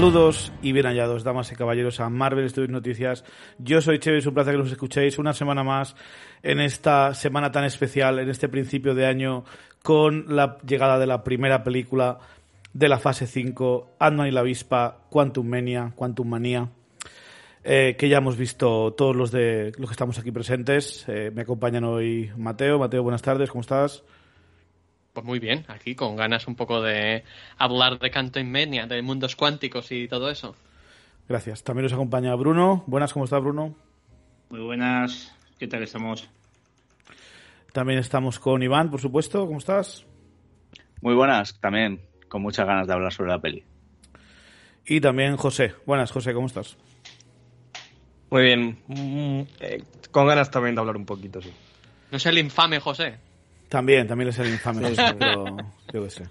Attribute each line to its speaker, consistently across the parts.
Speaker 1: Saludos y bien hallados, damas y caballeros, a Marvel Studios Noticias. Yo soy Cheve, es un placer que nos escuchéis una semana más en esta semana tan especial, en este principio de año, con la llegada de la primera película de la fase 5, Ant-Man y la avispa, Quantum Mania, Quantum Manía, eh, que ya hemos visto todos los de los que estamos aquí presentes. Eh, me acompañan hoy Mateo. Mateo, buenas tardes, ¿cómo estás?
Speaker 2: Pues muy bien, aquí con ganas un poco de hablar de Quantum Mania, de mundos cuánticos y todo eso.
Speaker 1: Gracias. También nos acompaña Bruno. Buenas, ¿cómo estás, Bruno?
Speaker 3: Muy buenas, ¿qué tal estamos?
Speaker 1: También estamos con Iván, por supuesto. ¿Cómo estás?
Speaker 4: Muy buenas, también con muchas ganas de hablar sobre la peli.
Speaker 1: Y también José. Buenas, José, ¿cómo estás?
Speaker 5: Muy bien. Mm, eh, con ganas también de hablar un poquito, sí.
Speaker 2: No es el infame José.
Speaker 1: También, también es el infame José, pero yo qué sé.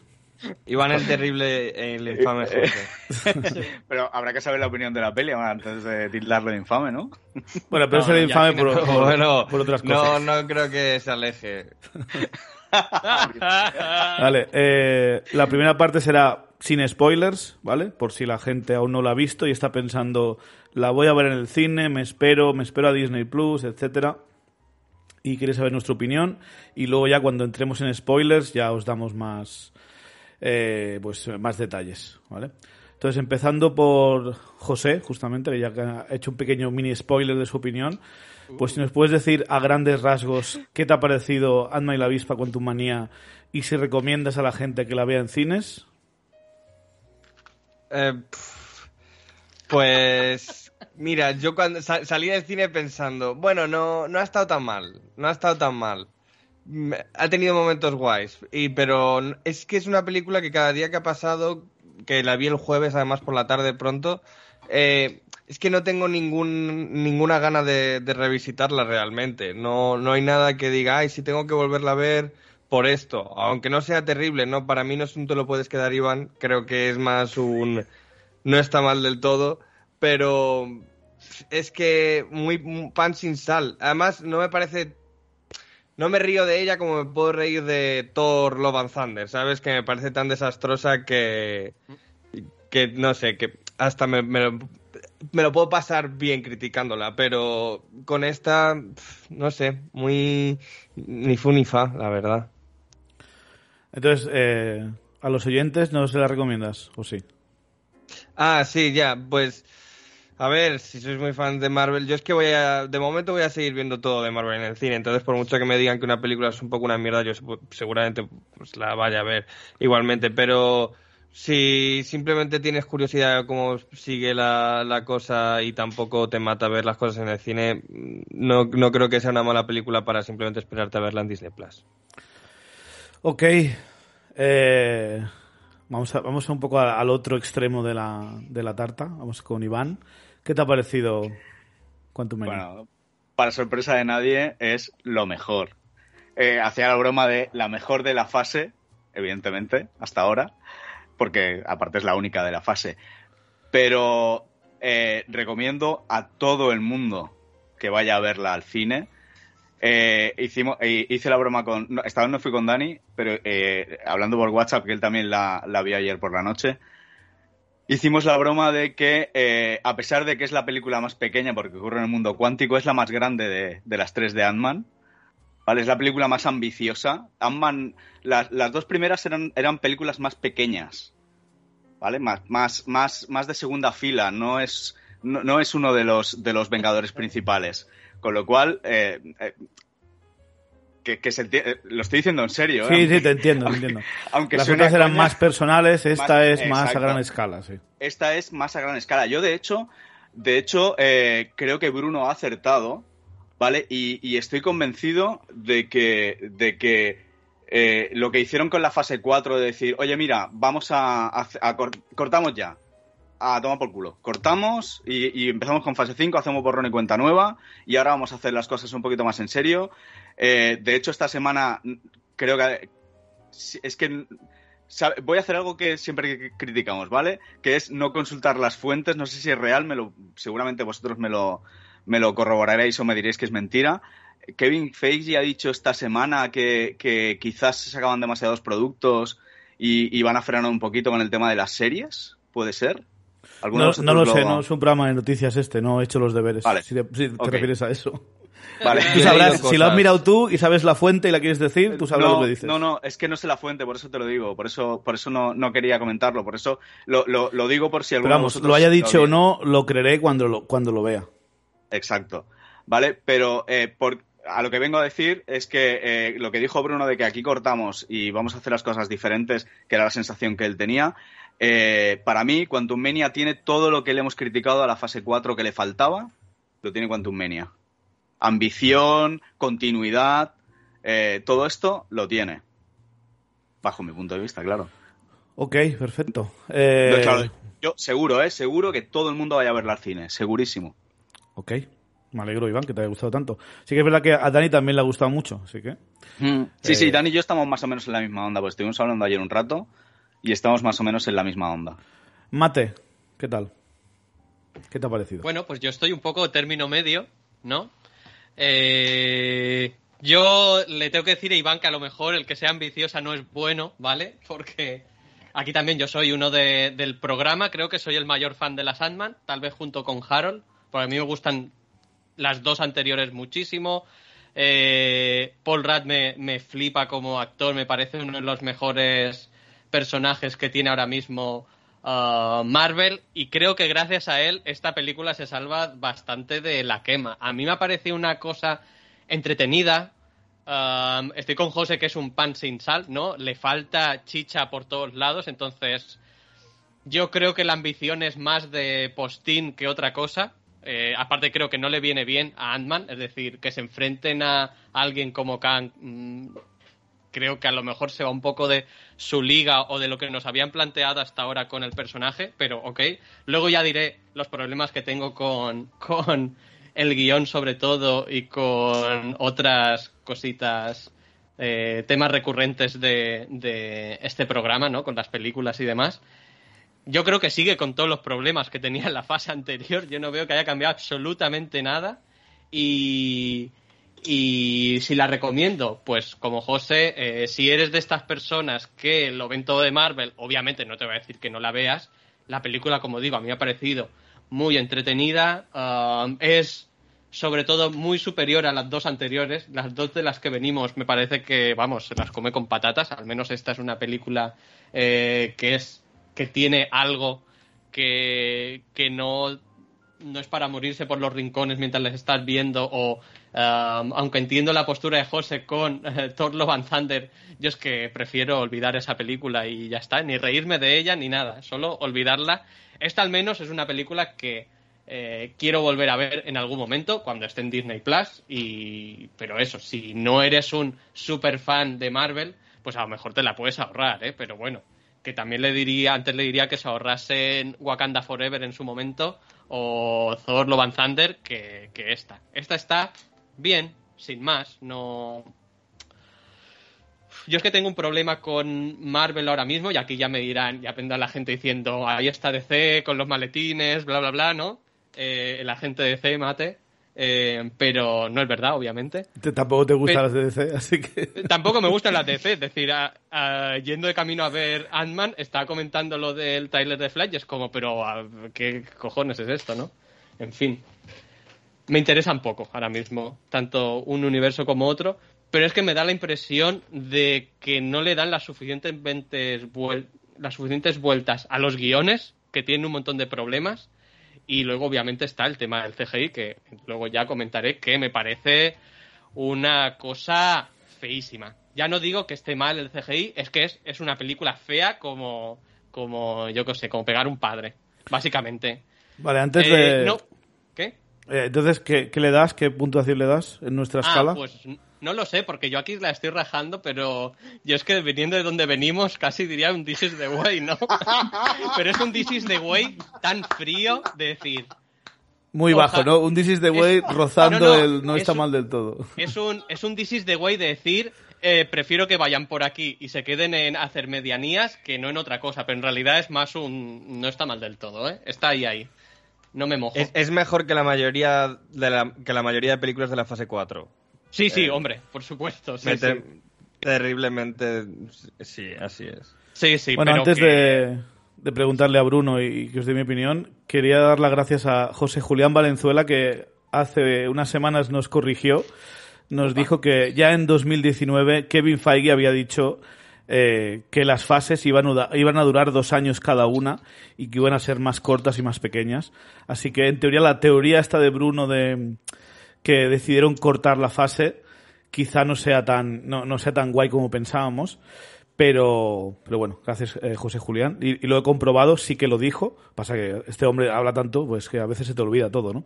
Speaker 5: Iván el terrible, el infame José.
Speaker 4: pero habrá que saber la opinión de la peli antes de tildarlo de infame, ¿no?
Speaker 1: Bueno, pero es el infame por, por,
Speaker 5: bueno,
Speaker 1: por otras cosas.
Speaker 5: No, no creo que se aleje.
Speaker 1: Vale, eh, la primera parte será sin spoilers, ¿vale? Por si la gente aún no la ha visto y está pensando, la voy a ver en el cine, me espero, me espero a Disney Plus, etcétera. Y quiere saber nuestra opinión. Y luego ya cuando entremos en spoilers ya os damos más, eh, pues, más detalles, ¿vale? Entonces, empezando por José, justamente, que ya ha hecho un pequeño mini spoiler de su opinión. Pues si nos puedes decir a grandes rasgos qué te ha parecido Ant-Man y la avispa con tu manía y si recomiendas a la gente que la vea en cines.
Speaker 5: Eh, pues mira, yo cuando salí del cine pensando, bueno, no, no ha estado tan mal, no ha estado tan mal. Ha tenido momentos guays, y, pero es que es una película que cada día que ha pasado, que la vi el jueves además por la tarde pronto, eh, es que no tengo ningún, ninguna gana de, revisitarla realmente. No, no hay nada que diga, ay, si tengo que volverla a ver por esto. Aunque no sea terrible, ¿no? Para mí no es un te lo puedes quedar, Iván. Creo que es más un... No está mal del todo, pero es que muy pan sin sal. Además, no me parece no me río de ella como me puedo reír de Thor Love and Thunder, ¿sabes? Que me parece tan desastrosa que, que no sé, que hasta me, me lo puedo pasar bien criticándola, pero con esta, no sé, muy ni fu ni fa, la verdad.
Speaker 1: Entonces, eh, a los oyentes no se la recomiendas, ¿o sí?
Speaker 5: Ah, sí, ya, pues, a ver, si sois muy fan de Marvel, yo es que voy a, de momento voy a seguir viendo todo de Marvel en el cine, entonces por mucho que me digan que una película es un poco una mierda, yo seguramente pues, la vaya a ver igualmente, pero si simplemente tienes curiosidad de cómo sigue la, cosa y tampoco te mata ver las cosas en el cine, no, no creo que sea una mala película para simplemente esperarte a verla en Disney Plus.
Speaker 1: Ok. Eh, vamos, a, vamos un poco al otro extremo de la, de la tarta. Vamos con Iván. ¿Qué te ha parecido Quantum
Speaker 4: Bueno, para sorpresa de nadie, es lo mejor. Eh, hacía la broma de la mejor de la fase, evidentemente, hasta ahora porque aparte es la única de la fase. Pero eh, recomiendo a todo el mundo que vaya a verla al cine. Eh, hicimos, eh, hice la broma con. esta vez no fui con Dani, pero hablando por WhatsApp, que él también la, la vio ayer por la noche. Hicimos la broma de que, a pesar de que es la película más pequeña porque ocurre en el mundo cuántico, es la más grande de, las tres de Ant-Man. ¿Vale? Es la película más ambiciosa. Ant-Man, las, dos primeras eran, eran películas más pequeñas, ¿vale? Más, más, más, más de segunda fila, no es, no, es uno de los, de los Vengadores principales. Con lo cual, eh, eh, que, se eh, lo estoy diciendo en serio.
Speaker 1: Sí, sí, te entiendo, te entiendo. Aunque Las otras eran más personales, esta es más a gran escala, sí.
Speaker 4: Esta es más a gran escala. Yo, de hecho, de hecho creo que Bruno ha acertado ¿vale? Y, estoy convencido de que, de que eh, lo que hicieron con la fase 4 de decir, oye, mira, vamos a, cortamos ya, a tomar por culo. Cortamos y, empezamos con fase 5, hacemos borrón y cuenta nueva y ahora vamos a hacer las cosas un poquito más en serio. Eh, de hecho, esta semana creo que es que voy a hacer algo que siempre criticamos, ¿vale? Que es no consultar las fuentes, no sé si es real, me lo, seguramente vosotros me lo, me lo corroboraréis o me diréis que es mentira. Kevin Feige ha dicho esta semana que, quizás se sacaban demasiados productos y, van a frenar un poquito con el tema de las series. ¿Puede ser? ¿Alguno de
Speaker 1: No, no lo sé, no es un programa de noticias este, no he hecho los deberes.
Speaker 4: Vale.
Speaker 1: Si te, si te
Speaker 4: Ok.
Speaker 1: refieres a eso.
Speaker 4: Vale.
Speaker 1: Tú sabrás, si lo has mirado tú y sabes la fuente y la quieres decir, tú sabrás
Speaker 4: no,
Speaker 1: lo que dices.
Speaker 4: No, no, es que no sé la fuente, por eso te lo digo. Por eso, por eso no, no quería comentarlo. Por eso lo, lo, lo digo por si
Speaker 1: Pero
Speaker 4: alguno de
Speaker 1: vamos,
Speaker 4: vosotros
Speaker 1: lo haya dicho o no, lo creeré cuando lo, cuando lo vea.
Speaker 4: Exacto. ¿Vale? Pero eh, por, a lo que vengo a decir es que eh, lo que dijo Bruno de que aquí cortamos y vamos a hacer las cosas diferentes, que era la sensación que él tenía, eh, para mí Quantum Mania tiene todo lo que le hemos criticado a la fase 4 que le faltaba, lo tiene Quantum Mania. Ambición, continuidad, eh, todo esto lo tiene. Bajo mi punto de vista, claro.
Speaker 1: Ok, perfecto. Eh,
Speaker 4: claro, yo seguro, ¿eh? Seguro que todo el mundo vaya a verla al cine, segurísimo.
Speaker 1: Ok, me alegro, Iván, que te haya gustado tanto. Sí que es verdad que a Dani también le ha gustado mucho, así que...
Speaker 4: Sí,
Speaker 1: Eh,
Speaker 4: sí, Dani y yo estamos más o menos en la misma onda, pues estuvimos hablando ayer un rato y estamos más o menos en la misma onda.
Speaker 1: Mate, ¿qué tal? ¿Qué te ha parecido?
Speaker 2: Bueno, pues yo estoy un poco término medio, ¿no? Eh, yo le tengo que decir a Iván que a lo mejor el que sea ambiciosa no es bueno, ¿vale? Porque aquí también yo soy uno de- del programa, creo que soy el mayor fan de la Sandman, tal vez junto con Harold, porque a mí me gustan las dos anteriores muchísimo. Eh, Paul Rudd me, me flipa como actor, me parece uno de los mejores personajes que tiene ahora mismo uh, Marvel y creo que gracias a él esta película se salva bastante de la quema. A mí me ha parecido una cosa entretenida. Um, estoy con José que es un pan sin sal, ¿no? Le falta chicha por todos lados, entonces yo creo que la ambición es más de postín que otra cosa. Eh, aparte creo que no le viene bien a Ant-Man, es decir, que se enfrenten a alguien como Kang, mm, creo que a lo mejor se va un poco de su liga o de lo que nos habían planteado hasta ahora con el personaje, pero ok. Luego ya diré los problemas que tengo con, con el guion sobre todo y con otras cositas, eh, temas recurrentes de, de este programa, ¿no? Con las películas y demás. Yo creo que sigue con todos los problemas que tenía en la fase anterior. Yo no veo que haya cambiado absolutamente nada. Y, y si la recomiendo, pues como José, eh, si eres de estas personas que lo ven todo de Marvel, obviamente no te voy a decir que no la veas. La película, como digo, a mí me ha parecido muy entretenida. um, es sobre todo muy superior a las dos anteriores. Las dos de las que venimos me parece que, vamos, se las come con patatas. Al menos esta es una película eh, que es que tiene algo que, que no, no es para morirse por los rincones mientras les estás viendo o um, aunque entiendo la postura de José con eh, Thor Love and Thunder yo es que prefiero olvidar esa película y ya está, ni reírme de ella ni nada, solo olvidarla esta al menos es una película que eh, quiero volver a ver en algún momento cuando esté en Disney Plus y pero eso, si no eres un super fan de Marvel pues a lo mejor te la puedes ahorrar, ¿eh? pero bueno que también le diría, antes le diría que se ahorrase en Wakanda Forever en su momento o Thor Love and Thunder que, que esta. Esta está bien, sin más, no... Yo es que tengo un problema con Marvel ahora mismo y aquí ya me dirán, ya vendrá la gente diciendo, ahí está DC con los maletines, bla, bla, bla, ¿no? Eh, el agente DC, mate. Eh, pero no es verdad, obviamente.
Speaker 1: Te- tampoco te gustan las DC, así que...
Speaker 2: Tampoco me gustan las DC, es decir, a- a- yendo de camino a ver Ant-Man, estaba comentando lo del trailer de Flash y es como, pero a- ¿qué cojones es esto, no? En fin. Me interesan poco ahora mismo, tanto un universo como otro, pero es que me da la impresión de que no le dan las suficientes, las suficientes vueltas a los guiones, que tienen un montón de problemas, y luego obviamente está el tema del CGI, que luego ya comentaré que me parece una cosa feísima. Ya no digo que esté mal el CGI, es que es, es una película fea como, como, yo qué sé, como pegar un padre, básicamente.
Speaker 1: Vale, antes
Speaker 2: Eh,
Speaker 1: de...
Speaker 2: no. ¿Qué?
Speaker 1: Eh, entonces, ¿qué, qué le das? ¿Qué puntuación le das en nuestra escala?
Speaker 2: Ah, pues no lo sé, porque yo aquí la estoy rajando, pero yo es que viniendo de donde venimos casi diría un This is the way, ¿no? pero es un This is the way tan frío de decir,
Speaker 1: Muy
Speaker 2: oja-
Speaker 1: bajo, ¿no? Un This is the way
Speaker 2: es-
Speaker 1: rozando
Speaker 2: no, no,
Speaker 1: el no
Speaker 2: es
Speaker 1: está
Speaker 2: un-
Speaker 1: mal del todo.
Speaker 2: es un, es un This is the way de decir, eh, prefiero que vayan por aquí y se queden en hacer medianías que no en otra cosa, pero en realidad es más un, no está mal del todo, ¿eh? Está ahí, ahí. No me mojo.
Speaker 5: Es, es mejor que la mayoría de la, que la mayoría de películas de la fase 4.
Speaker 2: Sí, sí,
Speaker 5: eh,
Speaker 2: hombre, por supuesto. Sí, sí.
Speaker 5: Terriblemente. Sí, así es.
Speaker 2: Sí, sí,
Speaker 1: bueno,
Speaker 2: pero
Speaker 1: antes
Speaker 2: que-
Speaker 1: de, de preguntarle a Bruno y que os dé mi opinión, quería dar las gracias a José Julián Valenzuela, que hace unas semanas nos corrigió. Nos dijo que ya en 2019 Kevin Feige había dicho eh, que las fases iban a, iban a durar dos años cada una y que iban a ser más cortas y más pequeñas. Así que en teoría la teoría esta de Bruno de que decidieron cortar la fase quizá no sea tan no, no sea tan guay como pensábamos. Pero, pero bueno, gracias eh, José Julián. Y, y, lo he comprobado, sí que lo dijo. Pasa que este hombre habla tanto, pues que a veces se te olvida todo, ¿no?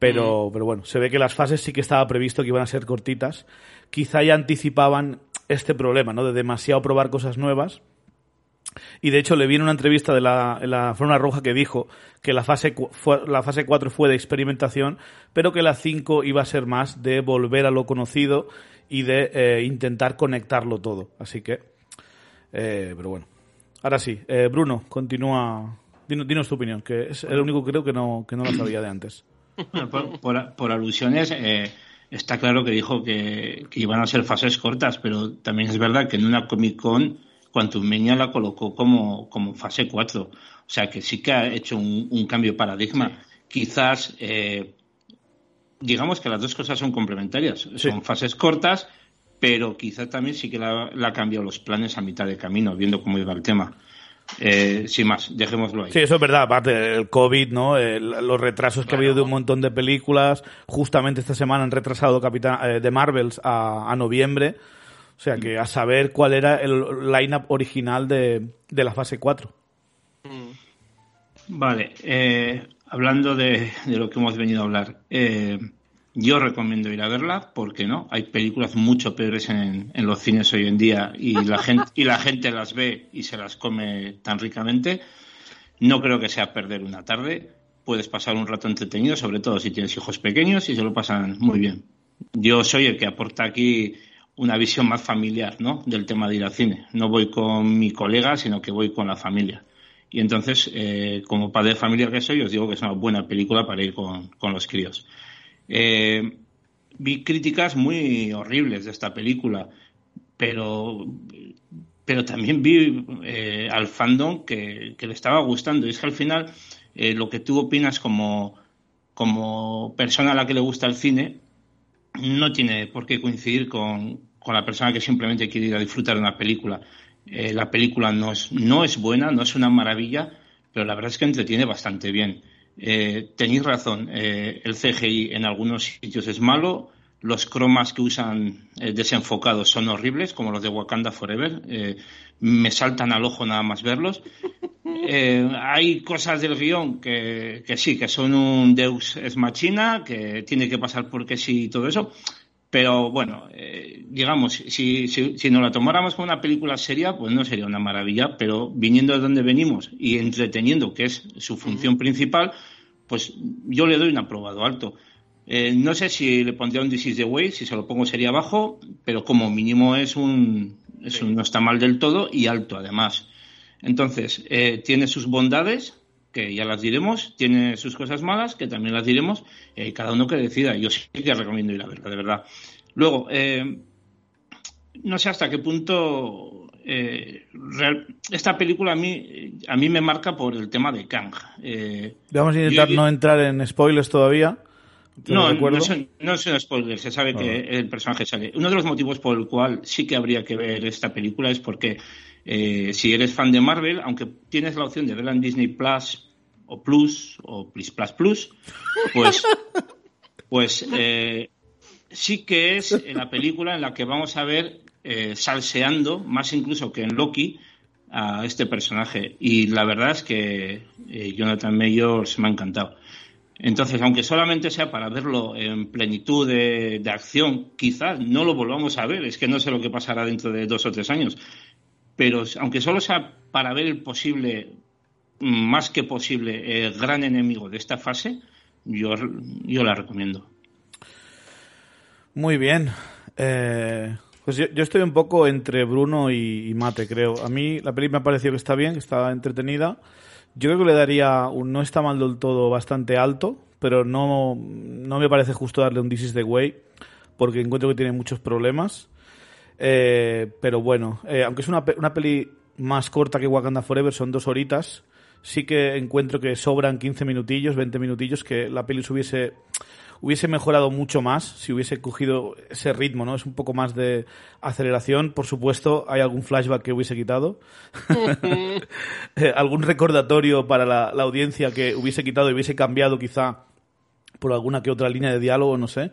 Speaker 1: Pero, mm. pero bueno, se ve que las fases sí que estaba previsto que iban a ser cortitas. Quizá ya anticipaban este problema, ¿no? De demasiado probar cosas nuevas. Y de hecho le vi en una entrevista de la, en la Forma Roja que dijo que la fase, la fase 4 fue de experimentación, pero que la 5 iba a ser más de volver a lo conocido y de eh, intentar conectarlo todo. Así que, eh, pero bueno. Ahora sí, eh, Bruno, continúa. Dinos, dinos, tu opinión, que es el único que creo que no, que no lo sabía de antes.
Speaker 3: Por, por, por alusiones, eh, está claro que dijo que, que, iban a ser fases cortas, pero también es verdad que en una Comic Con Quantum Mania la colocó como, como fase 4. O sea que sí que ha hecho un, un cambio de paradigma. Sí. Quizás, eh, digamos que las dos cosas son complementarias. Sí. Son fases cortas, pero quizás también sí que la, la ha cambiado los planes a mitad de camino, viendo cómo iba el tema. Eh, sin más, dejémoslo ahí.
Speaker 1: Sí, eso es verdad. Aparte, el COVID, ¿no? El, los retrasos que claro. ha habido de un montón de películas. Justamente esta semana han retrasado Capitán eh, de Marvels a, a, noviembre. O sea que a saber cuál era el line-up original de, de, la fase 4.
Speaker 3: Vale. Eh, hablando de, de, lo que hemos venido a hablar. Eh, yo recomiendo ir a verla, porque no, hay películas mucho peores en, en los cines hoy en día y la, gente, y la gente las ve y se las come tan ricamente. No creo que sea perder una tarde. Puedes pasar un rato entretenido, sobre todo si tienes hijos pequeños y se lo pasan muy bien. Yo soy el que aporta aquí una visión más familiar ¿no? del tema de ir al cine. No voy con mi colega, sino que voy con la familia. Y entonces, eh, como padre familiar que soy, os digo que es una buena película para ir con, con los críos. Eh, vi críticas muy horribles de esta película, pero, pero también vi eh, al fandom que, que, le estaba gustando. Y es que al final eh, lo que tú opinas como, como persona a la que le gusta el cine no tiene por qué coincidir con, con la persona que simplemente quiere ir a disfrutar de una película. Eh, la película no es, no es buena, no es una maravilla, pero la verdad es que entretiene bastante bien. Eh, tenéis razón, eh, el CGI en algunos sitios es malo, los cromas que usan eh, desenfocados son horribles, como los de Wakanda Forever, me saltan al ojo nada más verlos. Eh, hay cosas del guion que, que, sí, que son un deus es machina, que tiene que pasar porque sí y todo eso, pero bueno, digamos, si, si, si nos la tomáramos como una película seria, pues no sería una maravilla, pero viniendo de donde venimos y entreteniendo, que es su función principal, pues yo le doy un aprobado alto. Eh, no sé si le pondría un This is the Way, si se lo pongo sería bajo, pero como mínimo es un, es un no está mal del todo y alto además. Entonces, eh, tiene sus bondades, que ya las diremos, tiene sus cosas malas, que también las diremos, eh, cada uno que decida. Yo sí que recomiendo ir a verla, de verdad. Luego, eh, no sé hasta qué punto eh, real, esta película a mí, a mí me marca por el tema de Kang. Eh,
Speaker 1: Vamos a intentar yo, no entrar en spoilers todavía.
Speaker 3: No, no, son, no son spoilers, se sabe oh. que el personaje sale. Uno de los motivos por el cual sí que habría que ver esta película es porque eh, si eres fan de Marvel, aunque tienes la opción de verla en Disney Plus o Plus o Plus Plus Plus, pues, pues eh, sí que es la película en la que vamos a ver eh, salseando, más incluso que en Loki, a este personaje. Y la verdad es que eh, Jonathan Mayors me ha encantado. Entonces, aunque solamente sea para verlo en plenitud de, de, acción, quizás no lo volvamos a ver, es que no sé lo que pasará dentro de dos o tres años, pero aunque solo sea para ver el posible, más que posible, el gran enemigo de esta fase, yo, la recomiendo.
Speaker 1: Muy bien. Eh, pues yo, estoy un poco entre Bruno y, Mate, creo. A mí la película me ha parecido que está bien, que está entretenida. Yo creo que le daría un no está mal del todo bastante alto, pero no, no me parece justo darle un This is the Way, porque encuentro que tiene muchos problemas. Eh, pero bueno, eh, aunque es una, una peli más corta que Wakanda Forever, son dos horitas. Sí que encuentro que sobran 15 minutillos, 20 minutillos, que la peli se hubiese, hubiese mejorado mucho más si hubiese cogido ese ritmo, ¿no? Es un poco más de aceleración. Por supuesto, hay algún flashback que hubiese quitado. Eh, algún recordatorio para la, la audiencia que hubiese quitado y hubiese cambiado quizá por alguna que otra línea de diálogo, no sé.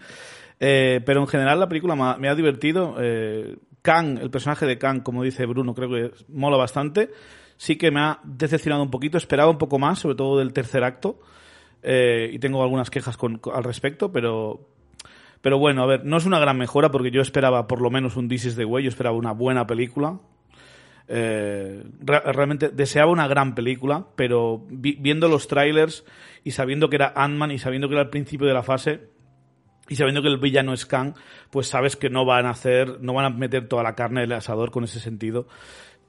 Speaker 1: Eh, pero en general la película me ha, divertido. Eh, Kang, el personaje de Kang, como dice Bruno, creo que mola bastante. Sí que me ha decepcionado un poquito, esperaba un poco más, sobre todo del tercer acto. Eh, y tengo algunas quejas con, con- al respecto, pero, pero bueno, a ver, no es una gran mejora porque yo esperaba por lo menos un This is the Way, yo esperaba una buena película. Eh, re- realmente deseaba una gran película, pero vi- viendo los trailers y sabiendo que era Ant-Man y sabiendo que era el principio de la fase y sabiendo que el villano es Kang, pues sabes que no van a hacer, no van a meter toda la carne del asador con ese sentido.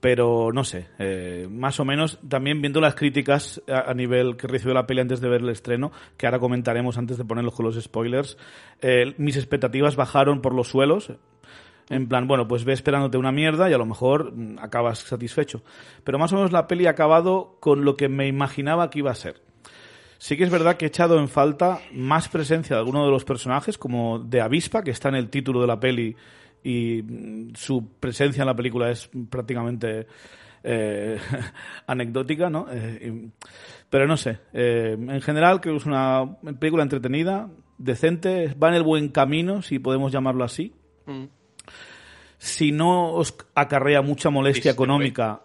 Speaker 1: Pero no sé, eh, más o menos también viendo las críticas a, nivel que recibió la peli antes de ver el estreno, que ahora comentaremos antes de ponerlos con los spoilers, eh, mis expectativas bajaron por los suelos. En plan, bueno, pues ve esperándote una mierda y a lo mejor mm, acabas satisfecho. Pero más o menos la peli ha acabado con lo que me imaginaba que iba a ser. Sí que es verdad que he echado en falta más presencia de alguno de los personajes, como de Avispa, que está en el título de la peli y mm, su presencia en la película es prácticamente eh, anecdótica, ¿no? Eh, pero no sé. eh, en general creo que es una película entretenida, decente, va en el buen camino, si podemos llamarlo así.
Speaker 2: Mm.
Speaker 1: Si no os acarrea mucha molestia
Speaker 2: This
Speaker 1: económica...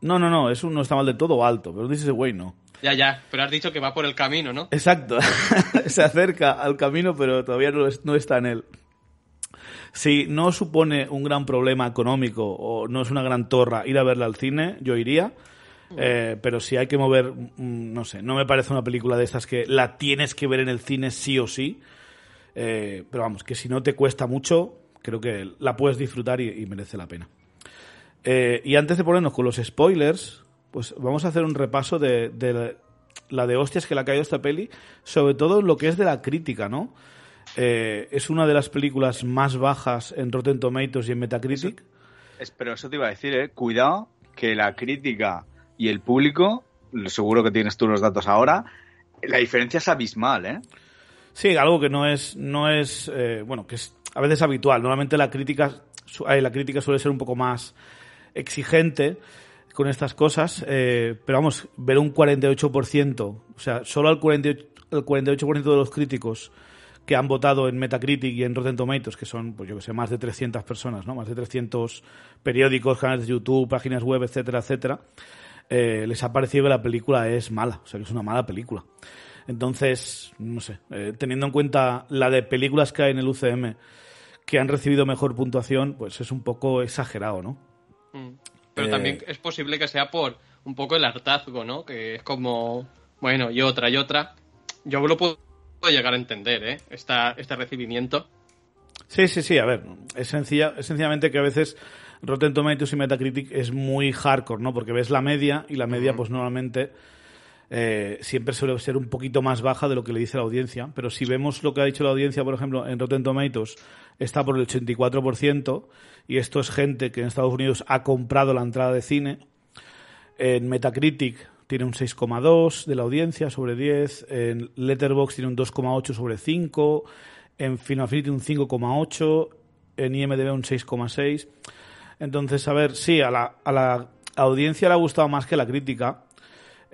Speaker 1: No, no, no, eso no está mal de todo alto, pero dice güey no.
Speaker 2: Ya, ya, pero has dicho que va por el camino, ¿no?
Speaker 1: Exacto. Se acerca al camino, pero todavía no, es- no está en él. Si no supone un gran problema económico o no es una gran torra ir a verla al cine, yo iría. Eh, pero si hay que mover, mm, no sé, no me parece una película de estas que la tienes que ver en el cine sí o sí. Eh, pero vamos, que si no te cuesta mucho, creo que la puedes disfrutar y, y merece la pena. Eh, y antes de ponernos con los spoilers, pues vamos a hacer un repaso de, de la, la de hostias que le ha caído esta peli, sobre todo lo que es de la crítica, ¿no? Eh, es una de las películas más bajas en Rotten Tomatoes y en Metacritic.
Speaker 4: Es- pero eso te iba a decir, eh. Cuidado que la crítica y el público, seguro que tienes tú los datos ahora, la diferencia es abismal, ¿eh?
Speaker 1: Sí, algo que no es, no es, eh, bueno, que es a veces habitual. Normalmente la crítica, la crítica suele ser un poco más exigente con estas cosas, eh, pero vamos, ver un 48%, o sea, solo al 48%, el 48% de los críticos que han votado en Metacritic y en Rotten Tomatoes, que son, pues yo que sé, más de 300 personas, ¿no? Más de 300 periódicos, canales de YouTube, páginas web, etcétera, etcétera, eh, les ha parecido que la película es mala, o sea, que es una mala película. Entonces, no sé, eh, teniendo en cuenta la de películas que hay en el UCM que han recibido mejor puntuación, pues es un poco exagerado, ¿no?
Speaker 2: Mm. Pero
Speaker 1: Eh,
Speaker 2: también es posible que sea por un poco el hartazgo, ¿no? Que es como, bueno, y otra, y otra. Yo lo puedo llegar a entender, ¿eh? Esta, este recibimiento.
Speaker 1: Sí, sí, sí, a ver, es, sencilla, es sencillamente que a veces Rotten Tomatoes y Metacritic es muy hardcore, ¿no? Porque ves la media y la media, pues normalmente eh, siempre suele ser un poquito más baja de lo que le dice la audiencia. Pero si vemos lo que ha dicho la audiencia, por ejemplo, en Rotten Tomatoes está por el 84%, y esto es gente que en Estados Unidos ha comprado la entrada de cine. En Metacritic tiene un 6,2 de la audiencia sobre 10. En Letterboxd tiene un 2,8 sobre 5. En Final Affinity un 5,8. En IMDb un 6,6. Entonces, a ver, sí, a la, a la audiencia le ha gustado más que la crítica.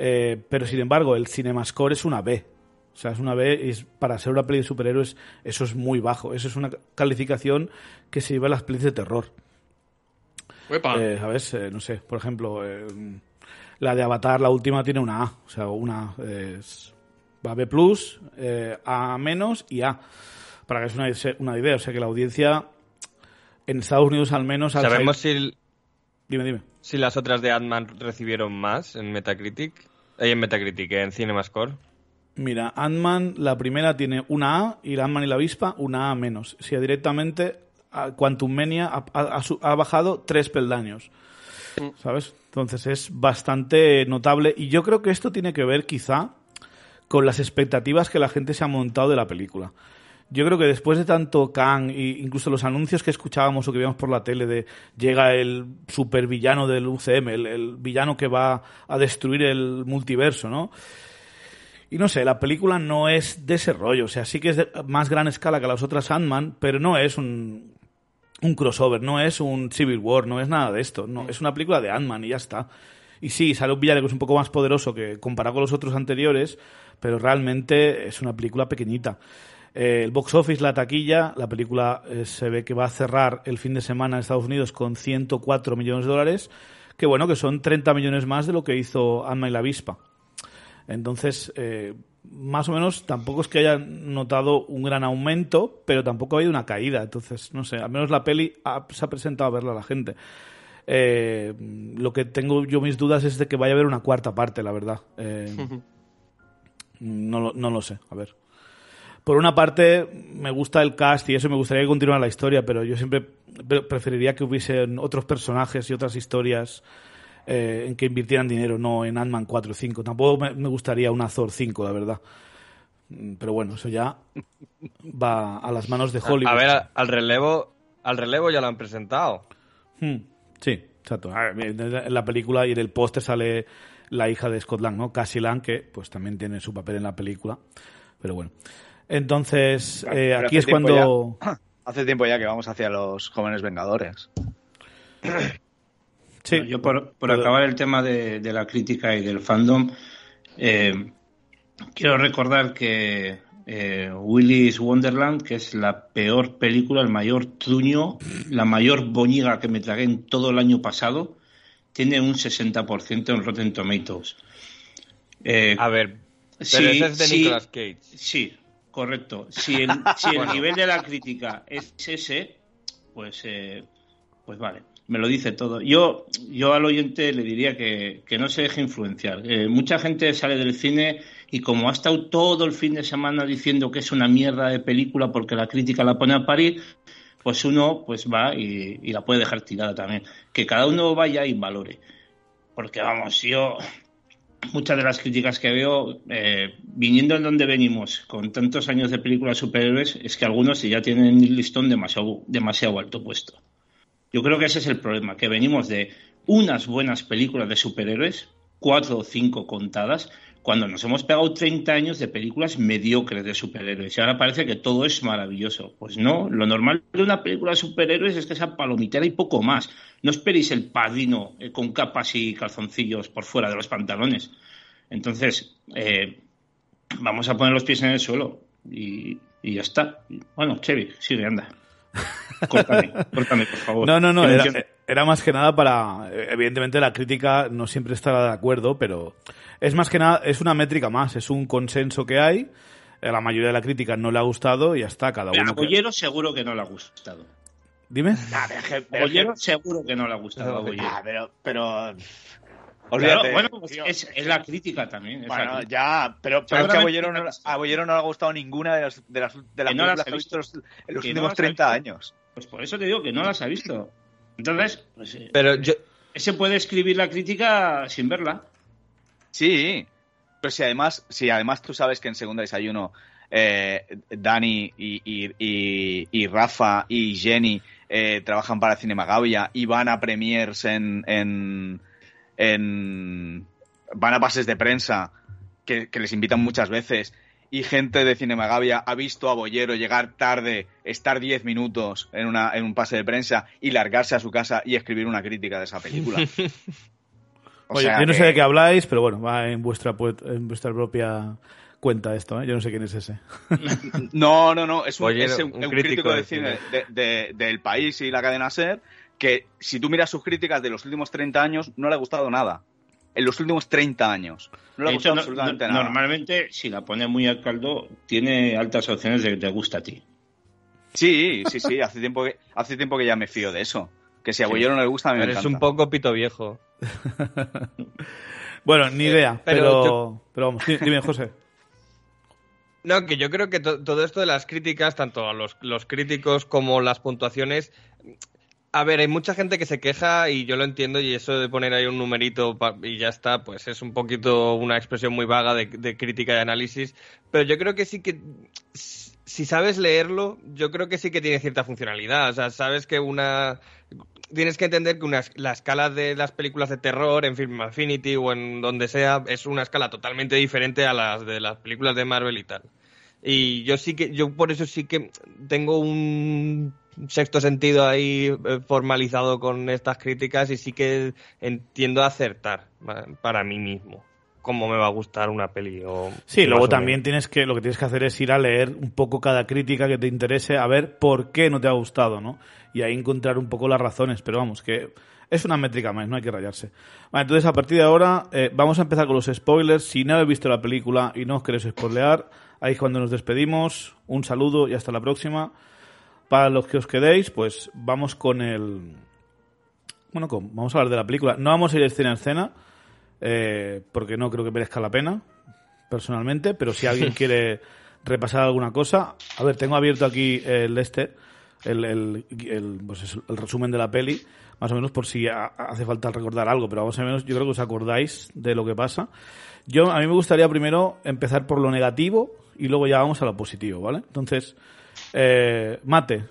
Speaker 1: Eh, pero sin embargo, el CinemaScore es una B. O sea, es una B y es, para ser una peli de superhéroes, eso es muy bajo. Eso es una calificación que se lleva a las pelis de terror. Eh, ¿Sabes? Eh, no sé, por ejemplo, eh, la de Avatar, la última, tiene una A. O sea, una eh, es, va B+, A menos y A. Para que es una, una idea. O sea, que la audiencia en Estados Unidos al menos... al
Speaker 5: ¿Sabemos
Speaker 1: salir-
Speaker 5: si,
Speaker 1: Dime, dime.
Speaker 5: Si las otras de Ant-Man recibieron más en Metacritic? Eh, en Metacritic, en CinemaScore.
Speaker 1: Mira, Ant-Man, la primera tiene una A y la Ant-Man y la avispa una A menos. O sea, directamente Quantum Mania ha bajado tres peldaños. ¿Sabes? Entonces es bastante notable y yo creo que esto tiene que ver quizá con las expectativas que la gente se ha montado de la película. Yo creo que después de tanto Kang e incluso los anuncios que escuchábamos o que veíamos por la tele de llega el supervillano del UCM, el, el villano que va a destruir el multiverso, ¿no? Y no sé, la película no es de ese rollo. O sea, sí que es de más gran escala que las otras Ant-Man, pero no es un, un crossover, no es un Civil War, no es nada de esto. No, es una película de Ant-Man y ya está. Y sí, sale un villano que es un poco más poderoso que comparado con los otros anteriores, pero realmente es una película pequeñita. Eh, el box office, la taquilla, la película eh, se ve que va a cerrar el fin de semana en Estados Unidos con 104 millones de dólares, que bueno, que son 30 millones más de lo que hizo Ant-Man y la avispa. Entonces, eh, más o menos tampoco es que haya notado un gran aumento, pero tampoco ha habido una caída. Entonces, no sé, al menos la peli ha- se ha presentado a verla la gente. Eh, lo que tengo yo mis dudas es de que vaya a haber una cuarta parte, la verdad. Eh, no lo sé, a ver. Por una parte, me gusta el cast y eso me gustaría que continuara la historia, pero yo siempre pre- preferiría que hubiesen otros personajes y otras historias eh, en que invirtieran dinero, no en Ant-Man 4 o 5. Tampoco me, me gustaría una Thor 5, la verdad. Mm, Pero bueno, eso ya va a las manos de Hollywood.
Speaker 5: A ver, al relevo, al relevo ya lo han presentado.
Speaker 1: Hmm, Sí, exacto. En la película y en el póster sale la hija de Scott Lang, ¿no? Cassie Lang, que pues también tiene su papel en la película. Pero bueno. Entonces,
Speaker 4: Claro,
Speaker 1: eh, aquí es cuando...
Speaker 4: Hace tiempo ya que vamos hacia los jóvenes vengadores.
Speaker 1: Sí,
Speaker 3: Bueno, yo por, por
Speaker 1: Pero-
Speaker 3: acabar el tema de, de la crítica y del fandom, eh, quiero recordar que eh, Willy's Wonderland, que es la peor película, el mayor truño, la mayor boñiga que me tragué en todo el año pasado, tiene un 60% en Rotten Tomatoes. Eh,
Speaker 5: A ver, pero
Speaker 3: sí,
Speaker 5: ese es de
Speaker 3: sí,
Speaker 5: Nicolas Cage.
Speaker 3: Sí, correcto. Si el, si el
Speaker 5: Bueno.
Speaker 3: nivel de la crítica es ese, pues, eh, pues vale, me lo dice todo. Yo, yo al oyente le diría que, que no se deje influenciar. Eh, mucha gente sale del cine y como ha estado todo el fin de semana diciendo que es una mierda de película porque la crítica la pone a parir, pues uno pues va y, y la puede dejar tirada también. Que cada uno vaya y valore. Porque vamos, yo muchas de las críticas que veo, eh, viniendo en donde venimos, con tantos años de películas superhéroes, es que algunos ya tienen el listón demasiado, demasiado alto puesto. Yo creo que ese es el problema, que venimos de unas buenas películas de superhéroes, cuatro o cinco contadas, cuando nos hemos pegado 30 años de películas mediocres de superhéroes. Y ahora parece que todo es maravilloso. Pues no, lo normal de una película de superhéroes es que sea palomitera y poco más. No esperéis el padrino eh, con capas y calzoncillos por fuera de los pantalones. Entonces, eh, vamos a poner los pies en el suelo y, y ya está. Bueno, Chevy, sigue, anda. Córtame, córtame, por favor.
Speaker 1: No, no, no, era. Era más que nada para... Evidentemente la crítica no siempre estará de acuerdo, pero es más que nada, es una métrica más, es un consenso que hay. A la mayoría de la crítica no le ha gustado y ya está, cada
Speaker 3: A
Speaker 1: uno... que-
Speaker 3: Bollero seguro que no le ha gustado.
Speaker 1: Dime.
Speaker 4: Ah, pero que-
Speaker 3: A
Speaker 4: que-
Speaker 3: Bollero seguro que no le ha gustado a Bollero.
Speaker 4: Ah, pero, pero...
Speaker 3: Claro, bueno, pues es, es la crítica también.
Speaker 4: Bueno,
Speaker 3: crítica.
Speaker 4: ya, pero, pero es que a Bollero, no,
Speaker 3: no
Speaker 4: a Bollero no le ha gustado ninguna de las, de las, de las
Speaker 3: Que no las ha
Speaker 4: que ha visto en los
Speaker 3: Que no
Speaker 4: últimos
Speaker 3: ha
Speaker 4: 30
Speaker 3: visto.
Speaker 4: años.
Speaker 3: Pues por eso te digo que no las ha visto. Entonces, pues, eh,
Speaker 5: Pero yo,
Speaker 3: ese puede escribir la crítica sin verla.
Speaker 4: Sí, pero si además, si además tú sabes que en Segunda Desayuno eh, Dani y, y- y- y Rafa y Jenny eh, trabajan para Cinemagavia y van a premiers en, en, en- van a pases de prensa que, que les invitan muchas veces y gente de Cinemagavia ha visto a Bollero llegar tarde, estar 10 minutos en, una, en un pase de prensa y largarse a su casa y escribir una crítica de esa película. O
Speaker 1: Oye,
Speaker 4: sea
Speaker 1: yo no
Speaker 4: que-
Speaker 1: sé de qué habláis, pero bueno, va en vuestra, en vuestra propia cuenta esto, ¿eh? Yo no sé quién es ese.
Speaker 4: No, no, no, es un, es un-
Speaker 5: un
Speaker 4: un
Speaker 5: crítico
Speaker 4: crítico de cine. de- de- del país y la cadena SER que si tú miras sus críticas de los últimos 30 años no le ha gustado nada. En los últimos 30 años. No le ha gustado
Speaker 3: hecho,
Speaker 4: absolutamente
Speaker 3: no-
Speaker 4: nada.
Speaker 3: normalmente, si la pone muy al caldo, tiene altas opciones de que te gusta a ti.
Speaker 4: Sí, sí, sí, hace tiempo que, hace tiempo que ya me fío de eso. Que si a Bollero no le gusta, a mí me
Speaker 5: eres
Speaker 4: encanta.
Speaker 5: un poco pito viejo.
Speaker 1: Bueno, ni idea,
Speaker 5: pero
Speaker 1: pero,
Speaker 5: yo-
Speaker 1: pero vamos, di- dime, José.
Speaker 5: No, que yo creo que to- todo esto de las críticas, tanto a los, los críticos como las puntuaciones. A ver, hay mucha gente que se queja y yo lo entiendo y eso de poner ahí un numerito y ya está, pues es un poquito una expresión muy vaga de, crítica y análisis, pero yo creo que sí que si sabes leerlo, yo creo que sí que tiene cierta funcionalidad. O sea, sabes que una. Tienes que entender que una, la escala de las películas de terror en Film Affinity o en donde sea es una escala totalmente diferente a las de las películas de Marvel y tal. Y yo sí que, yo por eso sí que tengo un sexto sentido ahí eh, formalizado con estas críticas y sí que entiendo acertar para mí mismo cómo me va a gustar una peli o
Speaker 1: sí luego también tienes que lo que tienes que hacer es ir a leer un poco cada crítica que te interese a ver por qué no te ha gustado no y ahí encontrar un poco las razones pero vamos que es una métrica más no hay que rayarse. Vale, entonces a partir de ahora eh, vamos a empezar con los spoilers. Si no habéis visto la película y no os queréis spoilear ahí es cuando nos despedimos un saludo y hasta la próxima para los que os quedéis, pues vamos con el. Bueno, vamos a hablar de la película. No vamos a ir escena a escena, eh, porque no creo que merezca la pena, personalmente, pero si alguien quiere repasar alguna cosa. A ver, tengo abierto aquí el este, el, el, el, pues el resumen de la peli, más o menos por si hace falta recordar algo, pero más o menos yo creo que os acordáis de lo que pasa. Yo, a mí me gustaría primero empezar por lo negativo y luego ya vamos a lo positivo, ¿vale? Entonces, eh, Mate,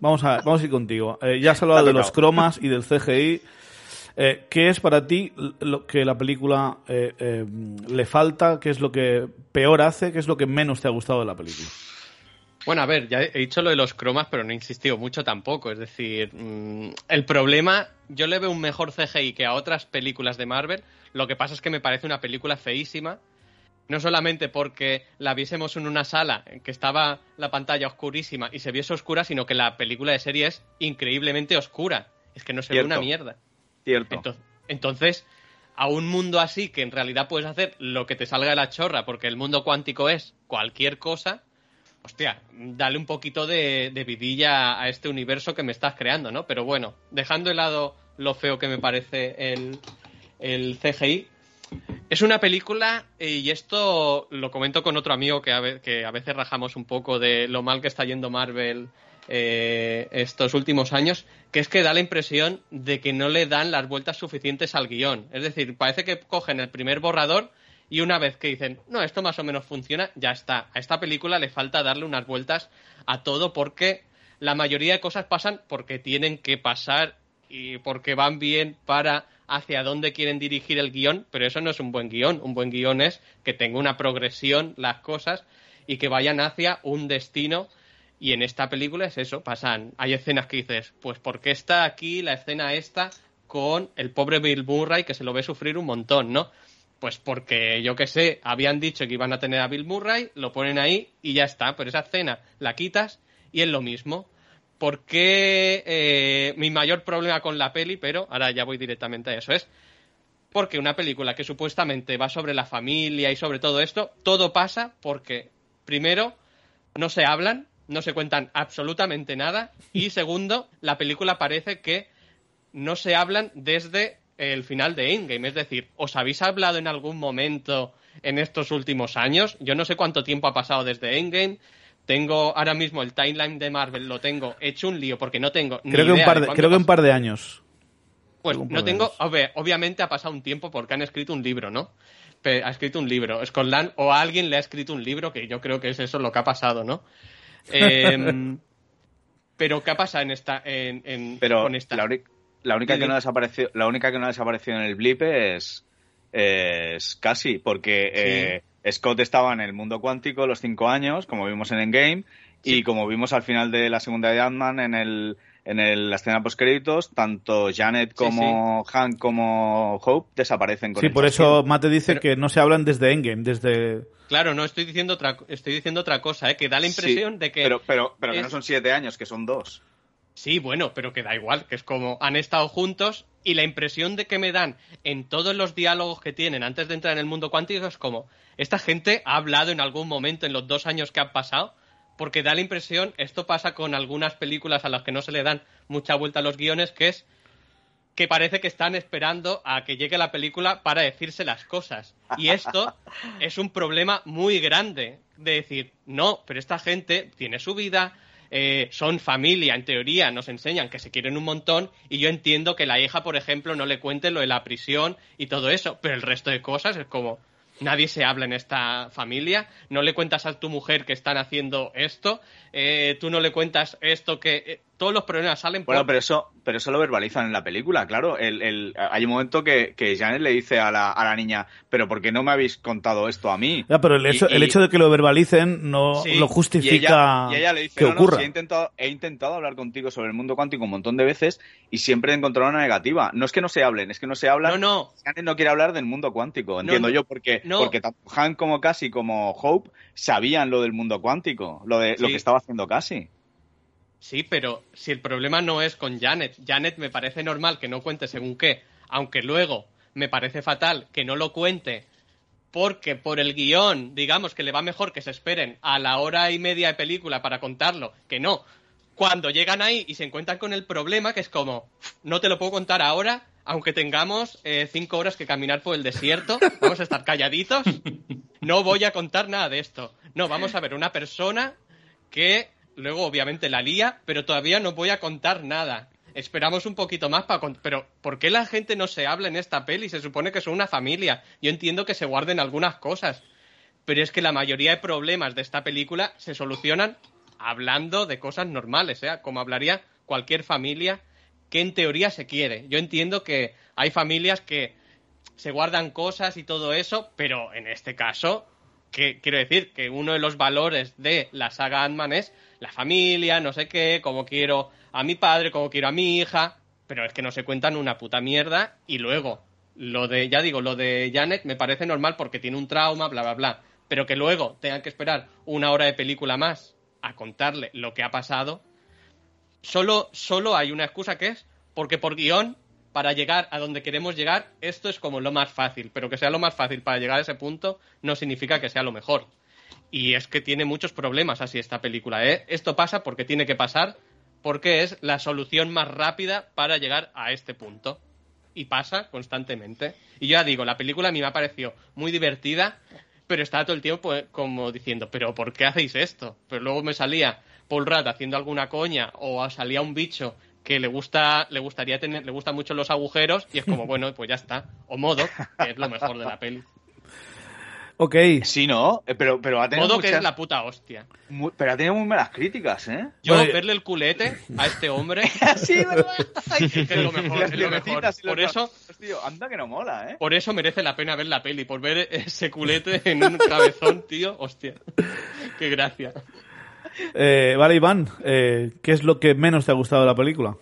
Speaker 1: vamos a, vamos a ir contigo. Eh, ya has hablado de los cromas y del CGI. Eh, ¿Qué es para ti lo que la película le falta? ¿Qué es lo que peor hace? ¿Qué es lo que menos te ha gustado de la película?
Speaker 2: Bueno, a ver, ya he dicho lo de los cromas, pero no he insistido mucho tampoco. Es decir, mm, el problema, yo le veo un mejor CGI que a otras películas de Marvel. Lo que pasa es que me parece una película feísima no solamente porque la viésemos en una sala en que estaba la pantalla oscurísima y se viese oscura, sino que la película de serie es increíblemente oscura. Es que no se ve una mierda.
Speaker 4: Cierto.
Speaker 2: Entonces, a un mundo así que en realidad puedes hacer lo que te salga de la chorra, porque el mundo cuántico es cualquier cosa, hostia, dale un poquito de, vidilla a este universo que me estás creando, ¿no? Pero bueno, dejando de lado lo feo que me parece el, el CGI, es una película, y esto lo comento con otro amigo que a, veces rajamos un poco de lo mal que está yendo Marvel eh, estos últimos años, que es que da la impresión de que no le dan las vueltas suficientes al guion. Es decir, parece que cogen el primer borrador y una vez que dicen, no, esto más o menos funciona, ya está. A esta película le falta darle unas vueltas a todo porque la mayoría de cosas pasan porque tienen que pasar y porque van bien para hacia dónde quieren dirigir el guion, pero eso no es un buen guion. Un buen guion es que tenga una progresión las cosas y que vayan hacia un destino. Y en esta película es eso, pasan. Hay escenas que dices, pues ¿por qué está aquí la escena esta con el pobre Bill Murray que se lo ve sufrir un montón, ¿no? Pues porque, yo qué sé, habían dicho que iban a tener a Bill Murray, lo ponen ahí y ya está. Pero esa escena la quitas y es lo mismo. ¿Por qué eh, mi mayor problema con la peli, pero ahora ya voy directamente a eso, es porque una película que supuestamente va sobre la familia y sobre todo esto, todo pasa porque, primero, no se hablan, no se cuentan absolutamente nada, y segundo, la película parece que no se hablan desde el final de Endgame. Es decir, ¿os habéis hablado en algún momento en estos últimos años? Yo no sé cuánto tiempo ha pasado desde Endgame, tengo ahora mismo el timeline de Marvel, lo tengo hecho un lío porque no tengo
Speaker 1: creo que un par de, creo que un par de años.
Speaker 2: Pues no tengo, obviamente ha pasado un tiempo porque han escrito un libro, ¿no? Ha escrito un libro. Scotland o alguien le ha escrito un libro que yo creo que es eso lo que ha pasado, ¿no? Em, pero ¿qué ha pasado en esta, en,
Speaker 4: pero
Speaker 2: con esta?
Speaker 4: La, única que no desapareció, la única que no ha desaparecido en el blip es, es casi porque eh, Scott estaba en el mundo cuántico los cinco años, como vimos en Endgame, y como vimos al final de la segunda de Ant-Man en, el, en el, la escena post-créditos, tanto Janet como Hank como Hope desaparecen con
Speaker 1: Sí, por eso Mate dice que no se hablan desde Endgame, desde...
Speaker 2: Claro, no, estoy diciendo otra, estoy diciendo otra cosa, ¿eh? que da la impresión de que...
Speaker 4: Pero, pero, pero que no son siete años, que son dos.
Speaker 2: Sí, bueno, pero que da igual, que es como han estado juntos y la impresión de que me dan en todos los diálogos que tienen antes de entrar en el mundo cuántico es como, esta gente ha hablado en algún momento en los dos años que han pasado, porque da la impresión, esto pasa con algunas películas a las que no se le dan mucha vuelta a los guiones, que es que parece que están esperando a que llegue la película para decirse las cosas. Y esto es un problema muy grande de decir, no, pero esta gente tiene su vida, eh, son familia, en teoría nos enseñan que se quieren un montón y yo entiendo que la hija, por ejemplo, no le cuente lo de la prisión y todo eso, pero el resto de cosas es como, Nadie se habla en esta familia, no le cuentas a tu mujer que están haciendo esto, eh, tú no le cuentas esto que... eh, todos los problemas salen por...
Speaker 4: Bueno, pero eso, pero eso lo verbalizan en la película, claro. El, el- hay un momento que, que Janet le dice a la, a la niña, pero ¿por qué no me habéis contado esto a mí?
Speaker 1: Ya, pero el
Speaker 4: Y-
Speaker 1: hecho, el
Speaker 4: y-
Speaker 1: hecho de que lo verbalicen no
Speaker 2: Sí,
Speaker 1: lo
Speaker 4: y
Speaker 1: justifica
Speaker 4: ella, y ella le dice,
Speaker 1: que
Speaker 4: no, he, intentado, he intentado hablar contigo sobre el mundo cuántico un montón de veces y siempre he encontrado una negativa. No es que no se hablen, es que no se hablan.
Speaker 2: No, no,
Speaker 4: Janet no quiere hablar del mundo cuántico, entiendo
Speaker 2: no.
Speaker 4: yo, porque,
Speaker 2: No.
Speaker 4: porque tanto Han como Cassie como Hope sabían lo del mundo cuántico, lo de lo que estaba haciendo Cassie.
Speaker 2: Sí, pero si el problema no es con Janet, Janet me parece normal que no cuente según qué, aunque luego me parece fatal que no lo cuente porque por el guion, digamos que le va mejor que se esperen a la hora y media de película para contarlo, que no. Cuando llegan ahí y se encuentran con el problema, que es como, no te lo puedo contar ahora, aunque tengamos eh, cinco horas que caminar por el desierto, vamos a estar calladitos, no voy a contar nada de esto. No, vamos a ver una persona que luego obviamente la lía, pero todavía no voy a contar nada. Esperamos un poquito más para. Pero, ¿por qué la gente no se habla en esta peli? Se supone que son una familia. Yo entiendo que se guarden algunas cosas. Pero es que la mayoría de problemas de esta película se solucionan hablando de cosas normales, ¿eh? como hablaría cualquier familia que en teoría se quiere. Yo entiendo que hay familias que se guardan cosas y todo eso, pero en este caso, que quiero decir que uno de los valores de la saga Ant-Man es la familia, no sé qué, cómo quiero a mi padre, cómo quiero a mi hija, pero es que no se cuentan una puta mierda. Y luego lo de, ya digo, lo de Janet me parece normal porque tiene un trauma, bla, bla, bla, pero que luego tengan que esperar una hora de película más a contarle lo que ha pasado, solo, solo hay una excusa que es porque por guion, para llegar a donde queremos llegar, esto es como lo más fácil, pero que sea lo más fácil para llegar a ese punto no significa que sea lo mejor. Y es que tiene muchos problemas así esta película. ¿eh? Esto pasa porque tiene que pasar, porque es la solución más rápida para llegar a este punto. Y pasa constantemente. Y ya digo, la película a mí me ha parecido muy divertida, pero estaba todo el tiempo eh, como diciendo, pero ¿por qué hacéis esto? Pero luego me salía Paul Rudd haciendo alguna coña o salía un bicho que le gusta le gustaría tener le gustan mucho los agujeros y es como bueno pues ya está o modo que es lo mejor de la peli
Speaker 1: Ok,
Speaker 4: Sí, ¿no? Eh, Pero, pero ha tenido
Speaker 2: modo que es la puta hostia
Speaker 4: pero ha tenido muy malas críticas, ¿eh?
Speaker 2: yo verle el culete a este hombre
Speaker 4: sí, ¿verdad?
Speaker 2: es que es lo mejor,
Speaker 4: Las
Speaker 2: es lo mejor. por eso
Speaker 4: tío, anda que no mola, ¿eh?
Speaker 2: por eso merece la pena ver la peli por ver ese culete en un cabezón tío hostia qué gracia
Speaker 1: eh, vale Iván, eh, ¿qué es lo que menos te ha gustado de la película?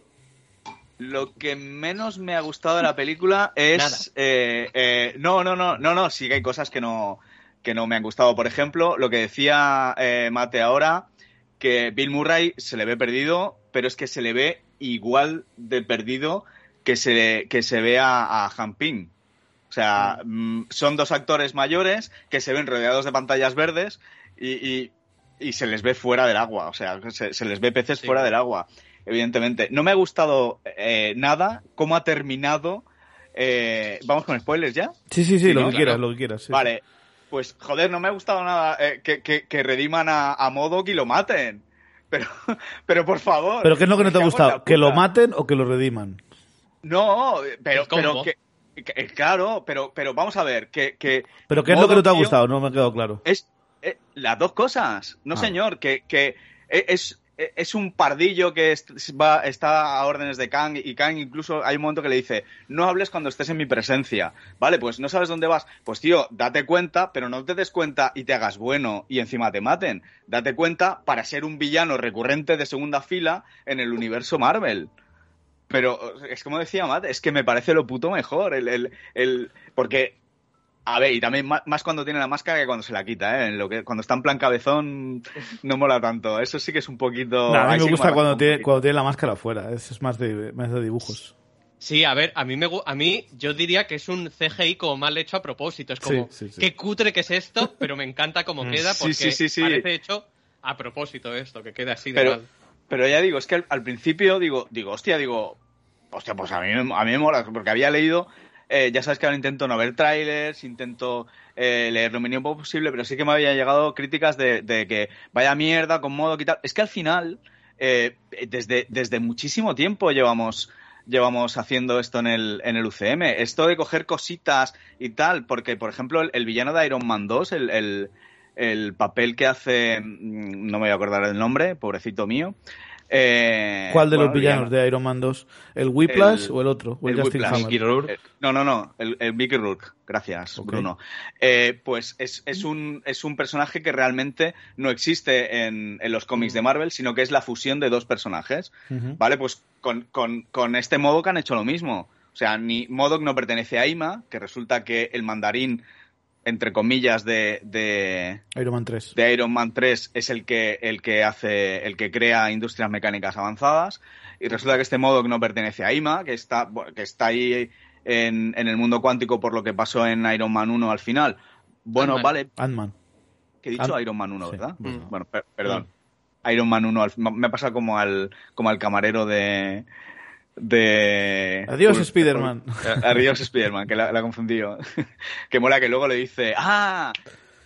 Speaker 4: Lo que menos me ha gustado de la película es. Eh, eh, no, no, no, no, no, sí que hay cosas que no, que no me han gustado. Por ejemplo, lo que decía eh, Mate ahora, que Bill Murray se le ve perdido, pero es que se le ve igual de perdido que se, que se ve a, a Han Ping. O sea, mm, son dos actores mayores que se ven rodeados de pantallas verdes y, y- y se les ve fuera del agua. O sea, se, se les ve peces
Speaker 2: Sí.
Speaker 4: fuera del agua, evidentemente. No me ha gustado eh, nada cómo ha terminado. eh, Vamos con spoilers ya.
Speaker 1: Sí, sí, sí,
Speaker 4: Sí,
Speaker 1: lo
Speaker 4: ¿no?
Speaker 1: que quieras,
Speaker 2: Claro.
Speaker 1: lo que quieras. sí.
Speaker 4: Vale, pues joder, no me ha gustado nada eh, que, que, que rediman a, a Modok y lo maten. Pero, pero por favor.
Speaker 1: ¿Pero qué es lo que no te ha gustado? ¿Que lo maten o que lo rediman?
Speaker 4: No, pero, que, que- eh, claro, pero, pero vamos a ver, que, que
Speaker 1: ¿Pero qué es lo que no te ha gustado? No me ha quedado claro.
Speaker 4: Es eh, las dos cosas. No,
Speaker 1: Ah.
Speaker 4: señor, que, que es, es un pardillo que va, está a órdenes de Kang y Kang incluso hay un momento que le dice, no hables cuando estés en mi presencia. Vale, pues no sabes dónde vas. Pues tío, date cuenta, pero no te des cuenta y te hagas bueno y encima te maten. Date cuenta para ser un villano recurrente de segunda fila en el universo Marvel. Pero es como decía Matt, es que me parece lo puto mejor. El, el, el- porque, a ver, y también más, cuando tiene la máscara que cuando se la quita, ¿eh? En Lo que, cuando está en plan cabezón no mola tanto. Eso sí que es un poquito...
Speaker 1: Nah, a mí me gusta cuando tiene, cuando tiene la máscara afuera. Es, es más, de, más de dibujos.
Speaker 2: Sí, a ver, a mí me a mí yo diría que es un CGI como mal hecho a propósito. Es como,
Speaker 1: Sí, sí, sí.
Speaker 2: qué cutre que es esto, pero me encanta cómo queda
Speaker 4: Sí,
Speaker 2: porque
Speaker 4: sí, sí, sí.
Speaker 2: parece hecho a propósito esto, que quede así de
Speaker 4: Pero,
Speaker 2: mal.
Speaker 4: pero ya digo, es que al, al principio digo, digo, hostia, digo, hostia, pues a mí, a mí me mola, porque había leído, eh, ya sabes que ahora intento no ver trailers, intento eh, leer lo mínimo posible, pero sí que me habían llegado críticas de, que vaya mierda con modo tal. Es que al final, eh, desde, desde muchísimo tiempo llevamos llevamos haciendo esto en el, en el UCM. Esto de coger cositas y tal, porque, por ejemplo, el, el villano de Iron Man 2, el, el, el papel que hace, mm, no me voy a acordar del nombre, pobrecito mío. Eh,
Speaker 1: ¿Cuál de
Speaker 4: bueno,
Speaker 1: los villanos
Speaker 4: villano-
Speaker 1: de Iron Man 2? ¿El Whiplash
Speaker 4: El-
Speaker 1: o el otro? ¿O el,
Speaker 4: el
Speaker 1: Justin
Speaker 4: Whiplash.
Speaker 1: Hammer?
Speaker 5: Mickey Rourke.
Speaker 4: Eh, No, no, no, el, el Mickey Rourke, gracias. Bruno. Eh, pues es, es, un, es un personaje que realmente no existe en, en los cómics de Marvel, sino que es la fusión de dos personajes. Vale, pues con, con, con este MODOK han hecho lo mismo. O sea, ni MODOK no pertenece a IMA, que resulta que el mandarín, entre comillas, de, de,
Speaker 1: Iron Man 3.
Speaker 4: de Iron Man 3 es el que, el que hace, el que crea industrias mecánicas avanzadas. Y resulta que este MODOK no pertenece a IMA, que está, que está ahí en, en el mundo cuántico por lo que pasó en Iron Man 1 al final. Bueno, vale,
Speaker 1: Ant-Man.
Speaker 4: que he dicho
Speaker 1: Ant-
Speaker 4: Iron Man 1,
Speaker 1: Sí,
Speaker 4: ¿verdad?
Speaker 1: bueno.
Speaker 4: Bueno, per- perdón. Iron Man 1, al- me ha pasado como al, como al camarero de... de
Speaker 1: Adiós, Spider-Man.
Speaker 4: Adiós, Spider-Man, que la, la he confundido. que mola que luego le dice, ¡ah!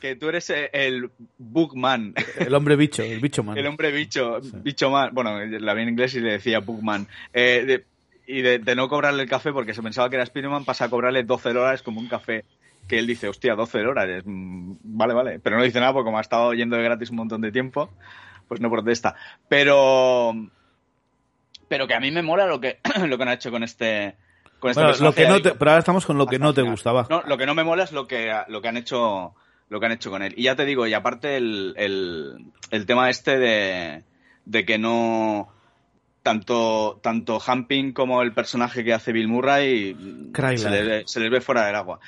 Speaker 4: Que tú eres el, el Bookman,
Speaker 1: El hombre bicho, el bicho man.
Speaker 4: el hombre bicho, bicho man. Bueno, la vi en inglés y le decía Bookman. Eh, de- y de, de no cobrarle el café porque se pensaba que era Spider-Man, pasa a cobrarle 12 dólares como un café. Que él dice, hostia, 12 dólares. mm, Vale, vale. Pero no dice nada porque como ha estado yendo de gratis un montón de tiempo, pues no protesta. Pero. Pero que a mí me mola lo que, lo que han hecho con este. Con este
Speaker 1: Bueno, lo
Speaker 4: personaje
Speaker 1: que no
Speaker 4: ahí.
Speaker 1: te- pero ahora estamos con lo que no te gustaba.
Speaker 4: No, lo que no me mola es lo que, lo que han hecho lo que han hecho con él. Y ya te digo, y aparte el, el, el tema este de, de que no tanto tanto Hamping como el personaje que hace Bill Murray se les, se les ve fuera del agua.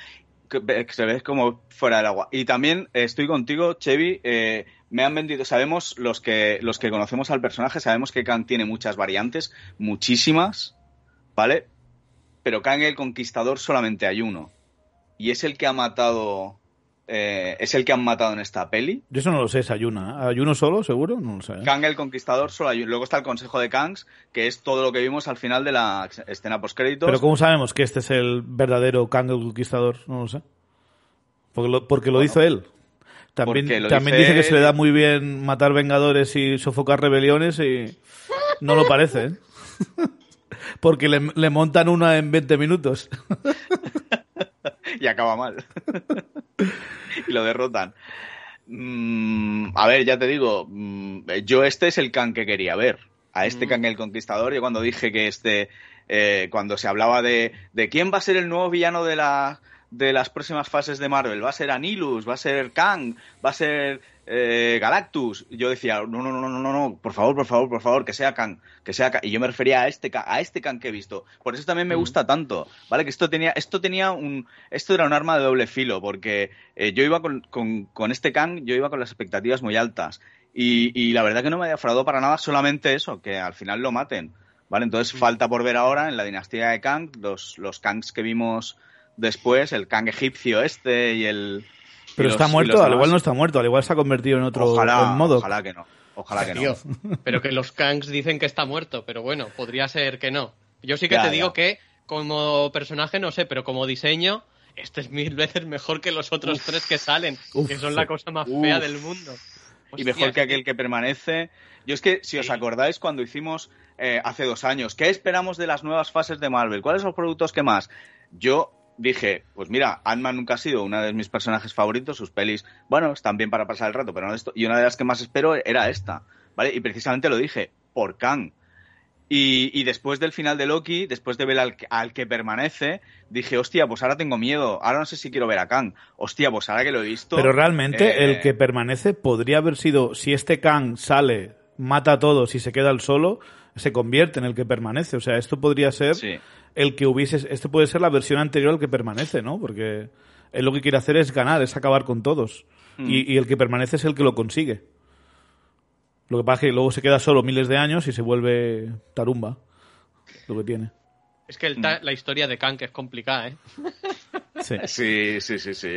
Speaker 4: Se ve como fuera del agua. Y también eh, estoy contigo, Chevy. eh, me han vendido, sabemos, los que, los que conocemos al personaje, sabemos que Kang tiene muchas variantes, muchísimas, ¿vale? Pero Kang el Conquistador solamente hay uno. Y es el que ha matado. Eh, es el que han matado en esta peli.
Speaker 1: Yo eso no lo sé, es Ayuna. ¿Ayuno solo, seguro? No lo sé. ¿eh?
Speaker 4: Kang el Conquistador solo hay uno. Luego está el Consejo de Kangs, que es todo lo que vimos al final de la escena postcréditos.
Speaker 1: Pero ¿cómo sabemos que este es el verdadero Kang el Conquistador? No lo sé. Porque lo, porque lo
Speaker 4: Bueno,
Speaker 1: hizo él. También, también
Speaker 4: dice
Speaker 1: que se le da muy bien matar vengadores y sofocar rebeliones y no lo parece, ¿eh? Porque le, le montan una en 20 minutos.
Speaker 4: y acaba mal. y lo derrotan. Mm, a ver, ya te digo, mm, yo este es el Kang que quería ver. A este
Speaker 2: Mm.
Speaker 4: Kang el Conquistador, yo cuando dije que este, eh, cuando se hablaba de, de quién va a ser el nuevo villano de, la, de las próximas fases de Marvel, va a ser Anilus, va a ser Kang, va a ser eh, Galactus, yo decía, no, no, no, no, no, no, por favor, por favor, por favor, que sea Kang, que sea Kang. Y yo me refería a este, Kang- a este Kang que he visto. Por eso también me gusta tanto, ¿vale? Que esto tenía, esto tenía un, esto era un arma de doble filo, porque eh, yo iba con, con, con este Kang, yo iba con las expectativas muy altas. Y, y la verdad que no me defraudó para nada solamente eso, que al final lo maten. ¿Vale? Entonces falta por ver ahora en la dinastía de Kang, los, los Kangs que vimos después, el Kang egipcio este y el...
Speaker 1: Pero está muerto, al igual no está muerto, al igual se ha convertido en otro
Speaker 4: Ojalá,
Speaker 1: en modo.
Speaker 4: ojalá que no. Ojalá que no.
Speaker 2: Pero que los Kangs dicen que está muerto, pero bueno, podría ser que no. Yo sí que
Speaker 4: Ya,
Speaker 2: te
Speaker 4: ya.
Speaker 2: digo que como personaje no sé, pero como diseño, este es mil veces mejor que los otros tres que salen,
Speaker 1: Uf,
Speaker 2: que son la cosa más
Speaker 4: Uf.
Speaker 2: fea del mundo.
Speaker 4: y mejor que aquel que permanece. Yo es que, si os acordáis, cuando hicimos eh, hace dos años, ¿qué esperamos de las nuevas fases de Marvel? ¿Cuáles son los productos que más? Yo dije, pues mira, Ant-Man nunca ha sido uno de mis personajes favoritos, sus pelis, bueno, están bien para pasar el rato, pero no esto. Y una de las que más espero era esta, ¿vale? Y precisamente lo dije, por Kang. Y, y después del final de Loki, después de ver al, que- al que permanece, dije, hostia, pues ahora tengo miedo, ahora no sé si quiero ver a Kang. Hostia, pues ahora que lo he visto...
Speaker 1: Pero realmente
Speaker 4: eh,
Speaker 1: el que permanece podría haber sido, si este Kang sale, mata a todos y se queda el solo, se convierte en el que permanece. O sea, esto podría ser
Speaker 4: Sí.
Speaker 1: El que hubiese, esto puede ser la versión anterior al que permanece, ¿no? Porque él lo que quiere hacer es ganar, es acabar con todos.
Speaker 4: Mm.
Speaker 1: Y, y el que permanece es el que lo consigue. Lo que pasa es que luego se queda solo miles de años y se vuelve tarumba. Lo que tiene.
Speaker 2: Es que el ta- la historia de Kang es complicada, ¿eh?
Speaker 1: Sí.
Speaker 4: Sí, sí, sí, sí.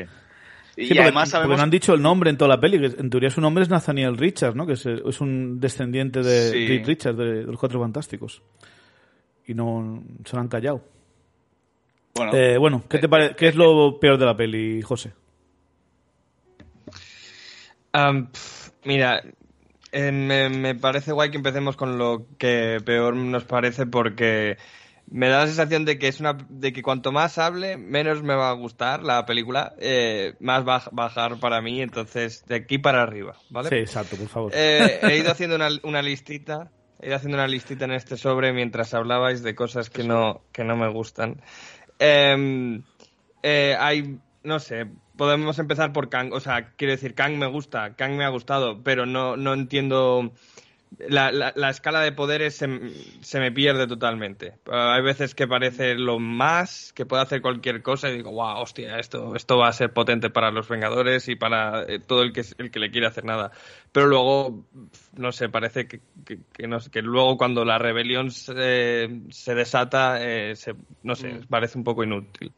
Speaker 4: Y
Speaker 1: Sí, porque,
Speaker 4: además
Speaker 1: porque
Speaker 4: sabemos...
Speaker 1: no han dicho el nombre en toda la peli, que en teoría su nombre es Nathaniel Richards, ¿no? Que es, es un descendiente de
Speaker 4: Sí.
Speaker 1: Reed Richards, de, de los Cuatro Fantásticos. Y no se lo han callado.
Speaker 4: Bueno,
Speaker 1: Eh, bueno, ¿qué, te pare- ¿qué es lo peor de la peli, José?
Speaker 5: Mira, eh, me, me parece guay que empecemos con lo que peor nos parece porque me da la sensación de que es una de que cuanto más hable menos me va a gustar la película eh, más va a bajar para mí entonces de aquí para arriba vale
Speaker 1: Sí, exacto, por favor.
Speaker 5: Eh, he ido haciendo una, una listita he ido haciendo una listita en este sobre mientras hablabais de cosas que no que no me gustan. Em, eh, hay no sé podemos empezar por Kang. O sea quiero decir Kang me gusta Kang me ha gustado pero no no entiendo la, la, la escala de poderes se, se me pierde totalmente. Uh, hay veces que parece lo más, que puede hacer cualquier cosa y digo, wow, hostia, esto, esto va a ser potente para los Vengadores y para eh, todo el que, el que le quiere hacer nada. Pero luego, no sé, parece que, que, que no, que luego cuando la rebelión se, se desata, eh, se, no sé, parece un poco inútil.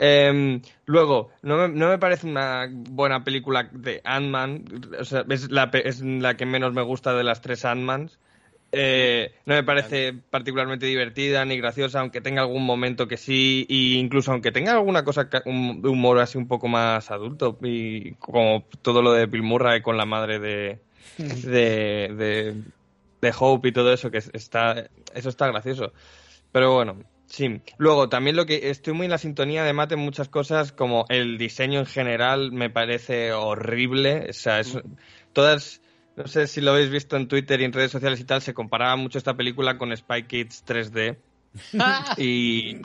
Speaker 5: Eh, luego, no me, no me, parece una buena película de Ant-Man. O sea, es, la, es la que menos me gusta de las tres Ant-Mans. Eh, no me parece particularmente divertida ni graciosa, aunque tenga algún momento que sí, e incluso aunque tenga alguna cosa de un humor así un poco más adulto, y como todo lo de Bill Murray con la madre de, de, de, de Hope y todo eso, que está, eso está gracioso. Pero bueno, Sí, luego también lo que estoy muy en la sintonía de Mate en muchas cosas, como el diseño en general me parece horrible. O sea, es, todas, no sé si lo habéis visto en Twitter y en redes sociales y tal, se comparaba mucho esta película con Spy Kids 3D. y,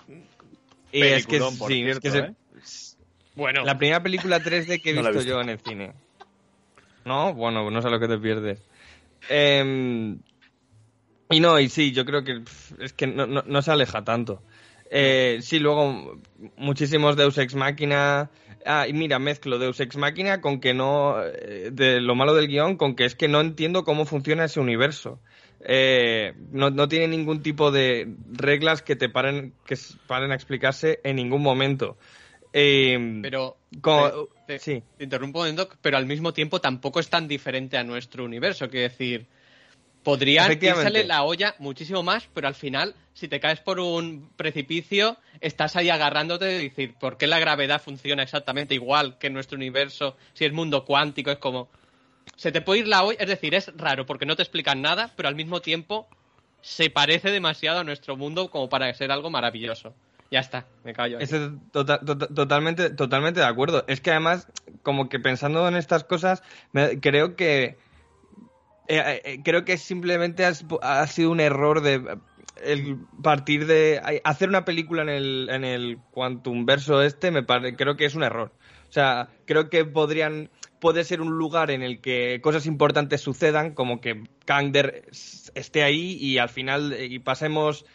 Speaker 5: y es que,
Speaker 4: por
Speaker 5: sí,
Speaker 4: cierto,
Speaker 5: es que
Speaker 4: ¿eh?
Speaker 5: se, bueno, la primera película 3D que he
Speaker 1: No la he
Speaker 5: visto,
Speaker 1: visto.
Speaker 5: yo en el cine. ¿No? Bueno, no sé lo que te pierdes. Em, y no, y sí, yo creo que pff, es que no, no, no se aleja tanto. Eh, sí, luego muchísimos Deus Ex Máquina. Ah, y mira, mezclo Deus Ex Máquina con que no. eh, de lo malo del guion, con que es que no entiendo cómo funciona ese universo. Eh, no, no tiene ningún tipo de reglas que te paren, que paren a explicarse en ningún momento. Eh,
Speaker 2: Pero
Speaker 5: como-
Speaker 2: te, te-
Speaker 5: sí.
Speaker 2: te interrumpo momento, pero al mismo tiempo tampoco es tan diferente a nuestro universo. Quiero decir, podrían irsele la olla muchísimo más, pero al final, si te caes por un precipicio, estás ahí agarrándote de decir, ¿por qué la gravedad funciona exactamente igual que en nuestro universo? Si es mundo cuántico, es como... Se te puede ir la olla, es decir, es raro porque no te explican nada, pero al mismo tiempo se parece demasiado a nuestro mundo como para ser algo maravilloso. Ya está, me callo. aquí.
Speaker 5: Tota- tota- totalmente, totalmente de acuerdo. Es que además, como que pensando en estas cosas, me- creo que eh, eh, creo que simplemente has- ha sido un error de eh, el partir de hacer una película en el en el Quantum Verso este me pare- creo que es un error. O sea, creo que podrían puede ser un lugar en el que cosas importantes sucedan, como que Kangder esté ahí y al final eh, y pasemos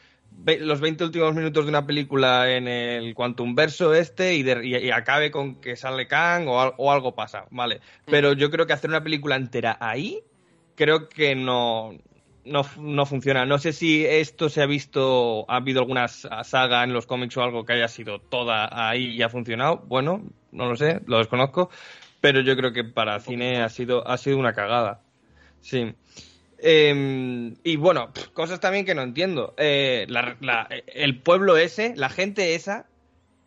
Speaker 5: los 20 últimos minutos de una película en el Quantum Verso este y, de- y- y acabe con que sale Kang o, o algo pasa, vale. Pero yo creo que hacer una película entera ahí, creo que no, no, no funciona. No sé si esto se ha visto, ha habido alguna sa- saga en los cómics o algo que haya sido toda ahí y ha funcionado. Bueno, no lo sé, lo desconozco. Pero yo creo que para cine ha sido, ha sido una cagada. Sí. Eh, y bueno, cosas también que no entiendo. Eh, la- la- el pueblo ese, la gente esa,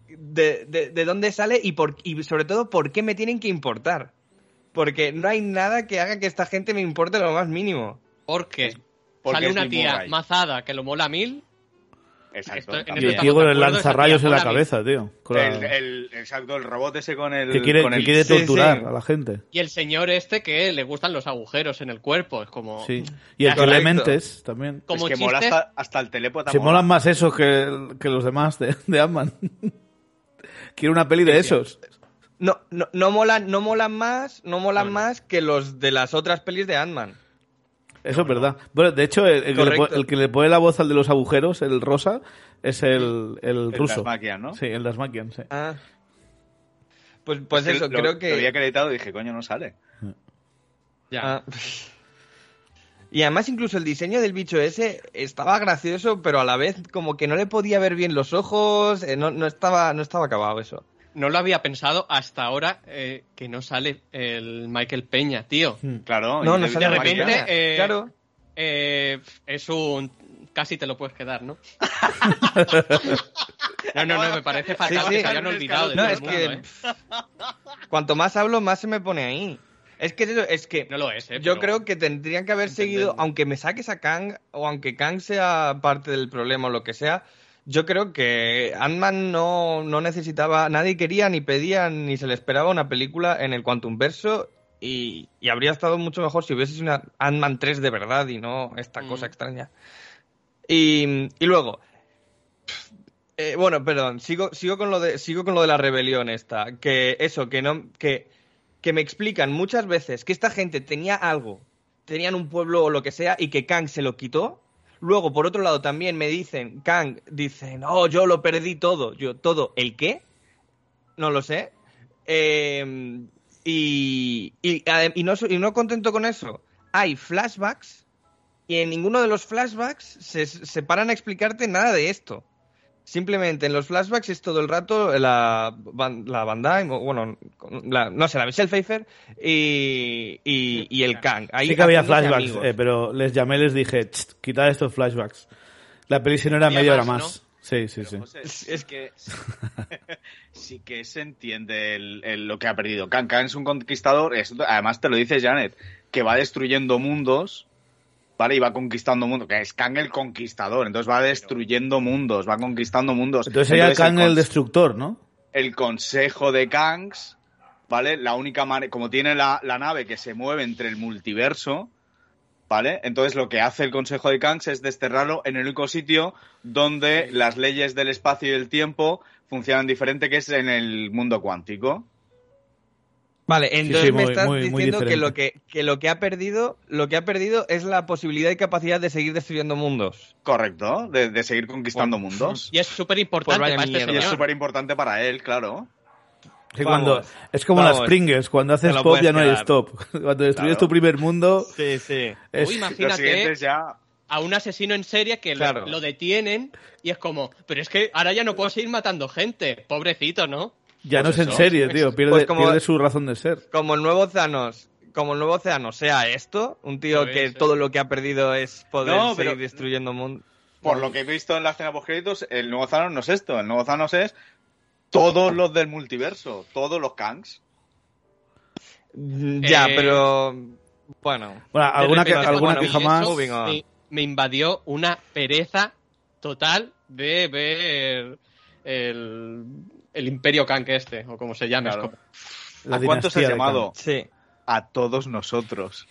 Speaker 5: de, de- de dónde sale y, por, y sobre todo por qué me tienen que importar. Porque no hay nada que haga que esta gente me importe lo más mínimo.
Speaker 2: Porque
Speaker 4: porque
Speaker 2: sale una tía
Speaker 4: Murray.
Speaker 2: mazada que lo mola mil.
Speaker 4: Exacto.
Speaker 2: Esto-.
Speaker 1: Y el
Speaker 2: estamos
Speaker 1: tío con el lanzarrayos en la cabeza, tío.
Speaker 4: El, el- exacto, el robot ese con el.
Speaker 1: que quiere,
Speaker 4: con
Speaker 1: que
Speaker 4: el-
Speaker 1: quiere
Speaker 5: Sí,
Speaker 1: torturar
Speaker 5: sí.
Speaker 1: a la gente.
Speaker 2: Y el señor este que le gustan los agujeros en el cuerpo. Es como.
Speaker 1: Sí. Y el que también.
Speaker 2: Como
Speaker 4: es que mola
Speaker 2: chiste,
Speaker 4: hasta, hasta el telépata.
Speaker 1: Se
Speaker 4: mola.
Speaker 1: molan más esos que, que los demás de, de Ant-Man. Quiero una peli de esos.
Speaker 5: No, no, no molan, no molan más, no molan más que los de las otras pelis de Ant-Man.
Speaker 1: Eso es verdad. Bueno, de hecho, el, el que le, el que pone la voz al de los agujeros, el rosa, es el, el
Speaker 4: El
Speaker 1: ruso.
Speaker 4: Dasmakian, ¿no?
Speaker 1: Sí, el Dasmakian, sí.
Speaker 5: Ah. Pues, pues
Speaker 4: Es
Speaker 5: eso,
Speaker 4: lo,
Speaker 5: creo que.
Speaker 4: Lo había acreditado y dije, coño, no sale.
Speaker 2: ya.
Speaker 5: Ah. Y además incluso el diseño del bicho ese estaba gracioso, pero a la vez como que no le podía ver bien los ojos, eh, no, no estaba, no estaba acabado eso.
Speaker 2: No lo había pensado hasta ahora eh, que no sale el Michael Peña, tío.
Speaker 4: Claro.
Speaker 5: No,
Speaker 4: y
Speaker 5: no
Speaker 4: de-
Speaker 5: sale
Speaker 2: de
Speaker 4: de
Speaker 2: repente, eh,
Speaker 5: claro.
Speaker 2: Eh, es un. Casi te lo puedes quedar, ¿no? no, no, no, me parece fatal
Speaker 5: Sí, sí.
Speaker 2: que se hayan olvidado de
Speaker 5: No,
Speaker 2: todo
Speaker 5: es
Speaker 2: el mundo,
Speaker 5: que
Speaker 2: ¿eh?
Speaker 5: cuanto más hablo, más se me pone ahí. Es que es eso, es que
Speaker 2: No lo es, ¿eh?
Speaker 5: yo
Speaker 2: pero-
Speaker 5: creo que tendrían que haber
Speaker 2: Entenderlo.
Speaker 5: seguido, aunque me saques a Kang, o aunque Kang sea parte del problema o lo que sea, yo creo que Ant-Man no, no necesitaba, nadie quería ni pedía ni se le esperaba una película en el Quantum Verso y, y habría estado mucho mejor si hubiese sido una Ant-Man 3 de verdad y no esta
Speaker 2: Mm.
Speaker 5: cosa extraña. Y, y luego, eh, bueno, perdón, sigo, sigo, con lo de, sigo con lo de la rebelión esta, que eso, que no, que, que me explican muchas veces que esta gente tenía algo, tenían un pueblo o lo que sea y que Kang se lo quitó. Luego, por otro lado, también me dicen, Kang, dicen, oh, yo lo perdí todo. Yo, ¿todo? ¿El qué? No lo sé. Eh, y, y, y no, y no contento con eso, hay flashbacks y en ninguno de los flashbacks se, se paran a explicarte nada de esto. Simplemente en los flashbacks es todo el rato la, Van- la o bueno, la- no sé, la Michelle Pfeiffer y, y, y el Kang. Ahí
Speaker 1: sí que había flashbacks, eh, pero les llamé y les dije, "Tst, quitad estos flashbacks. La peli si no era media hora
Speaker 2: más.
Speaker 1: Sí, sí, sí.
Speaker 4: José, es que sí que se entiende el- el- lo que ha perdido. Kang, Kang es un conquistador, es- además te lo dice Janet, que va destruyendo mundos, ¿vale? Y va conquistando mundos, que es Kang el conquistador, entonces va destruyendo mundos, va conquistando mundos.
Speaker 1: Entonces sería Kang el destructor, ¿no?
Speaker 4: el consejo de Kangs, ¿vale? La única manera, como tiene la, la nave que se mueve entre el multiverso, ¿vale? Entonces lo que hace el consejo de Kangs es desterrarlo en el único sitio donde las leyes del espacio y del tiempo funcionan diferente, que es en el mundo cuántico.
Speaker 5: Vale, entonces
Speaker 1: sí,
Speaker 5: me
Speaker 1: muy-
Speaker 5: estás
Speaker 1: muy- muy
Speaker 5: diciendo que lo que, que lo que ha perdido, lo que ha perdido es la posibilidad y capacidad de seguir destruyendo mundos.
Speaker 4: Correcto, de, de seguir conquistando
Speaker 5: Bueno,
Speaker 4: mundos.
Speaker 2: Y es súper importante
Speaker 5: Pues
Speaker 2: para este.
Speaker 4: Y es súper importante para él, claro.
Speaker 1: Sí,
Speaker 5: Vamos,
Speaker 1: cuando, es como
Speaker 5: vamos.
Speaker 1: las Pringles, cuando haces pop ya no hay stop. Cuando destruyes
Speaker 4: Claro.
Speaker 1: tu primer mundo,
Speaker 5: Sí, sí.
Speaker 1: es-
Speaker 2: Uy, imagínate
Speaker 4: ya...
Speaker 2: a un asesino en serie que lo, detienen y es como, pero es que ahora ya no puedo seguir matando gente. Pobrecito, ¿no?
Speaker 1: Ya no
Speaker 2: Pues
Speaker 1: es en serie, tío. Pierde,
Speaker 5: Pues como-
Speaker 1: pierde su razón de ser.
Speaker 5: Como el nuevo Thanos, como el nuevo Thanos sea esto, un tío
Speaker 2: Pues,
Speaker 5: que todo lo que ha perdido es poder
Speaker 4: No,
Speaker 5: seguir
Speaker 4: pero-
Speaker 5: destruyendo mundos.
Speaker 4: Por lo que he visto en la escena post créditos, el nuevo Thanos no es esto. El nuevo Thanos es todos los del multiverso, todos los Kangs.
Speaker 5: Ya,
Speaker 2: Eh,
Speaker 5: pero bueno.
Speaker 1: Bueno, alguna, que, alguna
Speaker 2: cuando
Speaker 1: queja
Speaker 2: vi
Speaker 1: más.
Speaker 2: eso,
Speaker 5: Moving on.
Speaker 2: Me, me invadió una pereza total de ver el, el Imperio Kang este, o como se llame.
Speaker 4: Claro.
Speaker 2: como-
Speaker 4: ¿A cuántos has llamado?
Speaker 5: Sí.
Speaker 4: A todos nosotros.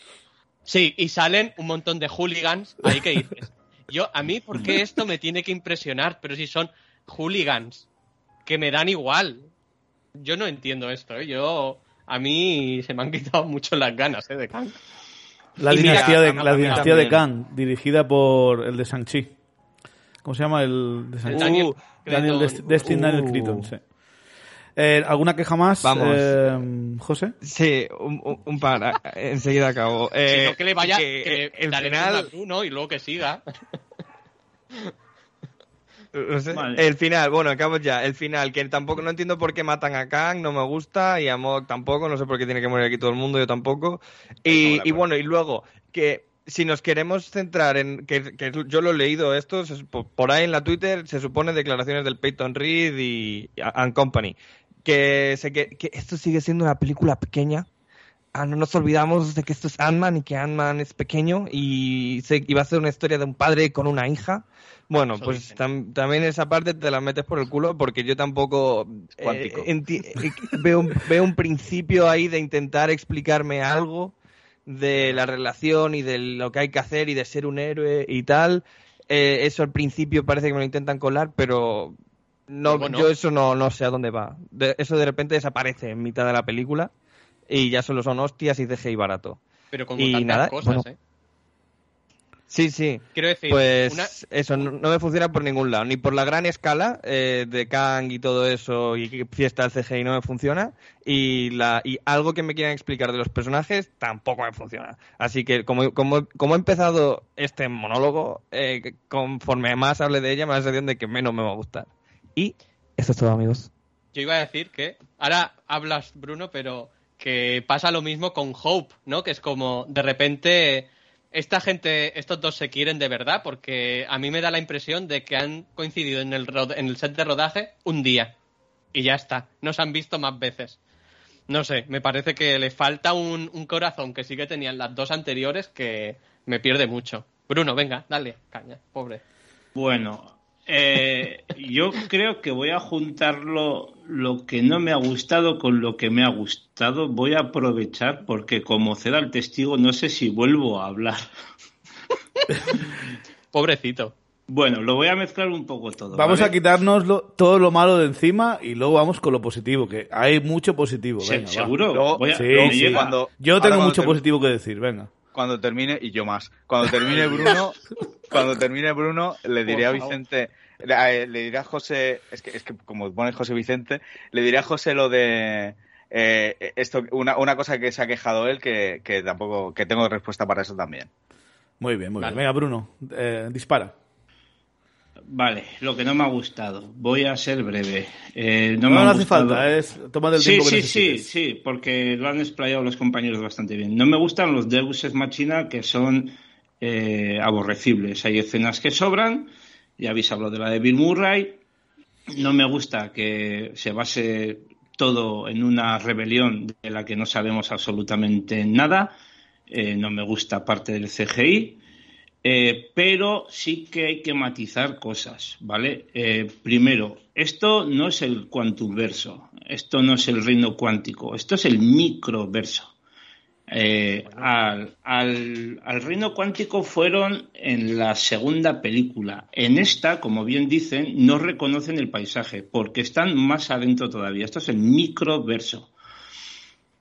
Speaker 2: Sí, y salen un montón de hooligans ahí que dices. Yo, a mí, ¿por qué esto me tiene que impresionar? Pero si son hooligans, que me dan igual. Yo no entiendo esto, ¿eh? Yo, a mí se me han quitado mucho las ganas, ¿eh? De Kang.
Speaker 1: La
Speaker 5: Y mira,
Speaker 1: dinastía, de, la dinastía de. Kang, dirigida por el de Shang-Chi. ¿Cómo se llama el de Shang-Chi?
Speaker 2: Daniel
Speaker 5: Uh,
Speaker 1: Daniel Destin
Speaker 5: Uh.
Speaker 1: Daniel Cretton, sí. Eh, ¿Alguna queja más,
Speaker 5: Vamos.
Speaker 1: eh, José?
Speaker 5: Sí, un, un- par. ah, Enseguida acabo. Eh,
Speaker 2: si no, que le vaya,
Speaker 5: que,
Speaker 2: que,
Speaker 5: eh,
Speaker 2: le
Speaker 5: el
Speaker 2: daré
Speaker 5: final,
Speaker 2: Bruno y luego que siga.
Speaker 5: No sé.
Speaker 3: Vale.
Speaker 5: El final, bueno, acabo ya. El final, que tampoco no entiendo por qué matan a Kang, no me gusta, y a Mog tampoco, no sé por qué tiene que morir aquí todo el mundo, yo tampoco. Y, y bueno, y luego, que si nos queremos centrar en. que, que yo lo he leído esto, se- por por ahí en la Twitter se supone declaraciones del Peyton Reed y and Company. Que, se, que, que esto sigue siendo una película pequeña. Ah, no nos olvidamos de que esto es Ant-Man y que Ant-Man es pequeño y se, iba a ser una historia de un padre con una hija. Bueno,
Speaker 2: Eso
Speaker 5: pues tam- también esa parte te la metes por el culo porque yo tampoco eh, enti- eh, veo, un- veo un principio ahí de intentar explicarme algo de la relación y de lo que hay que hacer y de ser un héroe y tal. Eh, eso al principio parece que me lo intentan colar, pero no, yo eso no, no sé a dónde va. De- eso de repente desaparece en mitad de la película y ya solo son hostias y CGI barato.
Speaker 2: Pero como
Speaker 5: Y
Speaker 2: tantas
Speaker 5: nada,
Speaker 2: cosas,
Speaker 5: bueno.
Speaker 2: ¿eh?
Speaker 5: Sí, sí.
Speaker 2: Quiero decir,
Speaker 5: Pues
Speaker 2: una-
Speaker 5: eso no, no me funciona por ningún lado, ni por la gran escala eh, de Kang y todo eso y fiesta del CGI no me funciona y la y algo que me quieran explicar de los personajes tampoco me funciona. Así que como, como, como he empezado este monólogo, eh, conforme más hable de ella me da la sensación de que menos me va a gustar. Y eso es todo amigos.
Speaker 2: Yo iba a decir que ahora hablas, Bruno, pero que pasa lo mismo con Hope, ¿no? Que es como de repente esta gente, estos dos se quieren de verdad, porque a mí me da la impresión de que han coincidido en el, en el set de rodaje un día y ya está. No se han visto más veces. No sé, me parece que le falta un, un corazón que sí que tenían las dos anteriores que me pierde mucho. Bruno, venga, dale, caña, pobre.
Speaker 3: Bueno, Eh, yo creo que voy a juntar lo, que no me ha gustado con lo que me ha gustado. Voy a aprovechar porque como ceda el testigo no sé si vuelvo a hablar.
Speaker 2: Pobrecito.
Speaker 3: Bueno, lo voy a mezclar un poco todo.
Speaker 1: Vamos
Speaker 3: ¿vale?
Speaker 1: a quitarnos lo- todo lo malo de encima y luego vamos con lo positivo, que hay mucho positivo. Venga.
Speaker 3: ¿Seguro?
Speaker 4: Luego-
Speaker 3: Voy a-
Speaker 1: Sí.
Speaker 4: Cuando-
Speaker 1: Yo tengo mucho positivo que decir, venga.
Speaker 4: Cuando termine, y yo más, cuando termine Bruno, cuando termine Bruno, le diré a. Vicente, le, le diré a José, es que, es que como pone José Vicente, le diré a José lo de eh, esto, una, una cosa que se ha quejado él, que, que tampoco, que tengo respuesta para eso también.
Speaker 1: Muy bien, muy
Speaker 2: Vale.
Speaker 1: bien. Venga, Bruno, eh, dispara.
Speaker 3: Vale, lo que no me ha gustado. Voy a ser breve. Eh, no
Speaker 1: No,
Speaker 3: me
Speaker 1: no
Speaker 3: ha
Speaker 1: hace
Speaker 3: gustado-
Speaker 1: falta, es toma del
Speaker 3: Sí,
Speaker 1: tiempo que
Speaker 3: sí, sí, sí, porque lo han explayado los compañeros bastante bien. No me gustan los Deus Ex Machina que son eh, aborrecibles. Hay escenas que sobran, ya habéis hablado de la de Bill Murray. No me gusta que se base todo en una rebelión de la que no sabemos absolutamente nada. Eh, no me gusta parte del CGI. Eh, pero sí que hay que matizar cosas, ¿vale? Eh, primero, esto no es el quantumverso, esto no es el reino cuántico, esto es el microverso. Eh, al, al- al reino cuántico fueron en la segunda película. En esta, como bien dicen, no reconocen el paisaje porque están más adentro todavía. Esto es el microverso.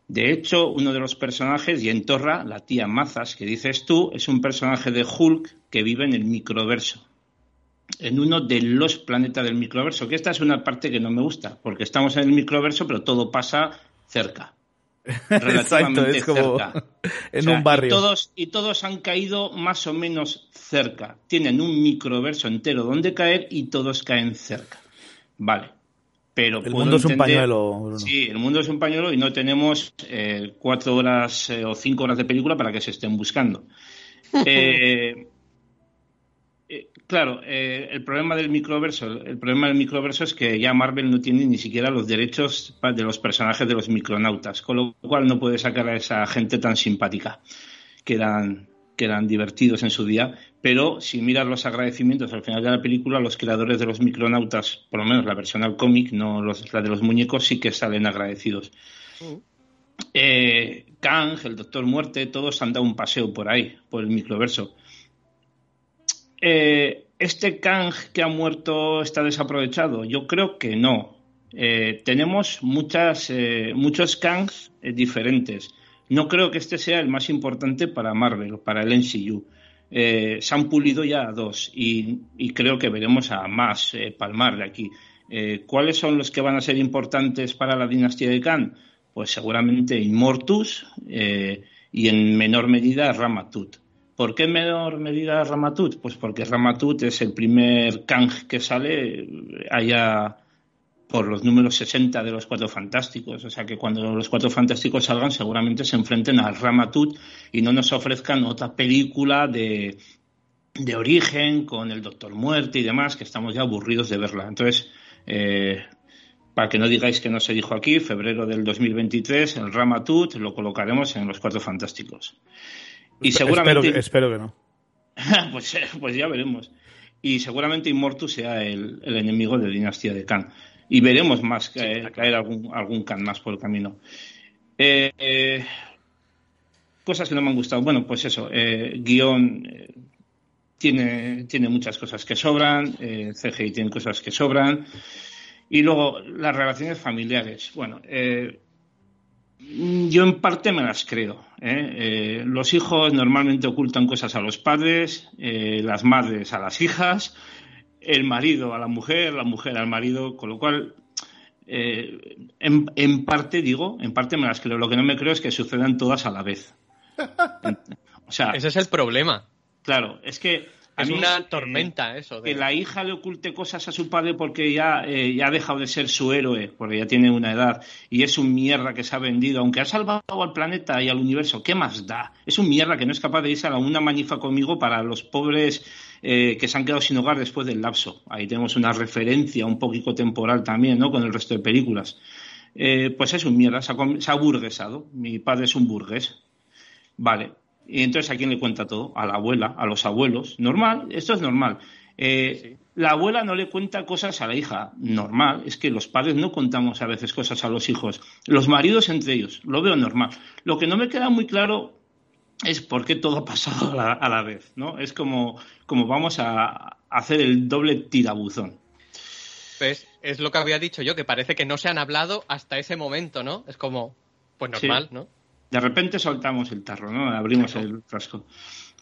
Speaker 3: De hecho, uno de los personajes, Yentorra, la tía Mazas, que dices tú, es un personaje de Hulk que vive en el microverso. En uno de los planetas del microverso. Que esta es una parte que no me gusta, porque estamos en el microverso, pero todo pasa cerca.
Speaker 1: Exacto,
Speaker 3: Relativamente
Speaker 1: es como
Speaker 3: cerca.
Speaker 1: en
Speaker 3: O sea,
Speaker 1: un barrio.
Speaker 3: Y todos, y todos han caído más o menos cerca. Tienen un microverso entero donde caer y todos caen cerca. Vale. Pero
Speaker 1: El mundo es un
Speaker 3: entender-
Speaker 1: pañuelo, Bruno.
Speaker 3: Sí, el mundo es un pañuelo y no tenemos eh, cuatro horas eh, o cinco horas de película para que se estén buscando. Eh, claro, el problema del microverso, el problema del microverso es que ya Marvel no tiene ni siquiera los derechos de los personajes de los micronautas, con lo cual no puede sacar a esa gente tan simpática que eran, que eran divertidos en su día. Pero si miras los agradecimientos al final de la película, los creadores de los micronautas, por lo menos la versión al cómic, no los, la de los muñecos, sí que salen agradecidos. Eh, Kang, el Doctor Muerte, todos han dado un paseo por ahí, por el microverso. Eh, ¿Este Kang que ha muerto está desaprovechado? Yo creo que no. Eh, tenemos muchas, muchos Kangs diferentes. No creo que este sea el más importante para Marvel, para el MCU. Eh, se han pulido ya a dos y, creo que veremos a más eh, palmar de aquí. Eh, ¿Cuáles son los que van a ser importantes para la dinastía de Khan? Pues seguramente Immortus y en menor medida Ramatut. ¿Por qué en menor medida Ramatut? Pues porque Ramatut es el primer Kang que sale allá por los números 60 de los Cuatro Fantásticos. O sea que cuando los Cuatro Fantásticos salgan seguramente se enfrenten al Ramatut y no nos ofrezcan otra película de, de origen con el Doctor Muerte y demás, que estamos ya aburridos de verla. Entonces, eh, para que no digáis que no se dijo aquí, febrero del 2023, el Ramatut lo colocaremos en los Cuatro Fantásticos. Y seguramente...
Speaker 1: Espero, que, espero que no.
Speaker 3: pues, pues ya veremos. Y seguramente Immortus sea el, el enemigo de Dinastía de Khan. Y veremos más que,
Speaker 2: está
Speaker 3: caer algún, algún Khan más por el camino. Eh, eh, cosas que no me han gustado. Bueno, pues eso, eh, guion eh, tiene, tiene muchas cosas que sobran, eh, CGI tiene cosas que sobran. Y luego, las relaciones familiares. Bueno, eh, yo en parte me las creo. ¿eh? Eh, los hijos normalmente ocultan cosas a los padres, eh, las madres a las hijas, el marido a la mujer, la mujer al marido, con lo cual, eh, en, en parte digo, en parte me las creo. Lo que no me creo es que sucedan todas a la vez. O sea,
Speaker 2: Ese es el problema.
Speaker 3: claro, es que a
Speaker 2: Es
Speaker 3: mí,
Speaker 2: una
Speaker 3: eh,
Speaker 2: tormenta eso. de-
Speaker 3: que la hija le oculte cosas a su padre porque ya, eh, ya ha dejado de ser su héroe, porque ya tiene una edad, y es un mierda que se ha vendido, aunque ha salvado al planeta y al universo, ¿qué más da? Es un mierda que no es capaz de irse a la una manifa conmigo para los pobres eh, que se han quedado sin hogar después del lapso. Ahí tenemos una referencia un poquito temporal también, ¿no? Con el resto de películas. Eh, pues es un mierda, se ha, se ha burguesado. Mi padre es un burgués. Vale. Y entonces, ¿a quién le cuenta todo? A la abuela, a los abuelos. Normal, esto es normal. Eh, la abuela no le cuenta cosas a la hija. Normal, es que los padres no contamos a veces cosas a los hijos. Los maridos entre ellos, lo veo normal. Lo que no me queda muy claro es por qué todo ha pasado a la, vez, ¿no? Es como, como vamos a hacer el doble tirabuzón.
Speaker 2: Pues es lo que había dicho yo, que parece que no se han hablado hasta ese momento, ¿no? Es como, pues normal, ¿no?
Speaker 3: De repente soltamos el tarro, ¿no? Abrimos el frasco.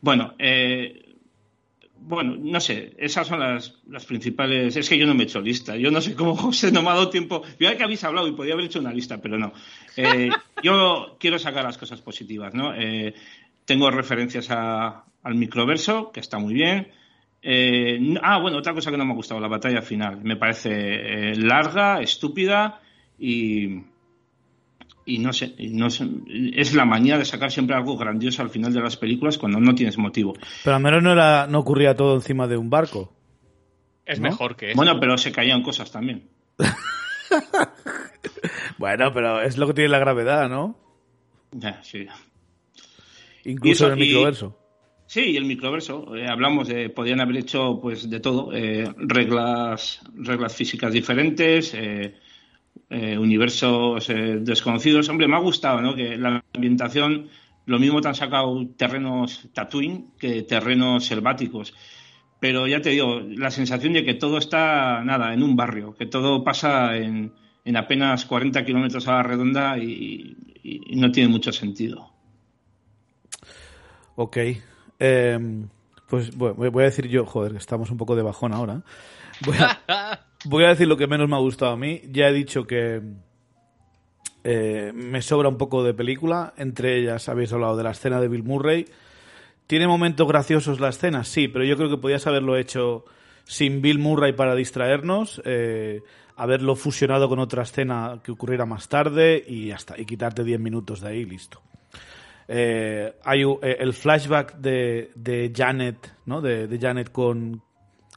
Speaker 3: Bueno, eh, bueno, no sé, esas son las, las, principales. Es que yo no me he hecho lista. Yo no sé cómo José no me ha dado tiempo. Yo que habéis hablado y podía haber hecho una lista, pero no. Eh, yo quiero sacar las cosas positivas, ¿no? Eh, tengo referencias a, al microverso, que está muy bien. Eh, ah, bueno, otra cosa que no me ha gustado, la batalla final. Me parece larga, estúpida y, y no sé, no es la manía de sacar siempre algo grandioso al final de las películas cuando no tienes motivo.
Speaker 1: Pero al menos no, era, no ocurría todo encima de un barco.
Speaker 2: Es mejor que eso.
Speaker 3: Bueno, pero se caían cosas también.
Speaker 1: bueno, pero es lo que tiene la gravedad, ¿no?
Speaker 3: Ya, sí.
Speaker 1: Incluso en el microverso.
Speaker 3: Sí, el microverso. Eh, hablamos de, podrían haber hecho pues de todo, eh, reglas, reglas físicas diferentes, eh, eh, universos eh, desconocidos. Hombre, me ha gustado, ¿no? Que la ambientación, lo mismo te han sacado terrenos Tatooine que terrenos selváticos. Pero ya te digo, la sensación de que todo está, nada, en un barrio, que todo pasa en, en apenas 40 kilómetros a la redonda y, no tiene mucho sentido.
Speaker 1: Ok. Em, pues voy a decir yo, joder, que estamos un poco de bajón ahora. Voy a, voy a decir lo que menos me ha gustado a mí. Ya he dicho que eh, me sobra un poco de película. Entre ellas habéis hablado de la escena de Bill Murray. ¿Tiene momentos graciosos la escena? Sí, pero yo creo que podías haberlo hecho sin Bill Murray para distraernos, eh, haberlo fusionado con otra escena que ocurriera más tarde y hasta y quitarte 10 minutos de ahí listo. Eh, hay el flashback de, Janet, ¿no? De, Janet con,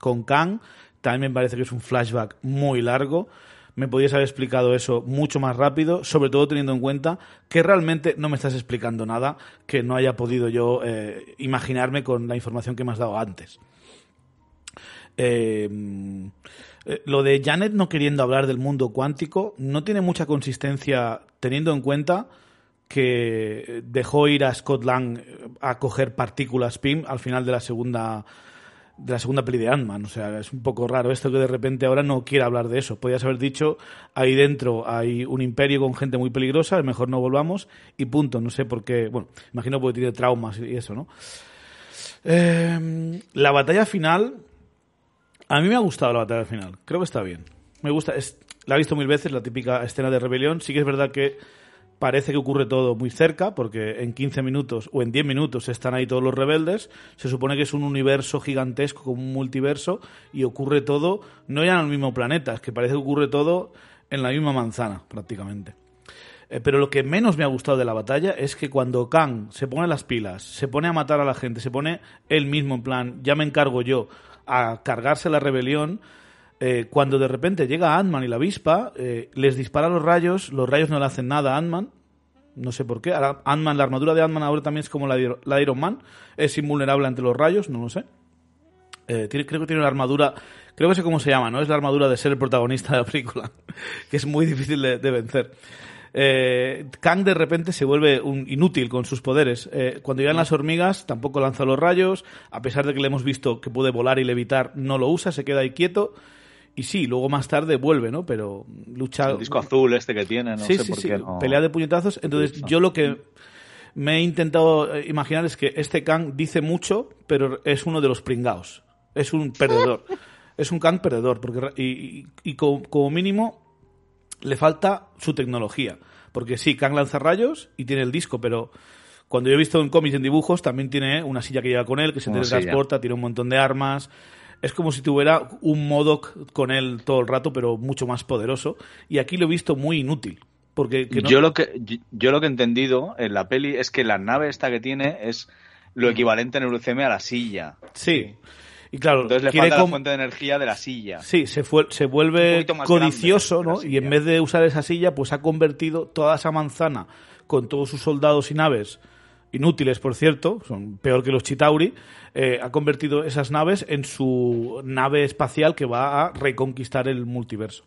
Speaker 1: con Kang también me parece que es un flashback muy largo. Me podías haber explicado eso mucho más rápido, sobre todo teniendo en cuenta que realmente no me estás explicando nada que no haya podido yo eh, imaginarme con la información que me has dado antes. Eh, eh, lo de Janet no queriendo hablar del mundo cuántico no tiene mucha consistencia teniendo en cuenta que dejó ir a Scott Lang a coger partículas PIM al final de la segunda de la segunda peli de Ant-Man. O sea, es un poco raro esto que de repente ahora no quiera hablar de eso. Podrías haber dicho, ahí dentro hay un imperio con gente muy peligrosa, mejor no volvamos y punto. No sé por qué. Bueno, imagino porque tiene traumas y eso, ¿no? Eh, la batalla final. A mí me ha gustado la batalla final. Creo que está bien. Me gusta. Es, la he visto mil veces, la típica escena de rebelión. Sí que es verdad que parece que ocurre todo muy cerca, porque en 15 minutos o en 10 minutos están ahí todos los rebeldes. Se supone que es un universo gigantesco, como un multiverso, y ocurre todo, no ya en el mismo planeta, es que parece que ocurre todo en la misma manzana, prácticamente. Eh, pero lo que menos me ha gustado de la batalla es que cuando Kang se pone las pilas, se pone a matar a la gente, se pone él mismo en plan, ya me encargo yo, a cargarse la rebelión, eh, cuando de repente llega Ant-Man y la avispa, eh, les dispara los rayos, los rayos no le hacen nada a Ant-Man, no sé por qué. Ant-Man, la armadura de Ant-Man ahora también es como la de, Iron Man, es invulnerable ante los rayos, no lo sé. Eh, creo que tiene una armadura, creo que sé cómo se llama, ¿no? Es la armadura de ser el protagonista de la película, que es muy difícil de, vencer. Kang de repente se vuelve un inútil con sus poderes. cuando llegan las hormigas, tampoco lanza los rayos. A pesar de que le hemos visto que puede volar y levitar, no lo usa, se queda ahí quieto. Y sí, luego más tarde vuelve, ¿no? Pero lucha.
Speaker 4: El disco azul este que tiene, no
Speaker 1: sí,
Speaker 4: sé
Speaker 1: sí,
Speaker 4: por
Speaker 1: sí.
Speaker 4: qué. No...
Speaker 1: Pelea de puñetazos. Entonces, yo lo que me he intentado eh, imaginar es que este Kang dice mucho, pero es uno de los pringaos. Es un perdedor. es un Kang perdedor. Porque, y, y, como, mínimo le falta su tecnología. Porque sí, Kang lanza rayos y tiene el disco, pero cuando yo he visto en cómics en dibujos, también tiene una silla que lleva con él, que se teletransporta, tiene un montón de armas es como si tuviera un Modoc con él todo el rato, pero mucho más poderoso. Y aquí lo he visto muy inútil. Porque
Speaker 4: yo, lo que, yo lo que he entendido en la peli es que la nave esta que tiene es lo equivalente en UCM a la silla.
Speaker 1: Sí. Y claro,
Speaker 4: entonces le falta la fuente de energía de la silla.
Speaker 1: Sí, se, fue, se vuelve codicioso, ¿no? Y en vez de usar esa silla, pues ha convertido toda esa manzana con todos sus soldados y naves inútiles por cierto, son peor que los Chitauri, eh, ha convertido esas naves en su nave espacial que va a reconquistar el multiverso.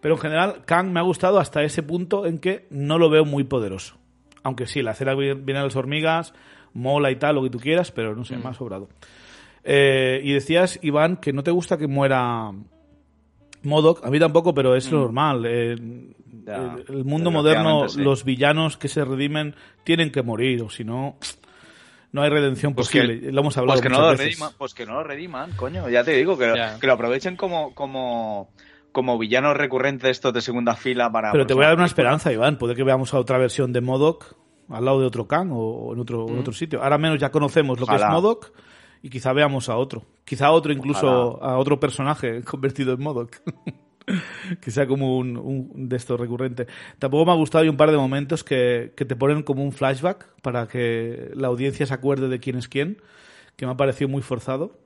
Speaker 1: Pero en general, Kang me ha gustado hasta ese punto en que no lo veo muy poderoso. Aunque sí, la cera viene a las hormigas, mola y tal, lo que tú quieras, pero no sé, me ha sobrado. Eh, y decías, Iván, que no te gusta que muera Modoc. A mí tampoco, pero es lo normal. Eh,
Speaker 4: Ya,
Speaker 1: el, mundo moderno,
Speaker 4: sí.
Speaker 1: los villanos que se redimen tienen que morir, o si no, no hay redención
Speaker 4: Pues que-
Speaker 1: posible. lo hemos hablado
Speaker 4: Pues que, no lo
Speaker 1: veces.
Speaker 4: rediman, pues que no lo rediman, coño. Ya te digo, que,
Speaker 2: Ya.
Speaker 4: que lo aprovechen como, como, como villanos recurrentes estos de segunda fila para...
Speaker 1: Pero te voy a dar una esperanza, Iván. Puede que veamos a otra versión de Modoc al lado de otro Kang o en otro, en otro sitio. Ahora menos ya conocemos lo que es Modoc y quizá veamos a otro. Quizá a otro incluso, a otro personaje convertido en Modoc. que sea como un, un de estos recurrente. Tampoco me ha gustado hay un par de momentos que, que te ponen como un flashback para que la audiencia se acuerde de quién es quién, que me ha parecido muy forzado.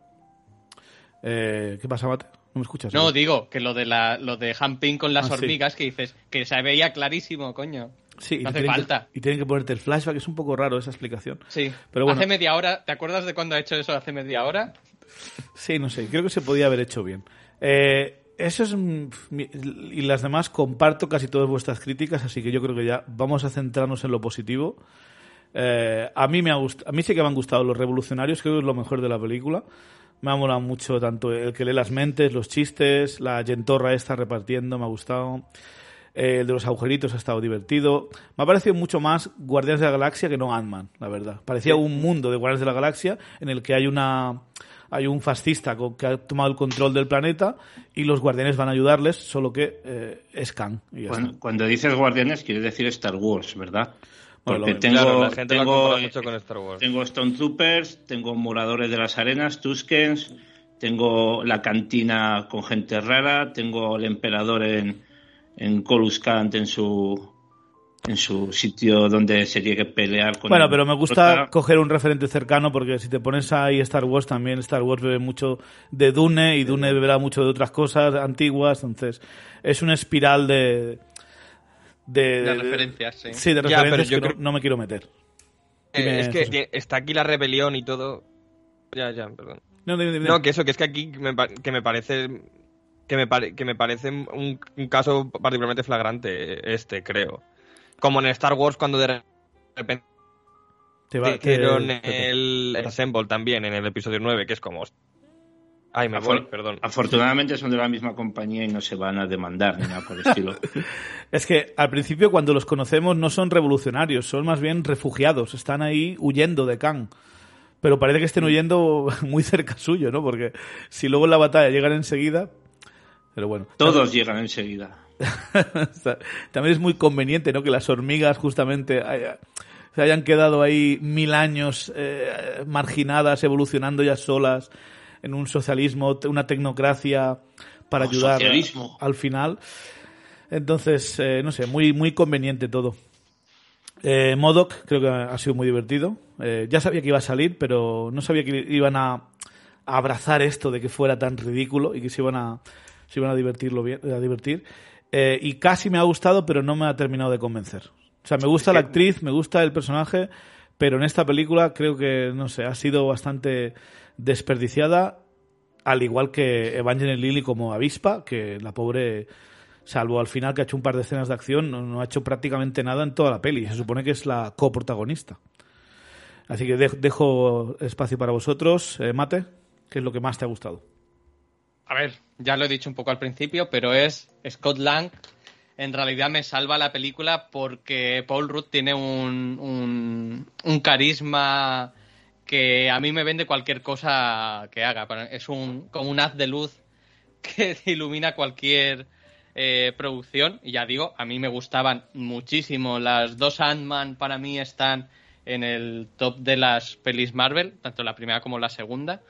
Speaker 1: Eh, ¿Qué pasa, Mate? ¿No me escuchas?
Speaker 2: No, digo que lo de la, lo de Hamping con las
Speaker 1: Ah, sí.
Speaker 2: hormigas que dices que se veía clarísimo, coño.
Speaker 1: Sí, y
Speaker 2: no hace
Speaker 1: tienen que-
Speaker 2: falta.
Speaker 1: y tienen que ponerte el flashback, es un poco raro esa explicación.
Speaker 2: Sí.
Speaker 1: Pero bueno.
Speaker 2: Hace media hora, ¿te acuerdas de cuando ha hecho eso hace media hora?
Speaker 1: Sí, no sé, creo que se podía haber hecho bien. Eh, eso es. mm, Y las demás comparto casi todas vuestras críticas, así que yo creo que ya vamos a centrarnos en lo positivo. Eh, a mí me ha a mí sí que me han gustado los revolucionarios, creo que es lo mejor de la película. Me ha molado mucho tanto el que lee las mentes, los chistes, la gentorra esta repartiendo, me ha gustado. Eh, el de los agujeritos ha estado divertido. Me ha parecido mucho más Guardianes de la Galaxia que no Ant-Man, la verdad. Parecía un mundo de Guardianes de la Galaxia en el que hay una hay un fascista que ha tomado el control del planeta y los guardianes van a ayudarles, solo que eh, es Kang. y ya
Speaker 3: Cuando,
Speaker 1: está.
Speaker 3: cuando dices Guardianes, quiere decir Star Wars, ¿verdad?
Speaker 1: Bueno,
Speaker 3: Porque
Speaker 1: lo-
Speaker 3: tengo,
Speaker 5: claro, la gente
Speaker 3: tengo,
Speaker 5: mucho con Star Wars.
Speaker 3: tengo Stone Troopers, tengo Moradores de las Arenas, Tuskens, tengo la cantina con gente rara, tengo el emperador en, en Coruscant en su en su sitio donde se tiene que pelear con
Speaker 1: Bueno,
Speaker 3: el
Speaker 1: pero me gusta coger un referente cercano porque si te pones ahí Star Wars también, Star Wars bebe mucho de Dune y Dune beberá mucho de otras cosas antiguas, entonces es una espiral de... De,
Speaker 2: referencias, sí.
Speaker 1: Sí, de
Speaker 5: Ya, pero
Speaker 1: referencias
Speaker 5: yo
Speaker 1: que no-
Speaker 5: creo-
Speaker 1: no, me quiero meter.
Speaker 5: Eh,
Speaker 1: Dime,
Speaker 5: es que está aquí la rebelión y todo. Ya, ya, perdón.
Speaker 1: No,
Speaker 5: que eso, que es que aquí me, que me parece que me, pare- que me parece un, un caso particularmente flagrante este, creo. Como en Star Wars cuando de repente
Speaker 1: Te va- te- te-
Speaker 5: el Assemble también en el episodio 9, que es como... Ay, me voy,
Speaker 3: Afor-
Speaker 5: perdón.
Speaker 3: Afortunadamente son de la misma compañía y no se van a demandar ni nada por el estilo.
Speaker 1: Es que al principio cuando los conocemos no son revolucionarios, son más bien refugiados, están ahí huyendo de Kang. Pero parece que estén huyendo muy cerca suyo, ¿no? Porque si luego en la batalla llegan enseguida... Pero bueno.
Speaker 3: Todos llegan enseguida.
Speaker 1: También es muy conveniente, ¿no? Que las hormigas justamente haya- se hayan quedado ahí mil años eh, marginadas, evolucionando ya solas en un socialismo, una tecnocracia para
Speaker 3: Oh,
Speaker 1: ayudar al final. Entonces, eh, no sé, muy, muy conveniente todo. Eh, Modoc creo que ha sido muy divertido. Eh, ya sabía que iba a salir, pero no sabía que iban a, a abrazar esto de que fuera tan ridículo y que se iban a, se iban a, divertirlo bien, a divertir. Eh, y casi me ha gustado, pero no me ha terminado de convencer. O sea, me gusta la actriz, me gusta el personaje, pero en esta película creo que, no sé, ha sido bastante desperdiciada, al igual que Evangeline Lilly como avispa, que la pobre salvo al final que ha hecho un par de escenas de acción, no, no ha hecho prácticamente nada en toda la peli. Se supone que es la coprotagonista. Así que de- dejo espacio para vosotros. Eh, Mate, ¿qué es lo que más te ha gustado?
Speaker 2: A ver, ya lo he dicho un poco al principio, pero es Scott Lang. En realidad me salva la película porque Paul Rudd tiene un, un, un carisma que a mí me vende cualquier cosa que haga. Es un, como un haz de luz que ilumina cualquier eh, producción. Y ya digo, a mí me gustaban muchísimo. Las dos Ant-Man para mí están en el top de las pelis Marvel, tanto la primera como la segunda.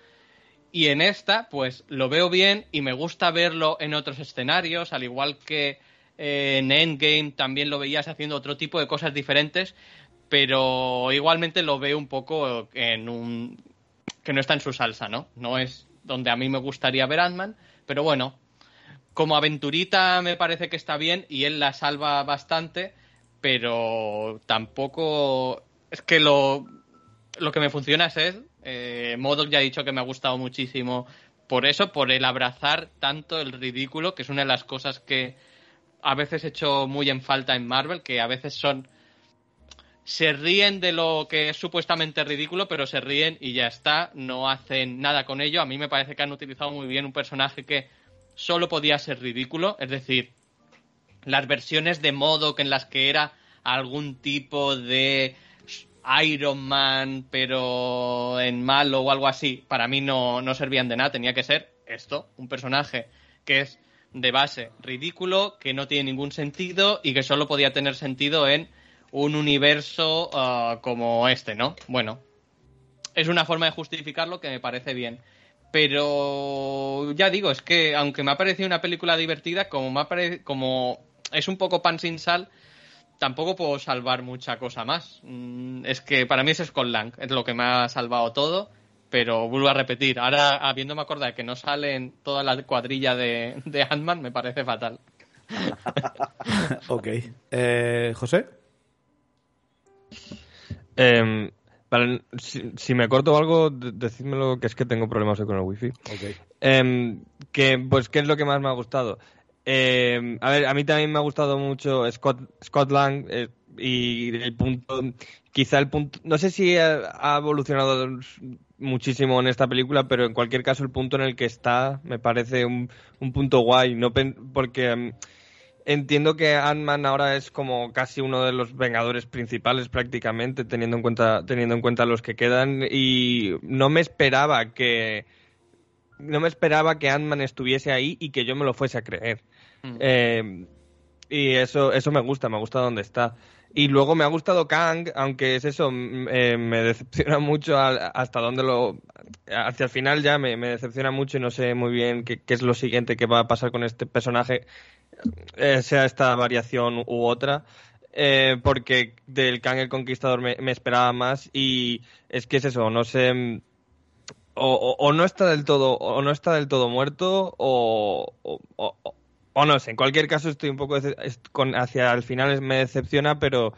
Speaker 2: Y en esta, pues lo veo bien y me gusta verlo en otros escenarios, al igual que eh, en Endgame también lo veías haciendo otro tipo de cosas diferentes, pero igualmente lo veo un poco en un... que no está en su salsa, ¿no? No es donde a mí me gustaría ver Ant-Man, pero bueno, como aventurita me parece que está bien y él la salva bastante, pero tampoco es que lo, lo que me funciona es. Eh, Modoc ya ha dicho que me ha gustado muchísimo por eso, por el abrazar tanto el ridículo, que es una de las cosas que a veces he hecho muy en falta en Marvel, que a veces son se ríen de lo que es supuestamente ridículo, pero se ríen y ya está, no hacen nada con ello. A mí me parece que han utilizado muy bien un personaje que solo podía ser ridículo, es decir, las versiones de modo que en las que era algún tipo de Iron Man, pero en malo o algo así, para mí no, no servían de nada, tenía que ser esto, un personaje que es de base ridículo, que no tiene ningún sentido y que solo podía tener sentido en un universo ah, como este, ¿no? Bueno, es una forma de justificarlo que me parece bien. Pero ya digo, es que aunque me ha parecido una película divertida, como, me ha parecido, como es un poco pan sin sal, tampoco puedo salvar mucha cosa más. Mm, Es que para mí es Scott Lang, es lo que me ha salvado todo. Pero vuelvo a repetir, ahora habiéndome acordado de que no salen toda la cuadrilla de, de Ant-Man, me parece fatal.
Speaker 1: ok. Eh, ¿José?
Speaker 5: Vale, si, si me corto algo, de- decídmelo que es que tengo problemas hoy con el wifi.
Speaker 1: Ok.
Speaker 5: Em, que, pues, ¿qué es lo que más me ha gustado? Em, a ver, a mí también me ha gustado mucho Scott, Lang eh, y el punto, quizá el punto, no sé si ha, evolucionado muchísimo en esta película, pero en cualquier caso el punto en el que está me parece un, un punto guay, no porque em, entiendo que Ant-Man ahora es como casi uno de los Vengadores principales prácticamente, teniendo en cuenta, teniendo en cuenta los que quedan, y no me esperaba que no me esperaba que Ant-Man estuviese ahí y que yo me lo fuese a creer.
Speaker 2: Mm.
Speaker 5: Eh, y eso, eso me gusta, me gusta dónde está. Y luego me ha gustado Kang, aunque es eso, eh, me decepciona mucho hasta dónde lo... Hacia el final ya me, decepciona mucho y no sé muy bien qué, es lo siguiente que va a pasar con este personaje, eh, sea esta variación u otra. Porque del Kang el Conquistador me, esperaba más y es que es eso, no sé... O, o- o no está del todo o no está del todo muerto o, o- en cualquier caso estoy un poco hacia el final me decepciona, pero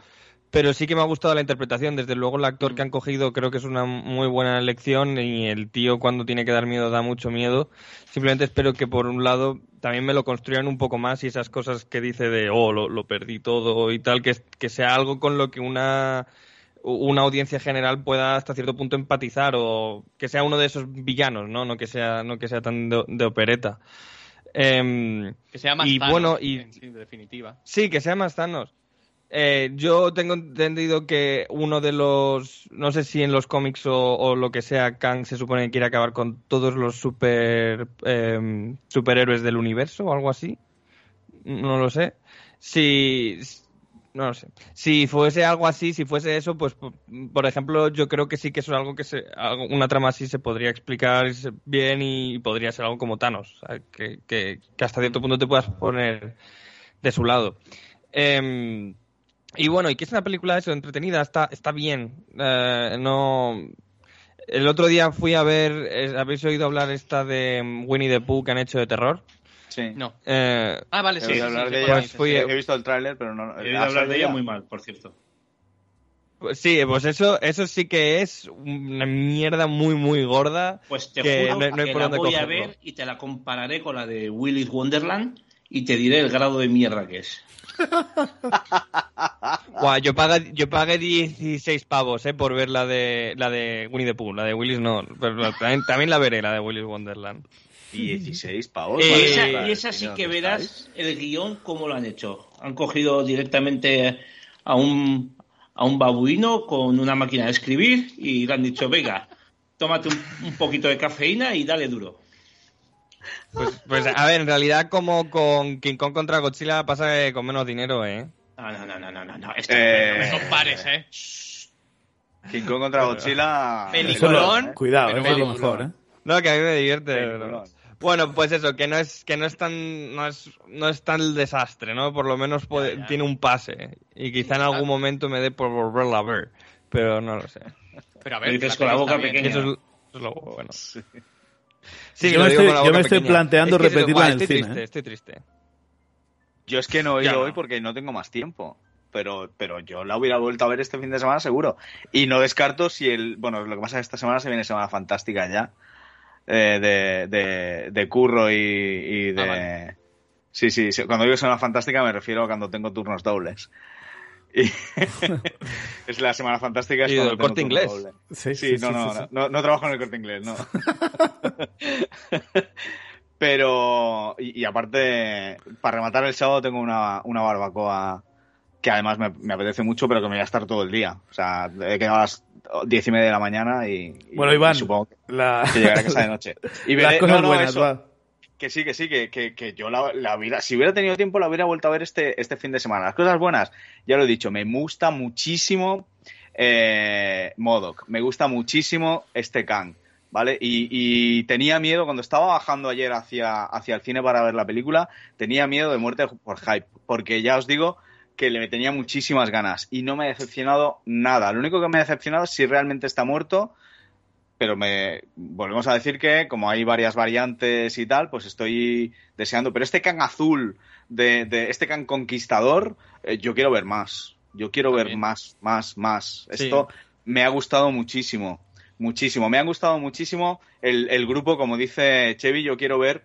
Speaker 5: pero sí que me ha gustado la interpretación. Desde luego el actor que han cogido creo que es una muy buena elección y el tío cuando tiene que dar miedo da mucho miedo. Simplemente espero que por un lado también me lo construyan un poco más y esas cosas que dice de oh lo, perdí todo y tal que, que sea algo con lo que una una audiencia general pueda hasta cierto punto empatizar o que sea uno de esos villanos, ¿no? No que sea, no que sea tan de opereta. Em,
Speaker 2: Que sea más
Speaker 5: y
Speaker 2: Thanos,
Speaker 5: bueno, y
Speaker 2: en definitiva.
Speaker 5: Sí, que sea más Thanos. Eh, yo tengo entendido que uno de los, no sé si en los cómics o, o lo que sea, Kang se supone que quiere acabar con todos los super em, superhéroes del universo o algo así. No lo sé. Si, no lo sé. Si fuese algo así, si fuese eso, pues por, ejemplo, yo creo que sí que eso es algo que se, una trama así se podría explicar bien y podría ser algo como Thanos, que, que, que hasta cierto punto te puedas poner de su lado. Em, y bueno, y que es una película eso, entretenida, está, está bien. Eh, no. El otro día fui a ver, eh, ¿habéis oído hablar esta de mm, Winnie the Pooh que han hecho de terror?
Speaker 4: Sí.
Speaker 2: No.
Speaker 5: Eh,
Speaker 2: Ah, vale, sí.
Speaker 4: de ella.
Speaker 5: Pues fui-.
Speaker 4: He visto el tráiler, pero no.
Speaker 3: He oído
Speaker 4: ¿has
Speaker 3: hablar de ella muy mal, por cierto.
Speaker 5: pues sí, pues eso, eso sí que es una mierda muy, muy gorda.
Speaker 3: Pues te
Speaker 5: que
Speaker 3: juro
Speaker 5: no- no hay
Speaker 3: que
Speaker 5: por
Speaker 3: la
Speaker 5: dónde
Speaker 3: voy a
Speaker 5: cogerlo.
Speaker 3: ver y te la compararé con la de Willy's Wonderland y te diré el grado de mierda que es.
Speaker 5: Guau, yo pagué, yo pagué 16 pavos eh, por ver la de, la de Winnie the Pooh. La de Willis no, pero también, también la veré, la de Willis Wonderland.
Speaker 4: 16 pavos.
Speaker 5: Eh,
Speaker 3: esa, esa sí
Speaker 4: ¿dónde
Speaker 3: que
Speaker 4: estáis?
Speaker 3: verás el guion cómo lo han hecho. Han cogido directamente a un, a un babuino con una máquina de escribir y le han dicho, venga, tómate un, un poquito de cafeína y dale duro.
Speaker 5: Pues, pues a ver, en realidad como con King Kong contra Godzilla pasa que con menos dinero, ¿eh?
Speaker 3: No, no, no, no, no, no, no. Esta-
Speaker 4: Eh,
Speaker 2: No me compares, ¿eh?
Speaker 4: King Kong contra Godzilla.
Speaker 2: Peliculón.
Speaker 1: Lo- cuidado, es lo
Speaker 2: vamos.
Speaker 1: mejor, ¿eh?
Speaker 5: No, que a mí me divierte.
Speaker 4: Peliculón.
Speaker 5: Bueno, pues eso, que no es que no es tan no es no es tan el desastre, ¿no? Por lo menos puede-
Speaker 2: ya.
Speaker 5: tiene un pase y quizá en algún momento me dé por volverla a ver, pero no lo sé.
Speaker 2: Pero a ver,
Speaker 3: dices con la boca pequeña.
Speaker 5: Eso es, eso es lo bueno.
Speaker 1: Yo
Speaker 5: lo
Speaker 1: me
Speaker 5: digo
Speaker 1: estoy-
Speaker 5: con la
Speaker 1: yo me estoy planteando
Speaker 5: Es que
Speaker 1: repetirla en el
Speaker 5: estoy
Speaker 1: cine,
Speaker 5: Triste,
Speaker 1: ¿eh?
Speaker 5: Estoy triste.
Speaker 4: Yo es que no he ido
Speaker 5: no.
Speaker 4: hoy porque no tengo más tiempo. pero, pero yo la hubiera vuelto a ver este fin de semana seguro. Y no descarto si el. Bueno, lo que pasa es que esta semana se viene Semana Fantástica ya. Eh, de, de, de curro y, y de.
Speaker 2: Ah, vale.
Speaker 4: Sí, sí, sí, cuando digo Semana Fantástica me refiero a cuando tengo turnos dobles. Y es la Semana Fantástica. Es
Speaker 5: Y del
Speaker 4: tengo
Speaker 5: Corte Inglés.
Speaker 4: doble.
Speaker 1: Sí,
Speaker 4: Sí, no, no, no, no, no trabajo en el corte inglés, no. Pero, y, y aparte, para rematar el sábado tengo una, una barbacoa que además me, me apetece mucho, pero que me voy a estar todo el día. O sea, he quedado a las diez y media de la mañana y, y-
Speaker 1: Bueno, Iván,
Speaker 4: y supongo
Speaker 1: la-
Speaker 4: que llegaré a casa de noche. Y
Speaker 1: las
Speaker 4: veré-
Speaker 1: cosas
Speaker 4: no, no,
Speaker 1: buenas,
Speaker 4: eso,
Speaker 1: va.
Speaker 4: que sí, que sí, que, que, que yo la, la hubiera, si hubiera tenido tiempo la hubiera vuelto a ver este, este fin de semana. Las cosas buenas, ya lo he dicho, me gusta muchísimo eh, Modoc, me gusta muchísimo este Kang, ¿vale? Y, y tenía miedo, cuando estaba bajando ayer hacia, hacia el cine para ver la película, tenía miedo de muerte por hype, porque ya os digo que le tenía muchísimas ganas y no me ha decepcionado nada. Lo único que me ha decepcionado es si realmente está muerto, pero me volvemos a decir que como hay varias variantes y tal, pues estoy deseando. Pero este can azul de, de este can conquistador, eh, yo quiero ver más. Yo quiero ver más, más, más.
Speaker 5: Sí.
Speaker 4: Esto me ha gustado muchísimo, muchísimo. Me ha gustado muchísimo el, el grupo, como dice Chevy, yo quiero ver,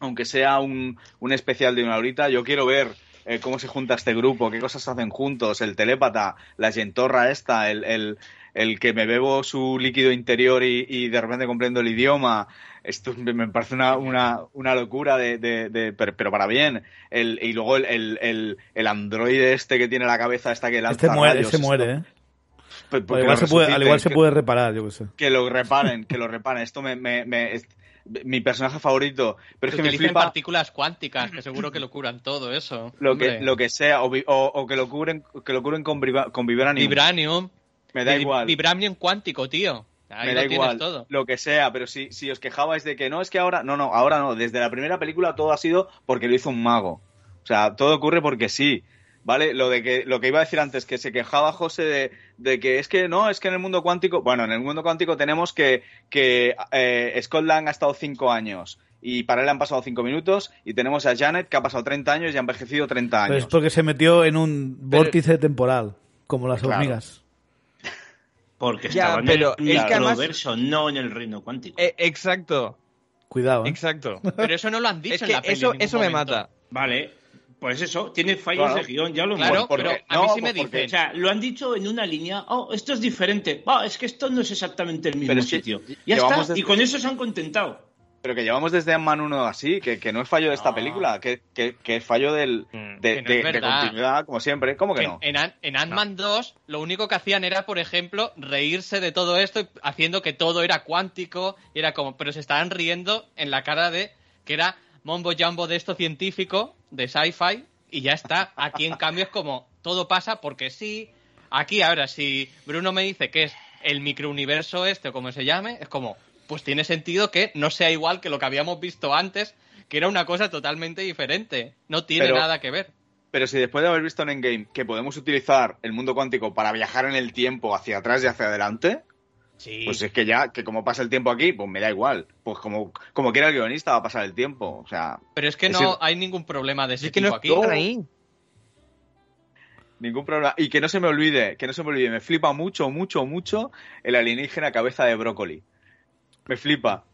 Speaker 4: aunque sea un, un especial de una horita, yo quiero ver eh, cómo se junta este grupo, qué cosas hacen juntos, el telépata, la gentorra esta, el, el, el que me bebo su líquido interior y, y de repente comprendo el idioma. Esto me parece una, una, una locura de, de, de- pero, pero para bien. El, y luego el, el, el, el androide este que tiene la cabeza esta que lanza
Speaker 1: Este muere,
Speaker 4: rayos,
Speaker 1: este muere, ¿eh?
Speaker 4: Pues- pues
Speaker 1: Al igual, se puede, al
Speaker 4: resuciten,
Speaker 1: igual se
Speaker 4: que-
Speaker 1: puede reparar, yo qué sé.
Speaker 4: que lo reparen, que lo reparen. Esto me, me, me- mi personaje favorito. Pero es que me flipa
Speaker 2: partículas cuánticas, que seguro que lo curan todo eso.
Speaker 4: lo que, lo que sea, o, o- o que lo cubren, que lo cubren con, con vibranium.
Speaker 2: Vibranium.
Speaker 4: me da igual.
Speaker 2: Vibranium cuántico, tío. Ahí
Speaker 4: me da igual,
Speaker 2: todo.
Speaker 4: lo que sea, pero si, si os quejabais de que no, es que ahora, no, no, ahora no, desde la primera película todo ha sido porque lo hizo un mago. O sea, todo ocurre porque sí, ¿vale? Lo de que, lo que iba a decir antes, que se quejaba José de, de que es que no, es que en el mundo cuántico, bueno, en el mundo cuántico tenemos que, que eh, Scott Lang ha estado cinco años y para él han pasado cinco minutos y tenemos a Janet que ha pasado 30 años y ha envejecido 30
Speaker 1: Pero
Speaker 4: años.
Speaker 1: es porque se metió en un vórtice temporal, como las
Speaker 4: Claro.
Speaker 1: hormigas.
Speaker 3: Porque
Speaker 5: Ya,
Speaker 3: estaba
Speaker 5: pero
Speaker 3: en
Speaker 5: es
Speaker 3: el
Speaker 5: que además-
Speaker 3: microverso, no en el reino cuántico.
Speaker 5: Eh, exacto,
Speaker 1: Cuidado, ¿eh?
Speaker 5: exacto.
Speaker 2: Pero eso no lo han dicho
Speaker 5: es
Speaker 2: en
Speaker 5: que
Speaker 2: la peli
Speaker 5: eso,
Speaker 2: en
Speaker 5: eso me mata.
Speaker 3: Vale, pues eso, tiene fallos
Speaker 4: Claro.
Speaker 3: de guion, ya lo hemos
Speaker 2: Claro,
Speaker 4: Porque-
Speaker 2: pero a
Speaker 4: no,
Speaker 2: mí sí me
Speaker 4: pues porque-
Speaker 2: dicen.
Speaker 3: O sea, lo han dicho en una línea, oh, esto es diferente, oh, es que esto no es exactamente el mismo
Speaker 4: Pero
Speaker 3: sitio. Ya está,
Speaker 4: desde-
Speaker 3: y con eso se han contentado.
Speaker 4: Pero que llevamos desde Ant-Man 1 así, que, que no es fallo de esta
Speaker 3: No.
Speaker 4: película, que, que, que es fallo del,
Speaker 5: Mm.
Speaker 4: de,
Speaker 2: Que no
Speaker 4: de-
Speaker 2: es
Speaker 4: de
Speaker 2: verdad.
Speaker 4: continuidad, como siempre. ¿Cómo que no?
Speaker 2: En, Ant- en Ant-Man 2 lo único que hacían era, por ejemplo, reírse de todo esto, haciendo que todo era cuántico, y era como, pero se estaban riendo en la cara de que era mombo jumbo de esto científico, de sci-fi, y ya está. Aquí en cambio es como, todo pasa porque sí. Aquí ahora, si Bruno me dice que es el microuniverso este o como se llame, es como, pues tiene sentido que no sea igual que lo que habíamos visto antes, que era una cosa totalmente diferente. No tiene
Speaker 4: Pero-
Speaker 2: nada que ver.
Speaker 4: Pero si después de haber visto en Endgame que podemos utilizar el mundo cuántico para viajar en el tiempo hacia atrás y hacia adelante,
Speaker 2: Sí.
Speaker 4: pues es que ya, que como pasa el tiempo aquí, pues me da igual. Pues como, como quiera el guionista va a pasar el tiempo. O sea,
Speaker 2: Pero es que
Speaker 4: Es
Speaker 2: no hay ningún problema de ese
Speaker 5: Es que
Speaker 2: tipo
Speaker 5: no
Speaker 2: aquí.
Speaker 5: ahí.
Speaker 4: ningún problema. Y que no se me olvide, que no se me olvide, me flipa mucho, mucho, mucho el alienígena cabeza de brócoli. Me flipa.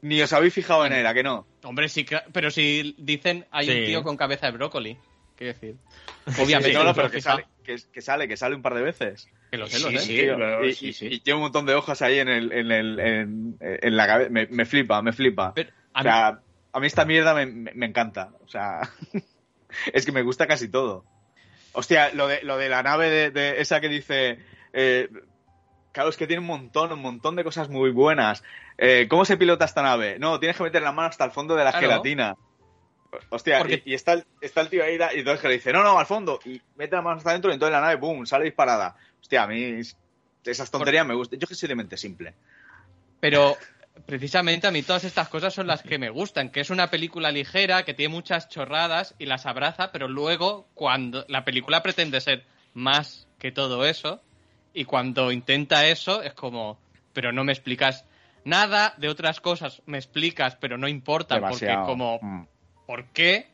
Speaker 4: Ni os habéis fijado en él, ¿a que no?
Speaker 2: Hombre, sí, pero si dicen hay
Speaker 5: Sí.
Speaker 2: un tío con cabeza de brócoli, quiero decir. Obviamente,
Speaker 4: no, no,
Speaker 2: no
Speaker 4: pero que sale, que, que sale, que sale un par de veces.
Speaker 2: Que lo sé, lo
Speaker 3: Sí,
Speaker 2: sé.
Speaker 3: sí.
Speaker 4: Y,
Speaker 3: sí,
Speaker 4: y-
Speaker 3: sí.
Speaker 4: y lleva un montón de hojas ahí en el, en el, en, en la cabeza. Me, me flipa, me flipa.
Speaker 2: Pero a
Speaker 4: o
Speaker 2: mí-
Speaker 4: sea, a mí esta mierda me, me- me encanta. O sea, es que me gusta casi todo. Hostia, lo de, lo de la nave de, de esa que dice. eh, claro, es que tiene un montón, un montón de cosas muy buenas. Eh, ¿Cómo se pilota esta nave? No, tienes que meter la mano hasta el fondo de la
Speaker 2: Claro.
Speaker 4: gelatina. Hostia,
Speaker 2: Porque-
Speaker 4: y, y está, el, está el tío ahí y entonces que le dice, no, no, al fondo. Y mete la mano hasta adentro y entonces la nave, ¡pum!, sale disparada. Hostia, a mí esas tonterías me gustan. Yo que soy de mente simple.
Speaker 2: Pero precisamente a mí todas estas cosas son las que me gustan, que es una película ligera, que tiene muchas chorradas y las abraza, pero luego cuando la película pretende ser más que todo eso, y cuando intenta eso es como, pero no me explicas nada de otras cosas, me explicas, pero no importa, porque
Speaker 4: Demasiado.
Speaker 2: como,
Speaker 4: Mm.
Speaker 2: ¿Por qué?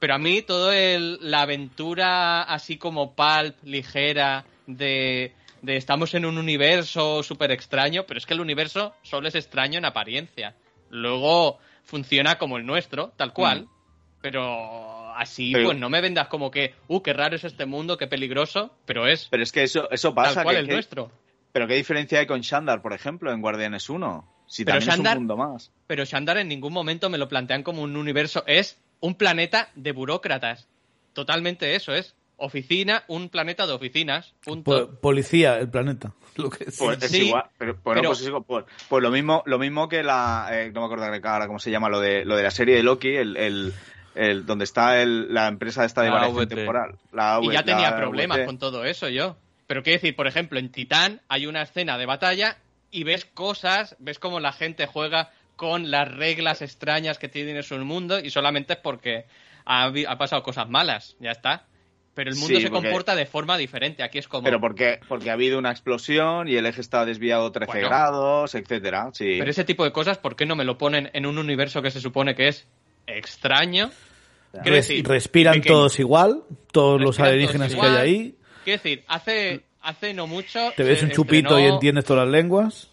Speaker 2: Pero a mí todo el, la aventura así como pulp, ligera, de, de estamos en un universo súper extraño, pero es que el universo solo es extraño en apariencia. Luego funciona como el nuestro, tal cual,
Speaker 4: Mm.
Speaker 2: pero así
Speaker 4: Pero-
Speaker 2: pues no me vendas como que, uh, qué raro es este mundo, qué peligroso, pero es
Speaker 4: Pero es que eso, eso pasa.
Speaker 2: tal cual
Speaker 4: que-
Speaker 2: el
Speaker 4: que-
Speaker 2: nuestro.
Speaker 4: pero ¿qué diferencia hay con Shandar, por ejemplo, en Guardianes 1? Si
Speaker 2: Pero
Speaker 4: también
Speaker 2: Shandar-
Speaker 4: es un mundo más.
Speaker 2: Pero Shandar en ningún momento me lo plantean como un universo, es un planeta de burócratas. Totalmente eso, es oficina, un planeta de oficinas, punto.
Speaker 1: Po- policía, el planeta. Lo que es.
Speaker 4: Pues es
Speaker 2: Sí,
Speaker 4: igual, pero, bueno,
Speaker 2: pero-
Speaker 4: pues, pues, pues lo mismo, lo mismo que la, eh, no me acuerdo ahora cómo se llama, lo de, lo de la serie de Loki, el, el, el- donde está el, la empresa esta de
Speaker 5: La
Speaker 4: variación temporal. La
Speaker 2: y ya tenía
Speaker 4: la
Speaker 2: problemas
Speaker 4: VT.
Speaker 2: con todo eso yo. Pero quiero decir, por ejemplo, en Titán hay una escena de batalla y ves cosas, ves cómo la gente juega con las reglas extrañas que tiene en su mundo y solamente es porque ha, pasado cosas malas, ya está. Pero el mundo
Speaker 4: Sí,
Speaker 2: se
Speaker 4: porque-
Speaker 2: comporta de forma diferente. Aquí es como.
Speaker 4: Pero porque, porque ha habido una explosión y el eje está desviado 13
Speaker 2: Bueno.
Speaker 4: grados, etcétera. Sí.
Speaker 2: Pero ese tipo de cosas, ¿por qué no me lo ponen en un universo que se supone que es extraño? Quiero
Speaker 1: Res-
Speaker 2: decir,
Speaker 1: respiran
Speaker 2: pequeño.
Speaker 1: todos igual, todos los alienígenas
Speaker 2: todos
Speaker 1: que hay ahí.
Speaker 2: Quiero decir, hace, hace no mucho.
Speaker 1: Te ves
Speaker 2: se
Speaker 1: un chupito y entiendes todas las lenguas.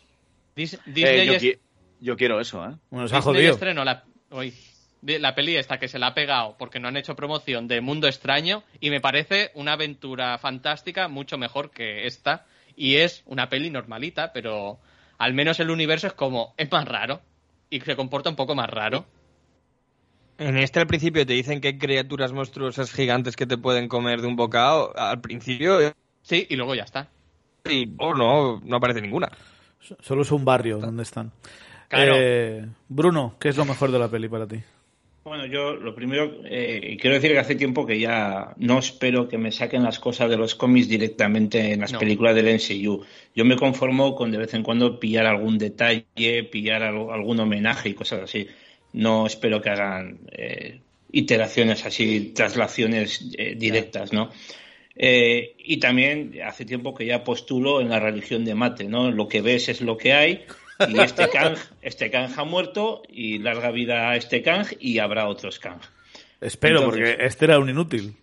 Speaker 2: Dis-
Speaker 4: Eh, yo,
Speaker 2: es-
Speaker 4: qui- yo quiero eso, ¿eh?
Speaker 1: Bueno, se ha jodido.
Speaker 2: estrenó la, uy, de- la peli esta que se la ha pegado porque no han hecho promoción de Mundo Extraño y me parece una aventura fantástica mucho mejor que esta y es una peli normalita pero al menos el universo es como es más raro y se comporta un poco más raro
Speaker 5: En este al principio te dicen que hay criaturas monstruosas gigantes que te pueden comer de un bocado. Al principio, eh,
Speaker 2: sí y luego ya está
Speaker 5: y, oh, no, no aparece ninguna.
Speaker 1: Solo es un barrio donde están.
Speaker 2: Claro.
Speaker 1: Eh, Bruno, ¿qué es lo mejor de la peli para ti?
Speaker 3: Bueno, yo lo primero, eh, quiero decir que hace tiempo que ya no espero que me saquen las cosas de los cómics directamente en las
Speaker 2: No.
Speaker 3: películas del MCU. Yo me conformo con de vez en cuando pillar algún detalle, pillar algo- algún homenaje y cosas así. No espero que hagan eh, iteraciones así, traslaciones eh, directas, ¿no? Eh, y también hace tiempo que ya postulo en la religión de Mate, ¿no? Lo que ves es lo que hay y este Kang, este Kang ha muerto y larga vida a este Kang y habrá otros Kang.
Speaker 1: Espero,
Speaker 3: Entonces-
Speaker 1: porque este era un inútil.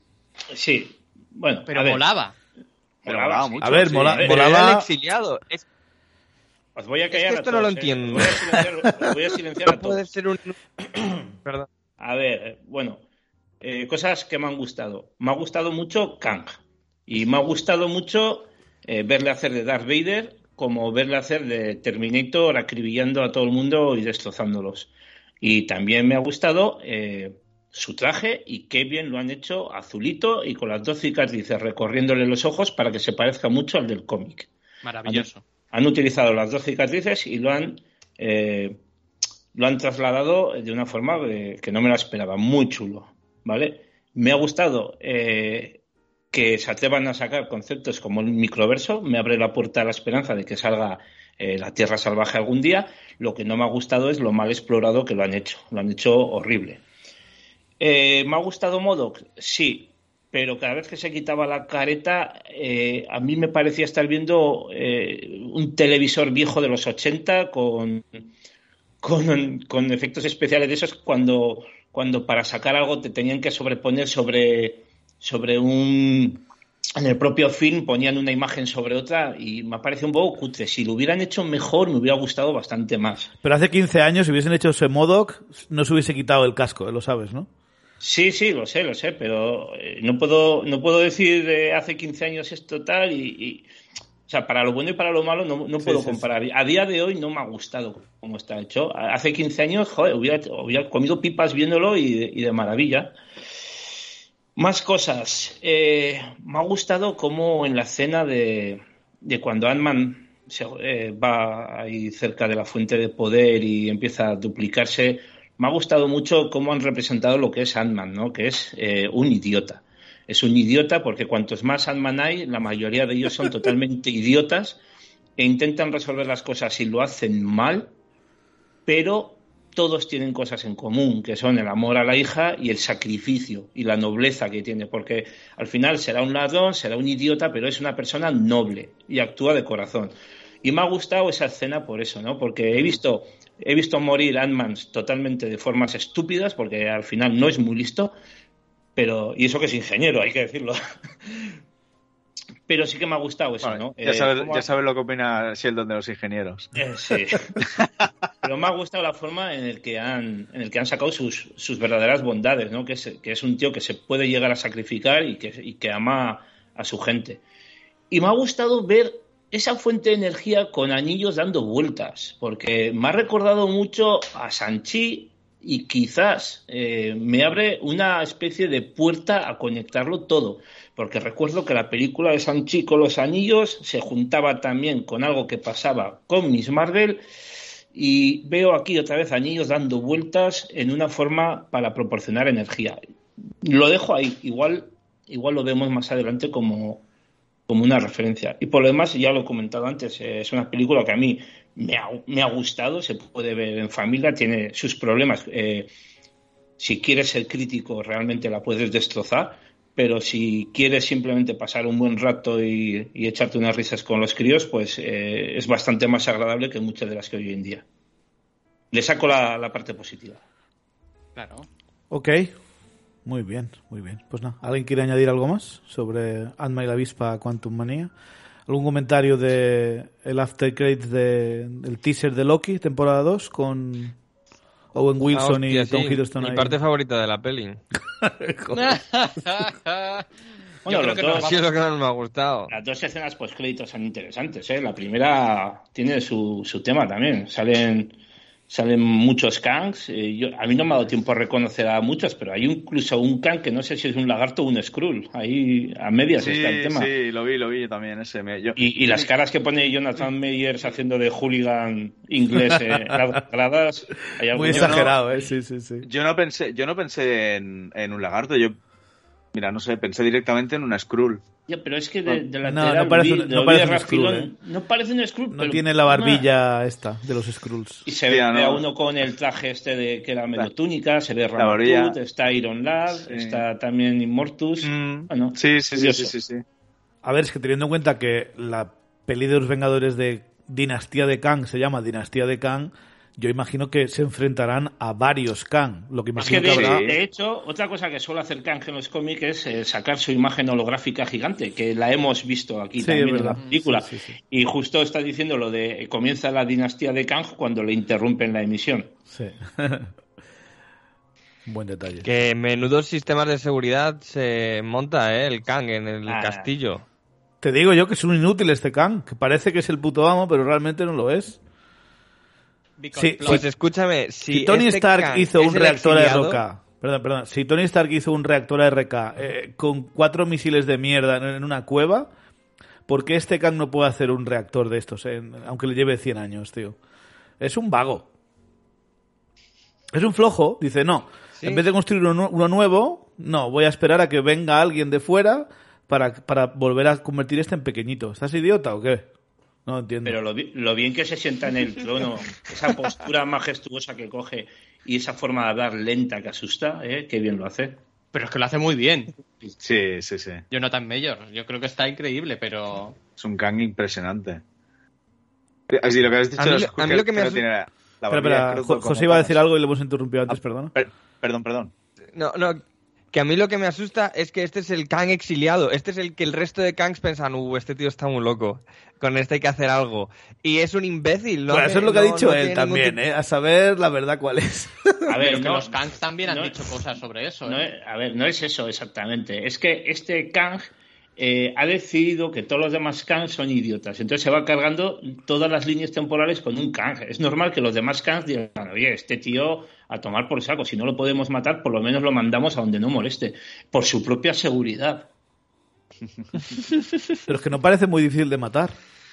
Speaker 3: Sí, bueno,
Speaker 2: pero
Speaker 3: a ver,
Speaker 2: molaba
Speaker 4: Pero mucho,
Speaker 1: A ver,
Speaker 4: sí.
Speaker 1: mola-
Speaker 3: ver,
Speaker 5: Pero
Speaker 1: molaba-
Speaker 5: era el exiliado. Es-
Speaker 3: Os voy a
Speaker 5: Es
Speaker 3: callar
Speaker 5: que
Speaker 3: a
Speaker 5: esto no lo
Speaker 3: ¿eh?
Speaker 5: entiendo.
Speaker 3: Os voy a silenciar, voy a silenciar a
Speaker 5: no puede ser un... Perdón.
Speaker 3: A ver, eh, bueno, eh, cosas que me han gustado. Me ha gustado mucho Kang. Y me ha gustado mucho eh, verle hacer de Darth Vader como verle hacer de Terminator acribillando a todo el mundo y destrozándolos. Y también me ha gustado eh, su traje y qué bien lo han hecho azulito y con las dos cicatrices recorriéndole los ojos para que se parezca mucho al del cómic.
Speaker 2: maravilloso
Speaker 3: Han utilizado las dos cicatrices y lo han eh, lo han trasladado de una forma que, que no me la esperaba, muy chulo, ¿vale? Me ha gustado eh, que se atrevan a sacar conceptos como el microverso, me abre la puerta a la esperanza de que salga eh, la Tierra Salvaje algún día. Lo que no me ha gustado es lo mal explorado que lo han hecho, lo han hecho horrible. Eh, ¿Me ha gustado Modoc? Sí, pero cada vez que se quitaba la careta, eh, a mí me parecía estar viendo un televisor viejo de los 80 con, con, con efectos especiales de esos cuando, cuando para sacar algo te tenían que sobreponer sobre, sobre un... En el propio film ponían una imagen sobre otra y me parece un poco cutre. Si lo hubieran hecho mejor, me hubiera gustado bastante más.
Speaker 1: Pero hace 15 años, si hubiesen hecho ese Modoc, no se hubiese quitado el casco, eh, lo sabes, ¿no?
Speaker 3: Sí, sí, lo sé, lo sé, pero eh, no puedo, no puedo decir de hace 15 años esto tal y, y- o sea, para lo bueno y para lo malo no, no puedo
Speaker 1: sí, sí.
Speaker 3: comparar. A día de hoy no me ha gustado cómo está hecho. Hace 15 años, joder, hubiera, hubiera comido pipas viéndolo y de maravilla. Más cosas. Eh, me ha gustado cómo en la escena de, de cuando Ant-Man eh, va ahí cerca de la fuente de poder y empieza a duplicarse, me ha gustado mucho cómo han representado lo que es Ant-Man, ¿no? que es eh, un idiota. Es un idiota porque cuantos más Ant-Man hay, la mayoría de ellos son totalmente idiotas e intentan resolver las cosas y lo hacen mal, pero todos tienen cosas en común, que son el amor a la hija y el sacrificio y la nobleza que tiene, porque al final será un ladrón, será un idiota, pero es una persona noble y actúa de corazón. Y me ha gustado esa escena por eso, ¿no? Porque he visto, he visto morir Ant-Man totalmente de formas estúpidas, porque al final no es muy listo, Pero, y eso que es ingeniero, hay que decirlo. Pero sí que me ha gustado eso,
Speaker 4: Bueno,
Speaker 3: ¿no?
Speaker 4: ya,
Speaker 3: Eh,
Speaker 4: ya sabes lo que opina Sheldon de los ingenieros.
Speaker 3: Eh, sí. Pero me ha gustado la forma en el que han, en el que han sacado sus, sus verdaderas bondades, ¿no? Que es, que es un tío que se puede llegar a sacrificar y que, y que ama a su gente. Y me ha gustado ver esa fuente de energía con anillos dando vueltas, porque me ha recordado mucho a Sanchi y quizás eh, me abre una especie de puerta a conectarlo todo, porque recuerdo que la película de Sanchi con los anillos se juntaba también con algo que pasaba con Miss Marvel y veo aquí otra vez anillos dando vueltas en una forma para proporcionar energía. Lo dejo ahí, igual, igual lo vemos más adelante como, como una referencia. Y por lo demás, ya lo he comentado antes, eh, es una película que a mí me ha, me ha gustado, se puede ver en familia, tiene sus problemas. eh, si quieres ser crítico, realmente la puedes destrozar, pero si quieres simplemente pasar un buen rato y, y echarte unas risas con los críos, pues eh, es bastante más agradable que muchas de las que hoy en día. Le saco la, la parte positiva.
Speaker 2: Claro.
Speaker 1: Ok, muy bien, muy bien. Pues nada, ¿alguien quiere añadir algo más sobre Ant-Man y la avispa Quantum Manía? ¿Algún comentario de el after credits de, del teaser de Loki, temporada 2, con Owen Wilson
Speaker 5: Ah,
Speaker 1: y
Speaker 5: hostia,
Speaker 1: Tom
Speaker 5: sí.
Speaker 1: Hiddleston
Speaker 5: Mi
Speaker 1: ahí?
Speaker 5: parte favorita de la peli.
Speaker 3: Bueno,
Speaker 2: Yo creo que
Speaker 3: dos-
Speaker 2: nos
Speaker 5: Ha sido lo que más me ha gustado.
Speaker 3: Las dos escenas post créditos son interesantes, ¿eh? La primera tiene su, su tema también. Salen, salen muchos Kangs. eh, yo, a mí no me ha dado tiempo a reconocer a muchos, pero hay incluso un Kang que no sé si es un lagarto o un Skrull. Ahí a medias
Speaker 4: Sí,
Speaker 3: está el tema.
Speaker 4: sí, lo vi, lo vi yo también. Ese, me- yo-
Speaker 3: Y, y las caras que pone Jonathan Meyers haciendo de hooligan inglés eh, las gradas. hay algo-
Speaker 1: Muy
Speaker 3: yo no-
Speaker 1: exagerado, ¿eh? Sí, sí, sí.
Speaker 4: Yo no pensé, yo no pensé en, en un lagarto, yo mira, no sé, pensé directamente en una Skrull.
Speaker 3: Ya, pero es que de, de
Speaker 1: No, no parece un- no parece un Skrull, ¿eh?
Speaker 3: No parece un Skrull,
Speaker 1: No
Speaker 3: pero-
Speaker 1: tiene la barbilla esta de los Skrulls.
Speaker 3: Y se
Speaker 4: Sí,
Speaker 3: ve
Speaker 4: no.
Speaker 3: a uno con el traje este de que era medio
Speaker 4: La-
Speaker 3: túnica, se ve
Speaker 4: la.
Speaker 3: Ramatut, está Iron Lad,
Speaker 4: Sí.
Speaker 3: está también Immortus.
Speaker 4: Mm,
Speaker 3: Bueno,
Speaker 4: sí, sí, sí, sí, sí.
Speaker 1: A ver, es que teniendo en cuenta que la peli de los Vengadores de Dinastía de Kang se llama Dinastía de Kang, yo imagino que se enfrentarán a varios Kang. Lo que
Speaker 3: Es
Speaker 1: imagino
Speaker 3: que
Speaker 1: que,
Speaker 3: de,
Speaker 1: habrá.
Speaker 4: Sí.
Speaker 3: de hecho, otra cosa que suele hacer Kang en los cómics es eh, sacar su imagen holográfica gigante, que la hemos visto aquí
Speaker 1: Sí,
Speaker 3: también en la película.
Speaker 1: Sí, sí, sí.
Speaker 3: Y justo está diciendo lo de comienza la dinastía de Kang cuando le interrumpen la emisión.
Speaker 1: Sí. Buen detalle.
Speaker 5: Que menudos sistemas de seguridad se monta, ¿eh? El Kang en el
Speaker 3: Ah.
Speaker 5: castillo.
Speaker 1: Te digo yo que es un inútil este Kang, que parece que es el puto amo, pero realmente no lo es. Sí.
Speaker 5: Pues escúchame, si,
Speaker 1: Si Tony
Speaker 5: este
Speaker 1: Stark hizo un reactor
Speaker 5: exiliado,
Speaker 1: ARK, perdón, perdón, si Tony Stark hizo un reactor ARK eh, con cuatro misiles de mierda en, una cueva, ¿por qué este Kang no puede hacer un reactor de estos, aunque le lleve 100 años, tío? Es un vago. Es un flojo. Dice, no,
Speaker 5: Sí.
Speaker 1: en vez de construir uno, uno nuevo, no, voy a esperar a que venga alguien de fuera para, para volver a convertir este en pequeñito. ¿Estás idiota o qué? No entiendo.
Speaker 3: Pero lo, lo bien que se sienta en el trono, esa postura majestuosa que coge y esa forma de hablar lenta que asusta, ¿eh? qué bien lo hace.
Speaker 2: Pero es que lo hace muy bien.
Speaker 4: Sí, sí, sí.
Speaker 2: Jonathan Mayor. Yo creo que está increíble, pero.
Speaker 4: Es un Kang impresionante. Así lo que has dicho
Speaker 5: A mí
Speaker 4: es
Speaker 5: lo- a mí lo que me
Speaker 1: Espera, espera,
Speaker 4: como
Speaker 1: José iba a decir algo y le hemos interrumpido antes, perdona.
Speaker 4: Per- perdón, perdón.
Speaker 5: No, no, que a mí lo que me asusta es que este es el Kang exiliado. Este es el que el resto de Kangs pensan, uh, este tío está muy loco. Con este hay que hacer algo. Y es un imbécil, ¿no?
Speaker 1: Bueno, eso es lo que ha dicho
Speaker 5: no
Speaker 1: él también, ¿eh? A saber la verdad cuál es.
Speaker 3: A ver,
Speaker 2: que
Speaker 3: no,
Speaker 2: los Kangs también han dicho cosas sobre eso.
Speaker 3: no
Speaker 2: ¿eh?
Speaker 3: es- a ver, no es eso exactamente. Es que este Kang eh, ha decidido que todos los demás Kang son idiotas. Entonces se va cargando todas las líneas temporales con un Kang. Es normal que los demás Kangs digan, oye, este tío a tomar por saco. Si no lo podemos matar, por lo menos lo mandamos a donde no moleste. Por su propia seguridad.
Speaker 1: Pero es que no parece muy difícil de matar.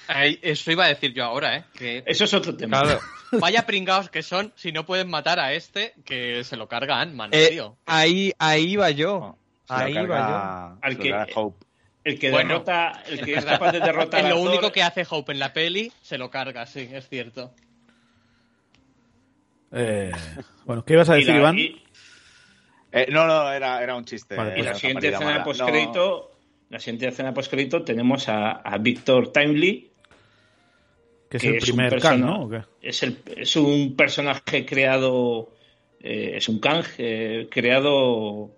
Speaker 2: Ay, eso iba a decir yo ahora, ¿eh? Que
Speaker 3: Eso es otro tema.
Speaker 5: Claro.
Speaker 2: vaya pringados que son si no pueden matar a este que se lo carga Ant-Man,
Speaker 5: Eh,
Speaker 2: tío.
Speaker 5: ahí, ahí va yo.
Speaker 4: Lo
Speaker 5: ahí
Speaker 4: carga-
Speaker 5: va
Speaker 3: Al que-
Speaker 4: Hope.
Speaker 3: El que
Speaker 2: Bueno,
Speaker 3: derrota, el que
Speaker 2: Es
Speaker 3: es capaz de derrotar
Speaker 2: Es
Speaker 3: a
Speaker 2: lo
Speaker 3: Thor-
Speaker 2: único que hace Hope en la peli, se lo carga, sí, es cierto.
Speaker 1: Eh, bueno, ¿qué ibas a decir,
Speaker 3: la-
Speaker 1: Iván?
Speaker 3: y-
Speaker 4: Eh, no, no, era, era un chiste.
Speaker 1: Vale,
Speaker 3: Y la siguiente escena postcrédito, la siguiente escena postcrédito tenemos a, a Victor Timely,
Speaker 1: que es
Speaker 3: que
Speaker 1: el
Speaker 3: es
Speaker 1: primer
Speaker 3: persona-
Speaker 1: Kang, ¿no? ¿O qué?
Speaker 3: es, el, es un personaje creado, eh, es un Kang eh, creado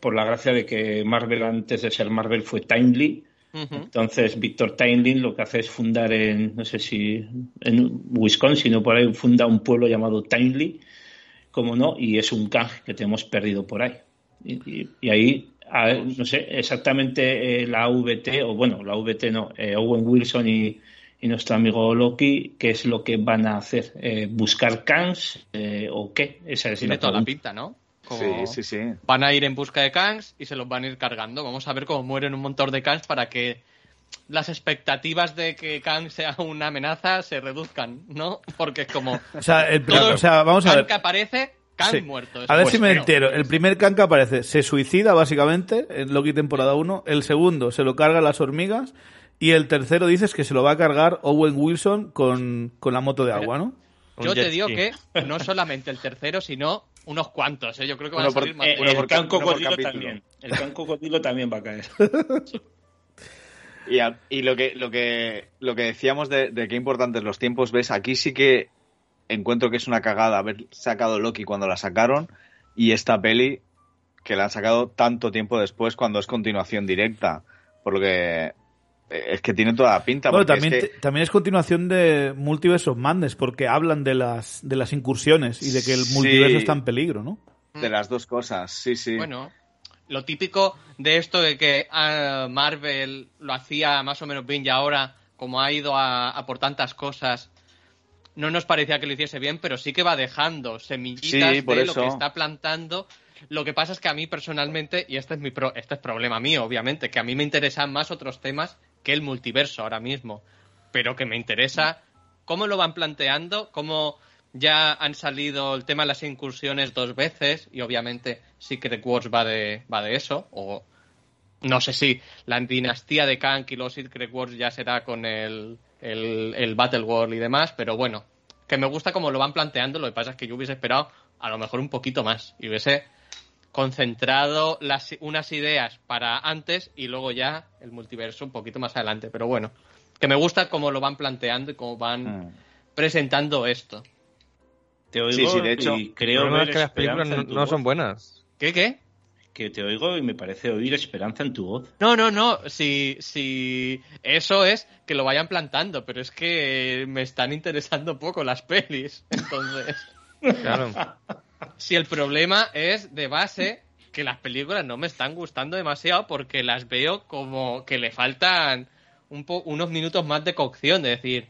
Speaker 3: por la gracia de que Marvel antes de ser Marvel fue Timely. Entonces, Víctor Timely lo que hace es fundar en, no sé si en Wisconsin o por ahí, funda un pueblo llamado Timely, como no, y es un canje que tenemos perdido por ahí. Y, y- y ahí, a- no sé, exactamente eh, la VT, o bueno, la VT no, eh, Owen Wilson y, y nuestro amigo Loki, ¿qué es lo que van a hacer? Eh, ¿Buscar Kans eh, o qué? Esa es
Speaker 2: Tiene
Speaker 3: la
Speaker 2: toda la pinta, ¿no? Como-
Speaker 4: Sí, sí, sí.
Speaker 2: Van a ir en busca de Kangs y se los van a ir cargando. Vamos a ver cómo mueren un montón de Kangs para que las expectativas de que Kang sea una amenaza se reduzcan, ¿no? Porque es como...
Speaker 1: O sea, el-
Speaker 2: todo
Speaker 1: o sea, vamos a
Speaker 2: Kang
Speaker 1: ver.
Speaker 2: que aparece, Kang
Speaker 1: Sí.
Speaker 2: muerto. Es
Speaker 1: A ver
Speaker 2: pues,
Speaker 1: si me entero. El primer Kang que aparece se suicida, básicamente, en Loki temporada 1. El segundo se lo carga las hormigas. Y el tercero dices que se lo va a cargar Owen Wilson con, con la moto de agua, ¿no?
Speaker 2: Yo te digo que no solamente el tercero, sino unos cuantos, ¿eh? Yo creo que van a
Speaker 4: por-
Speaker 2: salir más
Speaker 3: Eh, el can cocodrilo también. El can cocodrilo también va a caer.
Speaker 4: Y, a- y lo que lo que lo que decíamos de, de qué importantes los tiempos, ves, aquí sí que encuentro que es una cagada haber sacado Loki cuando la sacaron y esta peli que la han sacado tanto tiempo después cuando es continuación directa, por lo que eh, es que tiene toda la pinta.
Speaker 1: Bueno,
Speaker 4: porque es
Speaker 1: también,
Speaker 4: que-
Speaker 1: también es continuación de Multiverse of Madness, porque hablan de las, de las incursiones y de que el
Speaker 4: Sí.
Speaker 1: multiverso está en peligro, ¿no?
Speaker 4: de las dos cosas, sí, sí.
Speaker 2: Bueno, lo típico de esto de que ah, Marvel lo hacía más o menos bien y ahora, como ha ido a, a por tantas cosas, no nos parecía que lo hiciese bien, pero sí que va dejando semillitas
Speaker 4: Sí, por
Speaker 2: de
Speaker 4: eso.
Speaker 2: lo que está plantando. Lo que pasa es que a mí personalmente, y este es mi pro- este es problema mío, obviamente, que a mí me interesan más otros temas que el multiverso ahora mismo, pero que me interesa cómo lo van planteando, cómo ya han salido el tema de las incursiones dos veces y obviamente Secret Wars va de, va de eso, o no sé si la dinastía de Kang y los Secret Wars ya será con el, el, el Battle World y demás, pero bueno, que me gusta cómo lo van planteando, lo que pasa es que yo hubiese esperado a lo mejor un poquito más y hubiese concentrado las, unas ideas para antes y luego ya el multiverso un poquito más adelante, pero bueno, que me gusta cómo lo van planteando y cómo van
Speaker 4: Mm.
Speaker 2: presentando esto.
Speaker 3: Te oigo
Speaker 4: Sí, sí, de hecho,
Speaker 3: y creo
Speaker 5: problema
Speaker 3: ver
Speaker 5: es que las películas no, son buenas.
Speaker 2: ¿Qué, qué?
Speaker 3: Que te oigo y me parece oír esperanza en tu voz.
Speaker 2: No, no, no, si, si eso es que lo vayan plantando, pero es que me están interesando poco las pelis, entonces...
Speaker 5: Claro.
Speaker 2: Si el problema es de base que las películas no me están gustando demasiado porque las veo como que le faltan un po- unos minutos más de cocción, de decir,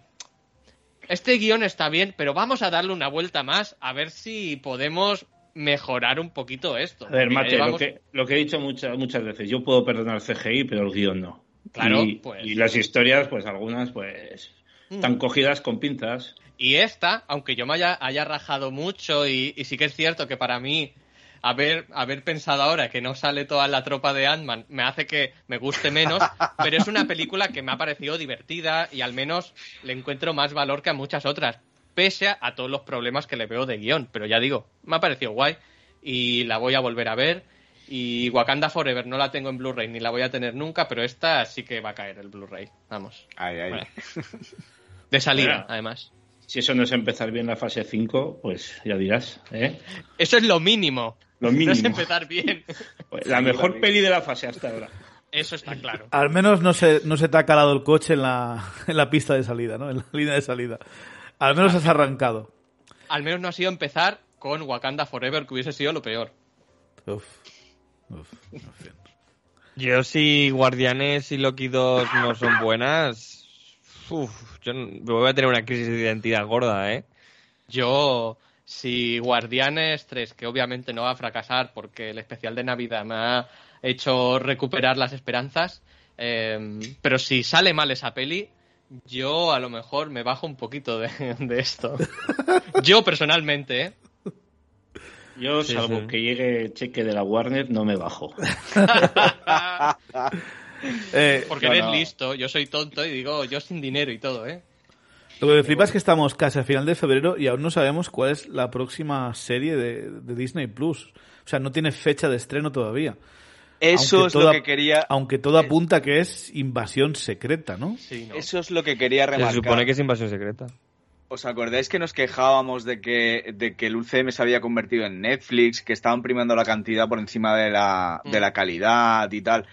Speaker 2: este guion está bien, pero vamos a darle una vuelta más a ver si podemos mejorar un poquito esto.
Speaker 3: A ver, Mate, lo que, lo que he dicho muchas, muchas veces, yo puedo perdonar CGI, pero el guion no.
Speaker 2: Claro,
Speaker 3: y,
Speaker 2: pues.
Speaker 3: y las historias, pues algunas, pues,
Speaker 2: Mm.
Speaker 3: están cogidas con pinzas.
Speaker 2: Y esta, aunque yo me haya, haya rajado mucho y, y sí que es cierto que para mí haber, haber pensado ahora que no sale toda la tropa de Ant-Man me hace que me guste menos, pero es una película que me ha parecido divertida y al menos le encuentro más valor que a muchas otras, pese a, a todos los problemas que le veo de guion. Pero ya digo, me ha parecido guay y la voy a volver a ver. Y Wakanda Forever no la tengo en Blu-ray ni la voy a tener nunca, pero esta sí que va a caer el Blu-ray. Vamos.
Speaker 4: Ay, ay.
Speaker 2: Bueno. De salida,
Speaker 3: Bueno.
Speaker 2: además.
Speaker 3: Si eso no es empezar bien la fase 5, pues ya dirás, ¿eh?
Speaker 2: Eso es lo mínimo.
Speaker 3: Lo
Speaker 2: No es
Speaker 3: mínimo.
Speaker 2: empezar bien.
Speaker 3: Pues la mejor peli de la fase hasta ahora.
Speaker 2: Eso está claro.
Speaker 1: Al menos no se, no se te ha calado el coche en la, en la pista de salida, ¿no? En la línea de salida. Al menos has arrancado.
Speaker 2: Al menos no ha sido empezar con Wakanda Forever, que hubiese sido lo peor.
Speaker 1: Uf. Uf.
Speaker 5: Yo si Guardianes y Loki 2 no son buenas, uf, yo voy a tener una crisis de identidad gorda, ¿eh?
Speaker 2: Yo, si Guardianes 3, que obviamente no va a fracasar porque el especial de Navidad me ha hecho recuperar las esperanzas, eh, pero si sale mal esa peli, yo a lo mejor me bajo un poquito de, de esto. Yo personalmente, ¿eh?
Speaker 3: Yo,
Speaker 5: Sí,
Speaker 3: salvo
Speaker 5: sí.
Speaker 3: que llegue el cheque de la Warner, no me bajo.
Speaker 1: Eh,
Speaker 2: Porque
Speaker 4: No,
Speaker 2: eres
Speaker 4: no.
Speaker 2: listo, yo soy tonto y digo, yo sin dinero y todo, ¿eh?
Speaker 1: Lo que me flipa es que estamos casi a final de febrero y aún no sabemos cuál es la próxima serie de, de Disney Plus. O sea, no tiene fecha de estreno todavía.
Speaker 4: Eso
Speaker 1: Aunque
Speaker 4: es
Speaker 1: toda-
Speaker 4: lo que quería.
Speaker 1: Aunque todo apunta que es invasión secreta, ¿no?
Speaker 2: Sí, ¿no?
Speaker 4: Eso es lo que quería
Speaker 5: Se
Speaker 4: remarcar.
Speaker 5: supone que es invasión secreta.
Speaker 4: ¿Os acordáis que nos quejábamos de que, de que el UCM se había convertido en Netflix, que estaban primando la cantidad por encima de la, de la calidad y tal?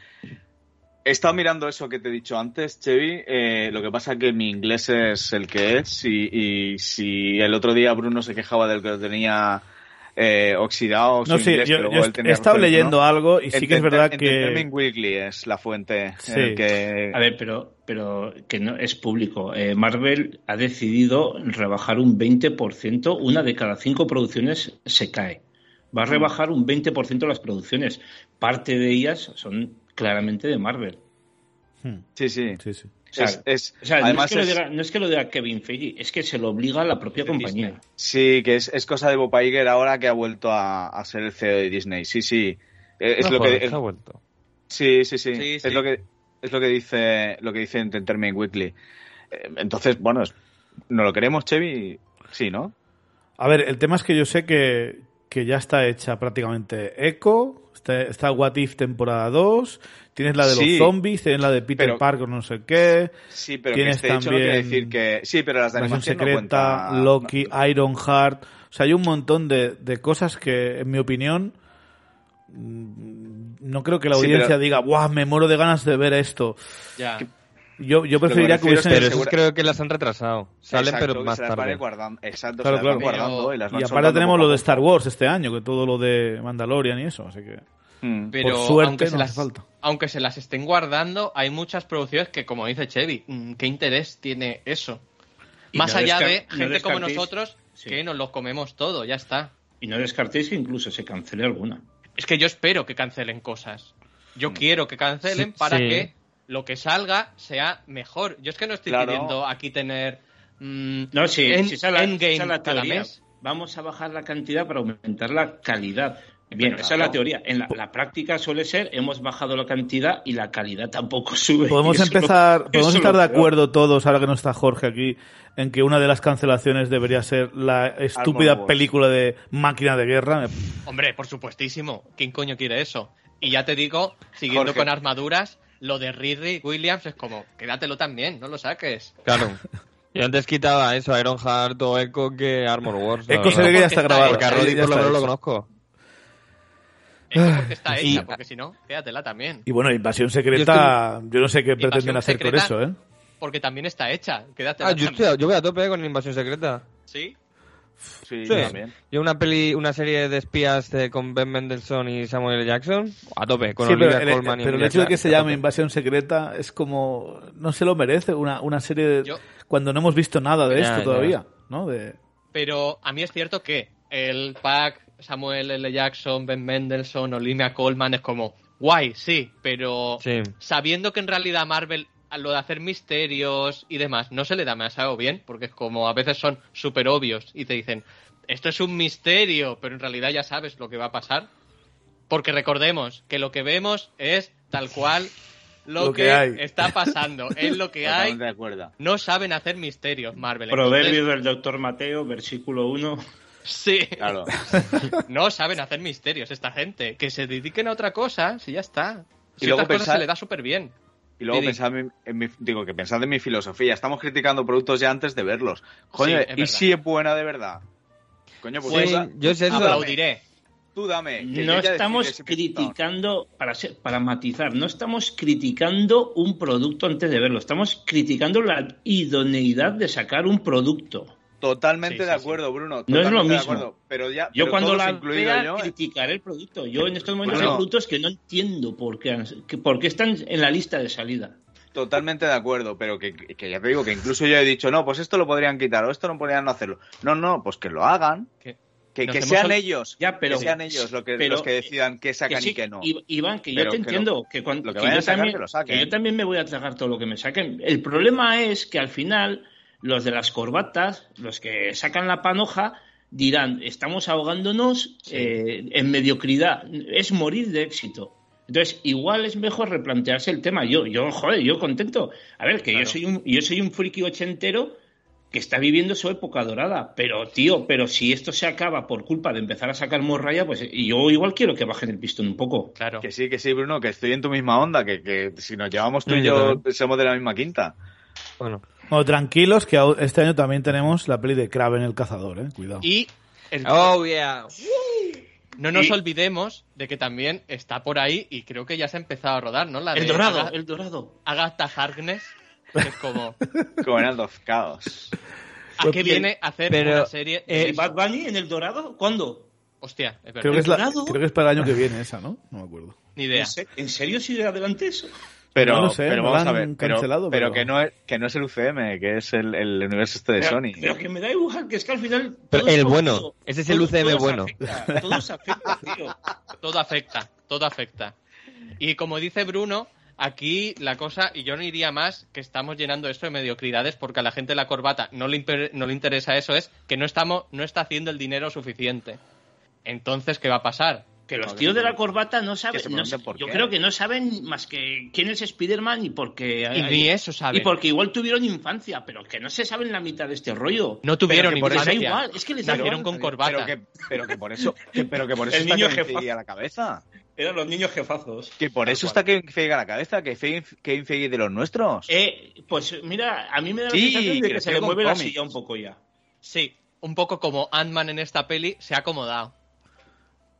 Speaker 4: He estado mirando eso que te he dicho antes, Chevy. eh, lo que pasa que mi inglés es el que es y, y si el otro día Bruno se quejaba del que lo tenía eh, oxidado
Speaker 1: No, sí,
Speaker 4: inglés,
Speaker 1: yo,
Speaker 4: que luego
Speaker 1: yo
Speaker 4: él tenía
Speaker 1: he estado leyendo
Speaker 4: ¿no?
Speaker 1: algo y sí que es verdad que...
Speaker 4: Entertainment Weekly es la fuente
Speaker 1: Sí.
Speaker 4: en el que...
Speaker 3: A ver, pero, pero que no es público. Eh, Marvel ha decidido rebajar un 20%, una de cada cinco producciones se cae. Va a rebajar un 20% las producciones. Parte de ellas son claramente de Marvel.
Speaker 1: Hmm,
Speaker 4: Sí, sí.
Speaker 1: sí, sí.
Speaker 3: O sea,
Speaker 4: Es- es-
Speaker 3: o sea, no,
Speaker 4: además
Speaker 3: es que lo
Speaker 4: es-
Speaker 3: diga, no es que lo diga Kevin Feige, es que se lo obliga a la propia compañía.
Speaker 4: Sí, que es, es cosa de Bob Iger ahora que ha vuelto a, a ser el CEO de Disney. Sí, sí. Eh, Es
Speaker 5: No
Speaker 4: lo
Speaker 5: jodas,
Speaker 4: que
Speaker 5: ha vuelto.
Speaker 4: sí, sí, sí.
Speaker 2: Sí,
Speaker 4: Es lo que es lo que dice lo que dice Entertainment Weekly. Eh, Entonces, bueno, es- ¿no lo queremos, Chevy? Sí, ¿no?
Speaker 1: A ver, el tema es que yo sé que, que ya está hecha prácticamente Echo, está, está What If temporada 2, tienes la de
Speaker 4: Sí.
Speaker 1: los zombies, tienes la de Peter
Speaker 4: Pero-
Speaker 1: Parker, no sé qué,
Speaker 4: Sí, pero
Speaker 1: Tienes
Speaker 4: que esté hecho no quiere
Speaker 1: también
Speaker 4: decir que sí, pero las de animación no
Speaker 1: Secreta,
Speaker 4: cuenta-
Speaker 1: Loki, Ironheart, o sea, hay un montón de, de cosas que, en mi opinión, mm, no creo que la
Speaker 4: Sí,
Speaker 1: audiencia
Speaker 4: pero-
Speaker 1: diga, ¡guau! Me muero de ganas de ver esto.
Speaker 2: Ya.
Speaker 1: Yo, yo preferiría que hubiesen...
Speaker 5: Pero creo que las han retrasado. Salen,
Speaker 4: Exacto,
Speaker 5: pero más
Speaker 4: se las van
Speaker 5: tarde.
Speaker 4: guardando. Exacto,
Speaker 1: Claro,
Speaker 4: se las van
Speaker 1: claro.
Speaker 4: guardando y las van
Speaker 1: Y aparte tenemos lo de Star. Wars este año, que todo lo de Mandalorian y eso, así que...
Speaker 4: Mm.
Speaker 2: Pero
Speaker 1: Por suerte
Speaker 2: aunque, se
Speaker 1: no
Speaker 2: las,
Speaker 1: hace falta.
Speaker 2: aunque se las estén guardando, hay muchas producciones que, como dice Chevy, mm, ¿qué interés tiene eso?
Speaker 3: Y
Speaker 2: Más
Speaker 3: no
Speaker 2: allá de
Speaker 3: no
Speaker 2: gente como nosotros
Speaker 3: Sí.
Speaker 2: que nos los comemos todo, ya está.
Speaker 3: Y no descartéis que incluso se cancele alguna.
Speaker 2: Es que yo espero que cancelen cosas. Yo
Speaker 4: Mm.
Speaker 2: quiero que cancelen
Speaker 5: Sí,
Speaker 2: para
Speaker 5: sí.
Speaker 2: que lo que salga sea mejor. Yo es que no estoy
Speaker 4: Claro.
Speaker 2: pidiendo aquí tener mm,
Speaker 3: No, sí,
Speaker 2: en-
Speaker 3: si la,
Speaker 2: Endgame
Speaker 3: la
Speaker 2: cada
Speaker 3: teoría.
Speaker 2: mes.
Speaker 3: Vamos a bajar la cantidad para aumentar la calidad. Bien,
Speaker 4: Pero
Speaker 3: esa es la teoría. En la, la práctica suele ser, hemos bajado la cantidad y la calidad tampoco sube.
Speaker 1: Podemos empezar,
Speaker 3: lo-
Speaker 1: podemos estar de
Speaker 3: peor.
Speaker 1: acuerdo todos, ahora que no está Jorge aquí, en que una de las cancelaciones debería ser la estúpida película de máquina de guerra.
Speaker 2: Hombre, por supuestísimo. ¿Quién coño quiere eso? Y ya te digo, siguiendo
Speaker 4: Jorge.
Speaker 2: con armaduras, lo de Riri Williams es como, quédatelo también, no lo saques.
Speaker 5: Claro. Yo antes quitaba eso, Ironheart o Echo que Armor Wars.
Speaker 1: Echo se ve que ya está grabado.
Speaker 5: Porque a. Roddy por lo menos lo conozco.
Speaker 2: Eso porque está
Speaker 5: Y-
Speaker 2: hecha, porque si no, quédatela también.
Speaker 1: Y bueno, Invasión Secreta, yo, no sé qué
Speaker 2: Invasión
Speaker 1: pretenden hacer con eso, ¿eh?
Speaker 2: Porque también está hecha, quédatela
Speaker 5: Ah, yo, estoy- yo voy a tope con Invasión Secreta.
Speaker 2: ¿Sí?
Speaker 4: Sí,
Speaker 5: Sí.
Speaker 4: yo también.
Speaker 5: Yo una peli, una serie de espías de- con Ben Mendelssohn y Samuel L. Jackson, a tope, con
Speaker 1: Sí, pero
Speaker 5: Olivia
Speaker 1: el,
Speaker 5: Colman y
Speaker 1: pero el hecho de que se llame. Invasión Secreta es como... No se lo merece una, una serie de-
Speaker 2: Yo-
Speaker 1: cuando no hemos visto nada de
Speaker 5: Ya,
Speaker 1: esto
Speaker 5: ya.
Speaker 1: todavía, ¿no? De...
Speaker 2: Pero a mí es cierto que el pack Samuel L. Jackson, Ben Mendelssohn, Olivia Colman es como guay, sí, pero
Speaker 5: Sí.
Speaker 2: sabiendo que en realidad Marvel a lo de hacer misterios y demás no se le da demasiado bien, porque es como a veces son súper obvios y te dicen esto es un misterio, pero en realidad ya sabes lo que va a pasar. Porque recordemos que lo que vemos es tal cual lo,
Speaker 1: Lo
Speaker 2: que,
Speaker 1: que hay.
Speaker 2: está pasando, es lo que hay.
Speaker 4: Totalmente de acuerdo.
Speaker 2: No saben hacer misterios, Marvel.
Speaker 3: Proverbio
Speaker 2: Entonces,
Speaker 3: del doctor Mateo, versículo 1.
Speaker 2: Sí.
Speaker 4: Claro.
Speaker 2: No saben hacer misterios esta gente. Que se dediquen a otra cosa, si ya está. Si
Speaker 4: Y luego
Speaker 2: otras cosas
Speaker 4: pensar-
Speaker 2: se le da súper bien.
Speaker 4: Y luego pensad en, mi- en mi, digo que pensad en mi filosofía. Estamos criticando productos ya antes de verlos. Coño,
Speaker 2: Sí, es
Speaker 4: ¿y si es buena de verdad? Coño, pues
Speaker 2: Pues,
Speaker 5: Sí, yo sé eso.
Speaker 2: Aplaudiré.
Speaker 4: tú dame.
Speaker 3: No estamos criticando, para, ser- para matizar, no estamos criticando un producto antes de verlo, estamos criticando la idoneidad de sacar un producto.
Speaker 4: Totalmente
Speaker 2: Sí, sí,
Speaker 4: de
Speaker 2: sí.
Speaker 4: acuerdo, Bruno.
Speaker 3: No es
Speaker 4: Totalmente
Speaker 3: lo
Speaker 4: de
Speaker 3: mismo.
Speaker 4: acuerdo. Pero ya,
Speaker 3: Yo
Speaker 4: pero
Speaker 3: cuando la vea
Speaker 4: yo, eh,
Speaker 3: criticaré el producto. Yo en estos momentos
Speaker 4: Bueno.
Speaker 3: hay productos que no entiendo por qué, por qué están en la lista de salida.
Speaker 4: Totalmente de acuerdo, pero que, que ya te digo que incluso yo he dicho, no, pues esto lo podrían quitar o esto no podrían hacerlo. No, no, pues que lo hagan.
Speaker 2: Que-
Speaker 4: sean ellos.
Speaker 3: Ya, pero-
Speaker 4: que sean ellos lo que,
Speaker 3: pero-
Speaker 4: los que decidan qué sacan
Speaker 3: Que sí,
Speaker 4: y qué no.
Speaker 3: Iván, que
Speaker 4: Pero
Speaker 3: yo te entiendo, que, cuando,
Speaker 4: lo que
Speaker 3: que
Speaker 4: vayan
Speaker 3: yo
Speaker 4: a sacar,
Speaker 3: también,
Speaker 4: que lo saquen.
Speaker 3: que yo también me voy a tragar todo lo que me saquen. El problema es que al final los de las corbatas, los que sacan la panoja, dirán, estamos ahogándonos eh, en mediocridad. Es morir de éxito. Entonces, igual es mejor replantearse el tema. Yo, yo, joder, yo contento. A ver, que
Speaker 2: Claro.
Speaker 3: yo soy un, yo soy un friki ochentero que está viviendo su época dorada. Pero, tío, pero si esto se acaba por culpa de empezar a sacar morralla, pues y yo igual quiero que bajen el pistón un poco.
Speaker 2: Claro.
Speaker 4: Que sí, que sí, Bruno, que estoy en tu misma onda, que, que si nos llevamos tú y
Speaker 5: yo
Speaker 4: somos de la misma quinta.
Speaker 5: Bueno,
Speaker 1: Bueno, tranquilos que este año también tenemos la peli de Kraven el cazador, eh. Cuidado.
Speaker 2: Y el-
Speaker 5: Oh, yeah.
Speaker 2: no nos
Speaker 3: y-
Speaker 2: olvidemos de que también está por ahí y creo que ya se ha empezado a rodar, ¿no? La
Speaker 3: El
Speaker 2: de
Speaker 3: dorado,
Speaker 2: Aga-
Speaker 3: el dorado.
Speaker 2: Agatha Harkness, que es como...
Speaker 4: Como en of Chaos.
Speaker 2: ¿A qué viene a hacer
Speaker 5: Pero,
Speaker 2: una serie de
Speaker 5: eh.
Speaker 3: Bad Bunny en el dorado? ¿Cuándo?
Speaker 2: Hostia, es verdad.
Speaker 1: Creo que, es la- creo que es para el año que viene esa, ¿no? No me acuerdo.
Speaker 2: Ni idea.
Speaker 3: ¿En se- ¿En serio sigue adelante eso?
Speaker 4: Pero,
Speaker 1: No lo sé,
Speaker 4: pero vamos a ver, pero,
Speaker 1: cancelado,
Speaker 4: pero
Speaker 1: pero-
Speaker 4: que, no es, que no es el UCM, que es el, el universo este de
Speaker 3: Pero,
Speaker 4: Sony.
Speaker 3: pero que me da igual, que es que al final...
Speaker 5: Pero el bueno,
Speaker 3: todo-
Speaker 5: ese es el
Speaker 3: todo-
Speaker 5: UCM
Speaker 3: todo
Speaker 5: bueno.
Speaker 3: afecta, Todo se afecta, tío.
Speaker 2: Todo afecta, todo afecta. Y como dice Bruno, aquí la cosa, y yo no iría más, que estamos llenando esto de mediocridades porque a la gente la corbata no le, imper- no le interesa eso, es que no, estamos, no está haciendo el dinero suficiente. Entonces, ¿qué va a pasar?
Speaker 3: Que los
Speaker 2: No,
Speaker 3: tíos
Speaker 2: que-
Speaker 3: de la corbata no saben. no
Speaker 4: por
Speaker 3: yo
Speaker 4: qué.
Speaker 3: creo que no saben más que quién es Spider-Man y porque.
Speaker 2: Y ni eso saben.
Speaker 3: Y porque igual tuvieron infancia, pero que no se saben la mitad de este rollo.
Speaker 2: No tuvieron
Speaker 3: Pero que por eso
Speaker 2: infancia.
Speaker 3: igual, es que les da igual.
Speaker 2: con corbata.
Speaker 4: Pero que, pero que por eso, que- pero que por eso
Speaker 3: El
Speaker 4: está
Speaker 3: niño
Speaker 4: Kevin a la cabeza.
Speaker 3: Eran los niños jefazos.
Speaker 4: Que por eso está Kevin Feige a la cabeza, que Kevin Feige de los nuestros.
Speaker 3: Eh, pues mira, a mí me da la
Speaker 4: Sí,
Speaker 3: sensación de que se le mueve la silla un poco ya.
Speaker 2: Sí, un poco como Ant-Man en esta peli se ha acomodado.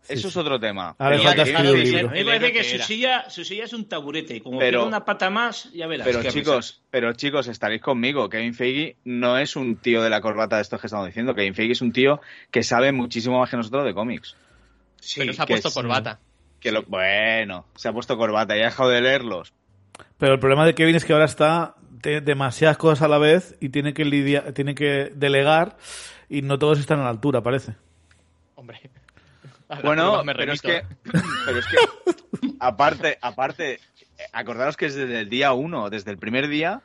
Speaker 4: Eso es otro tema.
Speaker 1: Ahora falta escribir
Speaker 3: me parece que
Speaker 2: que
Speaker 3: su silla, su silla es un taburete. y Como
Speaker 4: Pero-
Speaker 3: pega una pata más, ya verás.
Speaker 4: Pero chicos, pero chicos, estaréis conmigo. Kevin Feige no es un tío de la corbata de estos que estamos diciendo. Kevin Feige es un tío que sabe muchísimo más que nosotros de cómics.
Speaker 3: Sí,
Speaker 2: pero se ha
Speaker 4: que
Speaker 2: puesto corbata.
Speaker 4: Que lo, bueno, se ha puesto corbata y ha dejado de leerlos.
Speaker 1: Pero el problema de Kevin es que ahora está tiene demasiadas cosas a la vez y tiene que lidiar, tiene que delegar y no todos están a la altura, parece.
Speaker 2: Hombre.
Speaker 4: Bueno,
Speaker 2: me
Speaker 4: pero es, que,
Speaker 2: ¿eh?
Speaker 4: pero es que, aparte, aparte, acordaros que desde el día uno, desde el primer día,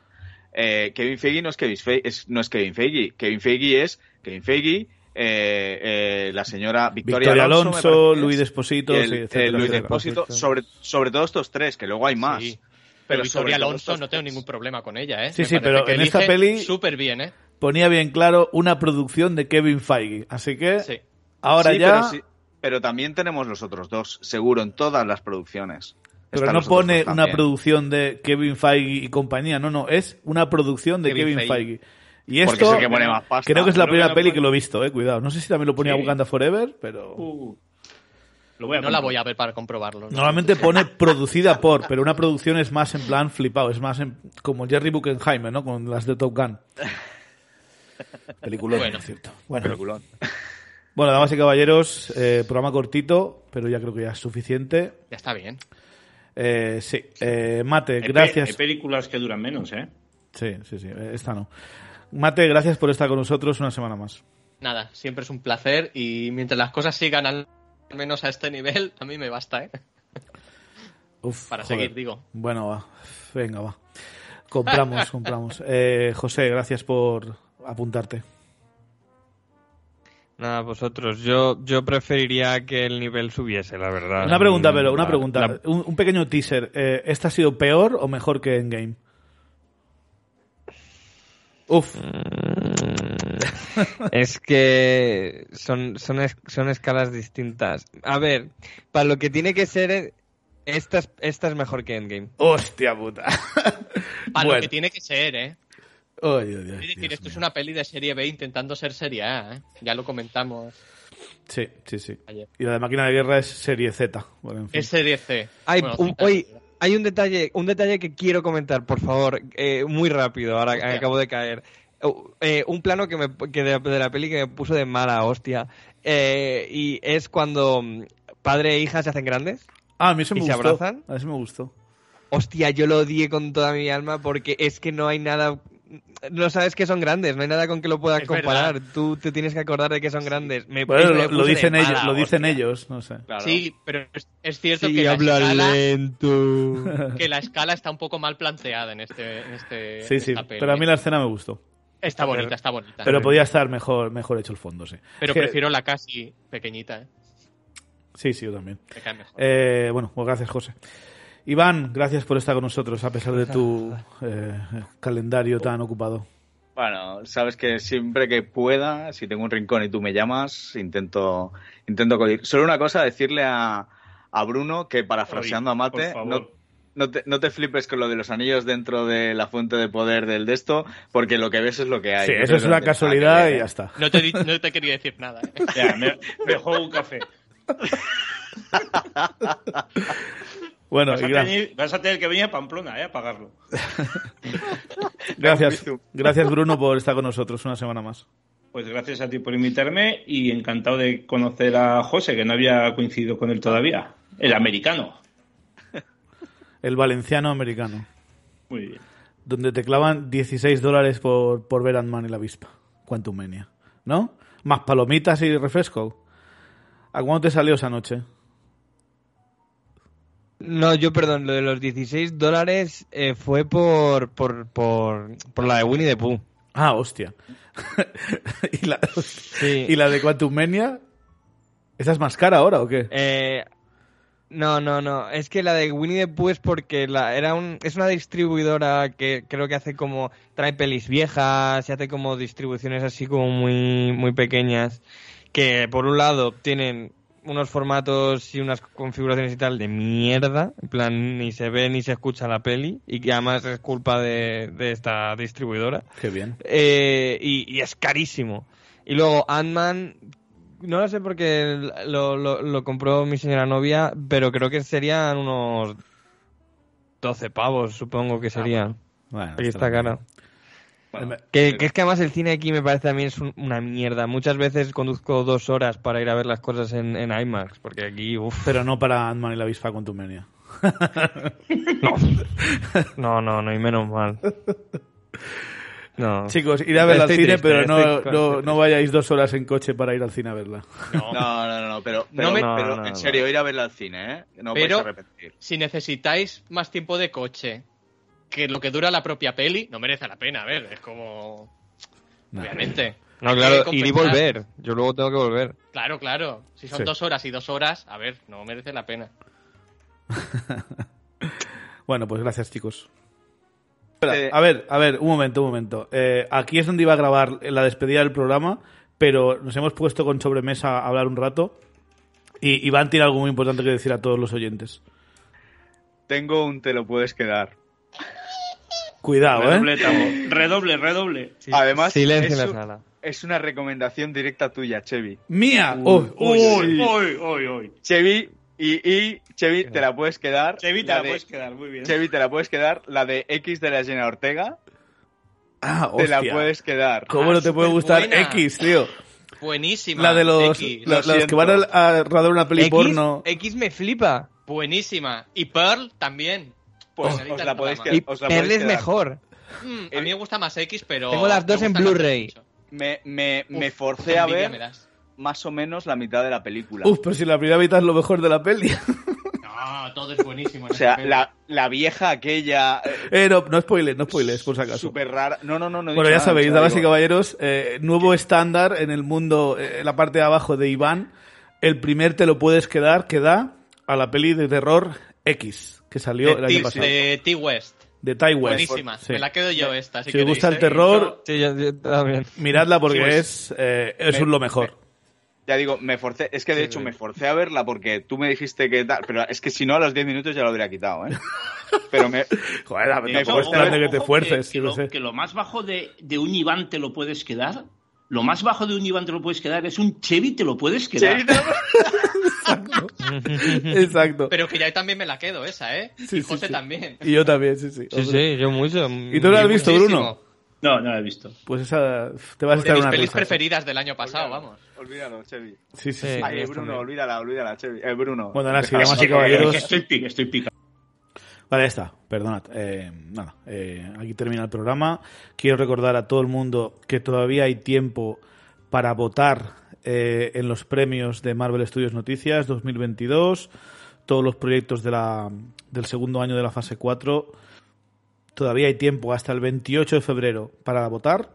Speaker 4: eh, Kevin Feige no es Kevin Feige, es, no es Kevin Feige. Kevin Feige es Kevin Feige, eh, eh, la señora Victoria,
Speaker 1: Victoria
Speaker 4: Alonso,
Speaker 1: Alonso, Luis
Speaker 4: es,
Speaker 1: Desposito,
Speaker 4: y el-
Speaker 1: sí, etcétera,
Speaker 4: Luis. Despósito, sobre, sobre todo estos tres, que luego hay más.
Speaker 2: Sí.
Speaker 4: Pero
Speaker 2: Pero Victoria Alonso no tengo ningún problema con ella, ¿eh?
Speaker 1: Sí,
Speaker 2: Me
Speaker 1: sí, pero
Speaker 2: que
Speaker 1: en esta peli-
Speaker 2: Súper bien, ¿eh?
Speaker 1: Ponía bien claro una producción de Kevin Feige. Así que
Speaker 2: Sí.
Speaker 1: ahora
Speaker 4: Sí,
Speaker 1: ya.
Speaker 4: Pero, sí- pero también tenemos los otros dos, seguro, en todas las producciones.
Speaker 1: Pero
Speaker 4: Están
Speaker 1: no pone una producción de Kevin Feige y compañía, no, no, es una producción de
Speaker 2: Kevin
Speaker 1: Kevin
Speaker 2: Feige.
Speaker 1: Feige. Y
Speaker 4: Porque
Speaker 1: esto
Speaker 4: es el que pone más pasta.
Speaker 1: creo que es la
Speaker 3: Creo que
Speaker 1: primera
Speaker 3: no
Speaker 1: peli
Speaker 3: pone-
Speaker 1: que lo he visto, eh, cuidado. No sé si también lo ponía
Speaker 3: Sí.
Speaker 1: Wakanda Forever, pero
Speaker 3: Uh, lo voy a
Speaker 2: No la voy a ver para comprobarlo. ¿no?
Speaker 1: normalmente pone producida por, pero una producción es más en plan flipado, es más en- como Jerry Buckenheimer, ¿no? Con las de Top Gun. Película,
Speaker 2: Bueno.
Speaker 1: por cierto. Bueno,
Speaker 4: Peliculón.
Speaker 1: Bueno, damas y caballeros, eh, programa cortito, pero ya creo que ya es suficiente.
Speaker 2: Ya está bien.
Speaker 1: Eh, sí, eh, Mate,
Speaker 3: Hay
Speaker 1: gracias.
Speaker 3: Hay películas que duran menos, ¿eh?
Speaker 1: Sí, sí, sí, esta no. Mate, gracias por estar con nosotros una semana más.
Speaker 2: Nada, siempre es un placer y mientras las cosas sigan al menos a este nivel, a mí me basta, ¿eh?
Speaker 1: Uf,
Speaker 2: Para
Speaker 1: joder.
Speaker 2: seguir, digo.
Speaker 1: Bueno, va. Venga, va. Compramos, compramos. Eh, José, gracias por apuntarte.
Speaker 5: Nada, vosotros. Yo, yo preferiría que el nivel subiese, la verdad.
Speaker 1: Una pregunta, pero una pregunta.
Speaker 5: la-
Speaker 1: Un, un pequeño teaser. Eh, ¿Esta ha sido peor o mejor que Endgame? Uf,
Speaker 5: Es que son, son, son escalas distintas. A ver, para lo que tiene que ser, eh, esta es, esta es mejor que Endgame.
Speaker 1: hostia puta.
Speaker 2: Para
Speaker 1: Bueno.
Speaker 2: lo que tiene que ser, ¿eh? Es decir,
Speaker 1: Dios
Speaker 2: esto es una peli de serie B intentando ser serie A, ¿eh? Ya lo comentamos
Speaker 1: Sí, sí, sí.
Speaker 2: ayer.
Speaker 1: Y la de Máquina de Guerra es serie Z. Bueno, en fin.
Speaker 2: Es serie C.
Speaker 5: Hay,
Speaker 2: Bueno,
Speaker 5: un,
Speaker 2: Z.
Speaker 5: oye, hay un detalle, un detalle que quiero comentar, por favor, eh, muy rápido, ahora que acabo de caer. Uh, eh, un plano que, me, que de, de la peli que me puso de mala hostia. Eh, y es cuando mm, padre e hija se hacen grandes.
Speaker 1: Ah, a mí eso me
Speaker 5: ¿Y se
Speaker 1: gustó.
Speaker 5: abrazan?
Speaker 1: A mí eso me gustó.
Speaker 5: Hostia, yo lo odié con toda mi alma porque es que no hay nada. No sabes que son grandes, no hay nada con que lo puedas
Speaker 2: Es
Speaker 5: comparar.
Speaker 2: verdad.
Speaker 5: tú te tienes que acordar de que son grandes. Me,
Speaker 1: Bueno,
Speaker 5: me
Speaker 1: lo, dicen ellos,
Speaker 5: mala
Speaker 1: lo dicen
Speaker 5: hostia.
Speaker 1: ellos, no sé.
Speaker 4: Claro.
Speaker 2: Sí, pero es, es cierto
Speaker 5: Sí,
Speaker 2: que, la
Speaker 5: habla
Speaker 2: escala,
Speaker 5: lento.
Speaker 2: que la escala está un poco mal planteada en este, en este
Speaker 1: Sí, sí. Pero a mí la escena me gustó.
Speaker 2: Está bonita, está bonita.
Speaker 1: Pero podía estar mejor, mejor hecho el fondo, sí.
Speaker 2: Pero
Speaker 1: Es que-
Speaker 2: prefiero la casi pequeñita, ¿eh?
Speaker 1: Sí, sí, yo también.
Speaker 2: Me cae mejor.
Speaker 1: Eh, bueno, pues gracias, José. Iván, gracias por estar con nosotros a pesar de tu eh, calendario tan ocupado.
Speaker 4: Bueno, sabes que siempre que pueda, si tengo un rincón y tú me llamas, intento, intento acudir. Solo una cosa, decirle a, a Bruno que parafraseando a Mate, no, no te, no te flipes con lo de los anillos dentro de la fuente de poder del de esto, porque lo que ves es lo que hay.
Speaker 1: Sí,
Speaker 4: No
Speaker 1: eso es una casualidad y ya está.
Speaker 2: No te, no te quería decir nada. ¿eh?
Speaker 3: Ya, me, me juego un café.
Speaker 1: Bueno,
Speaker 3: Vas a, tener, vas a tener que venir a Pamplona, ¿eh? A pagarlo.
Speaker 1: gracias, gracias Bruno por estar con nosotros una semana más.
Speaker 3: Pues gracias a ti por invitarme y encantado de conocer a José, que no había coincidido con él todavía. El americano.
Speaker 1: El valenciano americano,
Speaker 3: Muy bien.
Speaker 1: donde te clavan 16 dólares por, por ver Ant-Man y la avispa. Quantum Mania, ¿no? Más palomitas y refresco. ¿A cuánto te salió esa noche?
Speaker 5: No, yo perdón, lo de los 16 dólares eh, fue por, por, por, por la de Winnie the Pooh.
Speaker 1: Ah, hostia. ¿Y, la,
Speaker 5: Sí.
Speaker 1: ¿Y la de Quantum Mania? ¿Esa es más cara ahora o qué?
Speaker 5: Eh, no, no, no. Es que la de Winnie the Pooh es porque la, era un, es una distribuidora que creo que hace como trae pelis viejas y hace como distribuciones así como muy, muy pequeñas. Que por un lado tienen unos formatos y unas configuraciones y tal de mierda. En plan, ni se ve ni se escucha la peli. Y que además es culpa de, de esta distribuidora.
Speaker 1: Qué bien.
Speaker 5: Eh, y, y es carísimo. Y luego Ant-Man, no lo sé porque lo, lo, lo compró mi señora novia, pero creo que serían unos 12 pavos, supongo que serían.
Speaker 1: Bueno,
Speaker 5: Aquí está
Speaker 1: bien.
Speaker 3: Bueno,
Speaker 5: Que, que es que además el cine aquí me parece a mí es un- una mierda. Muchas veces conduzco dos horas para ir a ver las cosas en, en IMAX, porque aquí, uff,
Speaker 1: Pero no para Ant-Man y la avispa Quantum Mania.
Speaker 5: no, no, no, y menos mal. No.
Speaker 1: Chicos, ir a verla al cine,
Speaker 5: triste,
Speaker 1: pero no,
Speaker 5: estoy-
Speaker 1: no, no vayáis dos horas en coche para ir al cine a verla.
Speaker 4: No, no, no, no, pero, pero,
Speaker 2: No me-
Speaker 5: No,
Speaker 4: pero
Speaker 5: no,
Speaker 4: en
Speaker 5: no.
Speaker 4: serio, ir a verla al cine, ¿eh? No
Speaker 2: Pero-
Speaker 4: vais a repetir.
Speaker 2: Si necesitáis más tiempo de coche que lo que dura la propia peli, no merece la pena. A ver, es como.
Speaker 1: No.
Speaker 2: Obviamente.
Speaker 5: No, claro, ir y volver. Yo luego tengo que volver.
Speaker 2: Claro, claro. Si son
Speaker 1: Sí.
Speaker 2: dos horas y dos horas, a ver, no merece la pena.
Speaker 1: Bueno, pues gracias, chicos. Espera,
Speaker 4: Eh,
Speaker 1: a ver, a ver, un momento, un momento. Eh, aquí es donde iba a grabar la despedida del programa, pero nos hemos puesto con sobremesa a hablar un rato. Y Iván tiene algo muy importante que decir a todos los oyentes.
Speaker 4: Tengo un te lo puedes quedar.
Speaker 1: Cuidado,
Speaker 3: redoble,
Speaker 1: ¿eh?
Speaker 3: tambor. redoble, redoble.
Speaker 4: Además,
Speaker 5: Silencio
Speaker 4: es,
Speaker 5: en la sala.
Speaker 4: es una recomendación directa tuya, Chevy.
Speaker 1: ¡Mía! Oh, oh,
Speaker 3: Uy, uy, uy, uy.
Speaker 4: Chevy, y, y Chevy, te la puedes quedar.
Speaker 3: Chevy, te la
Speaker 4: de-
Speaker 3: puedes quedar, muy bien.
Speaker 4: Chevy, te la puedes quedar. La de X de la Jenna Ortega,
Speaker 1: Ah,
Speaker 4: te la puedes quedar.
Speaker 1: ¿Cómo
Speaker 2: Ah,
Speaker 1: no te puede gustar
Speaker 2: superbuena.
Speaker 1: X, tío?
Speaker 2: Buenísima.
Speaker 1: La de los,
Speaker 2: X,
Speaker 1: la-
Speaker 4: lo
Speaker 1: los que van a, a rodar una peli
Speaker 5: X,
Speaker 1: porno.
Speaker 5: X me flipa.
Speaker 2: Buenísima. Y Pearl también.
Speaker 4: Pues
Speaker 2: Oh.
Speaker 4: os la podéis,
Speaker 2: Y
Speaker 4: que-
Speaker 5: Y
Speaker 4: os la
Speaker 5: Pearl
Speaker 4: podéis
Speaker 5: es
Speaker 4: quedar.
Speaker 5: mejor.
Speaker 2: Mm, a mí me gusta más X, pero.
Speaker 5: Tengo las dos
Speaker 2: me
Speaker 5: en Blu-ray.
Speaker 4: Me, me, me
Speaker 2: Uf,
Speaker 4: forcé a ver
Speaker 2: me
Speaker 4: más o menos la mitad de la película.
Speaker 1: Uf, pero si la primera mitad es lo mejor de la peli.
Speaker 2: No, todo es buenísimo. en
Speaker 4: o sea, la, la vieja aquella. eh,
Speaker 1: Eh, no, no spoiles, no spoiles, por si acaso.
Speaker 4: Súper rara. No, no, no. no
Speaker 1: Bueno, ya
Speaker 4: nada,
Speaker 1: sabéis, damas y caballeros, eh, nuevo estándar en el mundo, eh, en la parte de abajo de Iván. El primer te lo puedes quedar que da a la peli de terror X, que salió el
Speaker 2: de,
Speaker 1: año
Speaker 2: T-
Speaker 1: pasado.
Speaker 2: de T-West.
Speaker 1: De Ty West.
Speaker 2: Buenísima.
Speaker 1: Sí.
Speaker 2: Me la quedo yo esta. Si,
Speaker 1: Si os gusta el terror,
Speaker 5: Sí, yo, yo también.
Speaker 1: miradla porque
Speaker 4: Sí, pues,
Speaker 1: es, eh, es
Speaker 4: me-
Speaker 1: un lo mejor.
Speaker 4: Ya digo, me forcé. Es que de
Speaker 5: Sí,
Speaker 4: hecho me forcé a verla porque tú me dijiste que tal. Pero es que si no, a los 10 minutos ya lo habría quitado, ¿eh? Pero me.
Speaker 1: Joder,
Speaker 4: Me
Speaker 1: tampoco es que te fuerces,
Speaker 3: que, lo,
Speaker 1: lo sé.
Speaker 3: que lo más bajo de, de un Iván te lo puedes quedar. Lo más bajo de un Iván te lo puedes quedar es un Chevy te lo puedes quedar.
Speaker 1: Exacto.
Speaker 2: Pero que ya también me la quedo esa, ¿eh?
Speaker 1: Sí,
Speaker 2: y José
Speaker 1: sí.
Speaker 2: también.
Speaker 1: Y yo también, sí, sí.
Speaker 5: Sí, sí, yo mucho.
Speaker 1: ¿Y tú lo has visto,
Speaker 2: Muchísimo.
Speaker 1: Bruno?
Speaker 3: No, no lo he visto.
Speaker 1: Pues esa te vas a
Speaker 2: De
Speaker 1: estar
Speaker 2: mis
Speaker 1: una
Speaker 2: pelis
Speaker 1: risa.
Speaker 2: preferidas del año pasado, vamos.
Speaker 4: Olvídalo, Chevy.
Speaker 1: Sí, sí, sí.
Speaker 4: Ay, Bruno,
Speaker 5: también.
Speaker 4: olvídala, olvídala, Chevy. Eh, Bruno.
Speaker 1: Bueno, ahora sí,
Speaker 4: Deja-
Speaker 1: damas y
Speaker 4: que-
Speaker 1: caballeros.
Speaker 3: Estoy pica, estoy pica.
Speaker 1: Vale, ya está, perdonad. Eh, nada, eh, aquí termina el programa. Quiero recordar a todo el mundo que todavía hay tiempo para votar eh, en los premios de Marvel Studios Noticias 2022. Todos los proyectos de la, del segundo año de la fase 4. Todavía hay tiempo hasta el 28 de febrero para votar.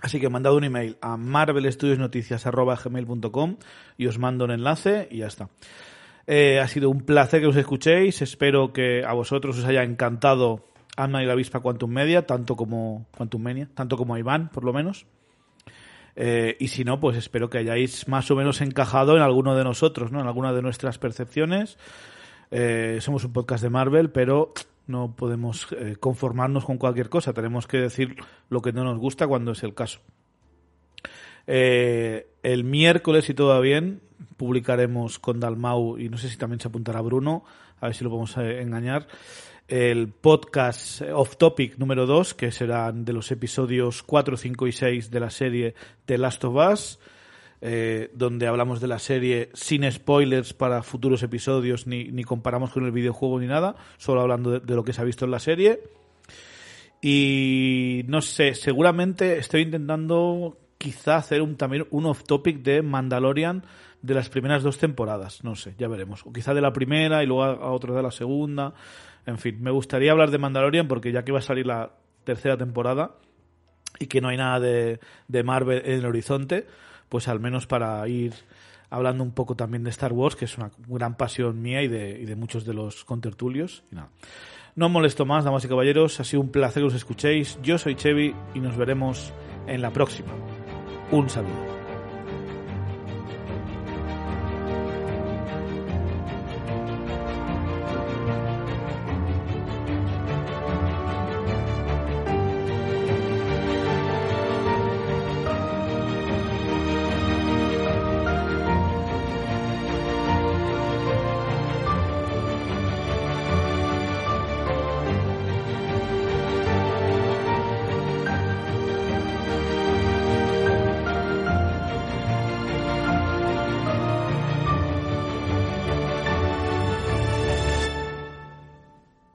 Speaker 1: Así que mandad un email a marvelstudiosnoticias.gmail.com y os mando un enlace y ya está. Eh, ha sido un placer que os escuchéis. Espero que a vosotros os haya encantado Anna y la avispa Quantum Media, tanto como Quantum Mania, tanto como Iván, por lo menos. Eh, y si no, pues espero que hayáis más o menos encajado en alguno de nosotros, ¿no? En alguna de nuestras percepciones. Eh, somos un podcast de Marvel, pero no podemos eh, conformarnos con cualquier cosa. Tenemos que decir lo que no nos gusta cuando es el caso. Eh, el miércoles, si todo va bien, publicaremos con Dalmau y no sé si también se apuntará Bruno, a ver si lo podemos eh, engañar, el podcast Off Topic número 2, que serán de los episodios 4, 5 y 6 de la serie The Last of Us, eh, donde hablamos de la serie sin spoilers para futuros episodios, ni, ni comparamos con el videojuego ni nada, solo hablando de, lo que se ha visto en la serie. Y no sé, seguramente estoy intentando quizá hacer un, también un off topic de Mandalorian de las primeras dos temporadas, no sé, ya veremos. O quizá de la primera y luego a, a otro de la segunda. En fin, me gustaría hablar de Mandalorian porque ya que va a salir la tercera temporada y que no hay nada de, de Marvel en el horizonte, pues al menos para ir hablando un poco también de Star Wars, que es una gran pasión mía y de, y de muchos de los contertulios. Y nada. No molesto más, damas y caballeros, ha sido un placer que os escuchéis. Yo soy Chevy y nos veremos en la próxima. Un saludo.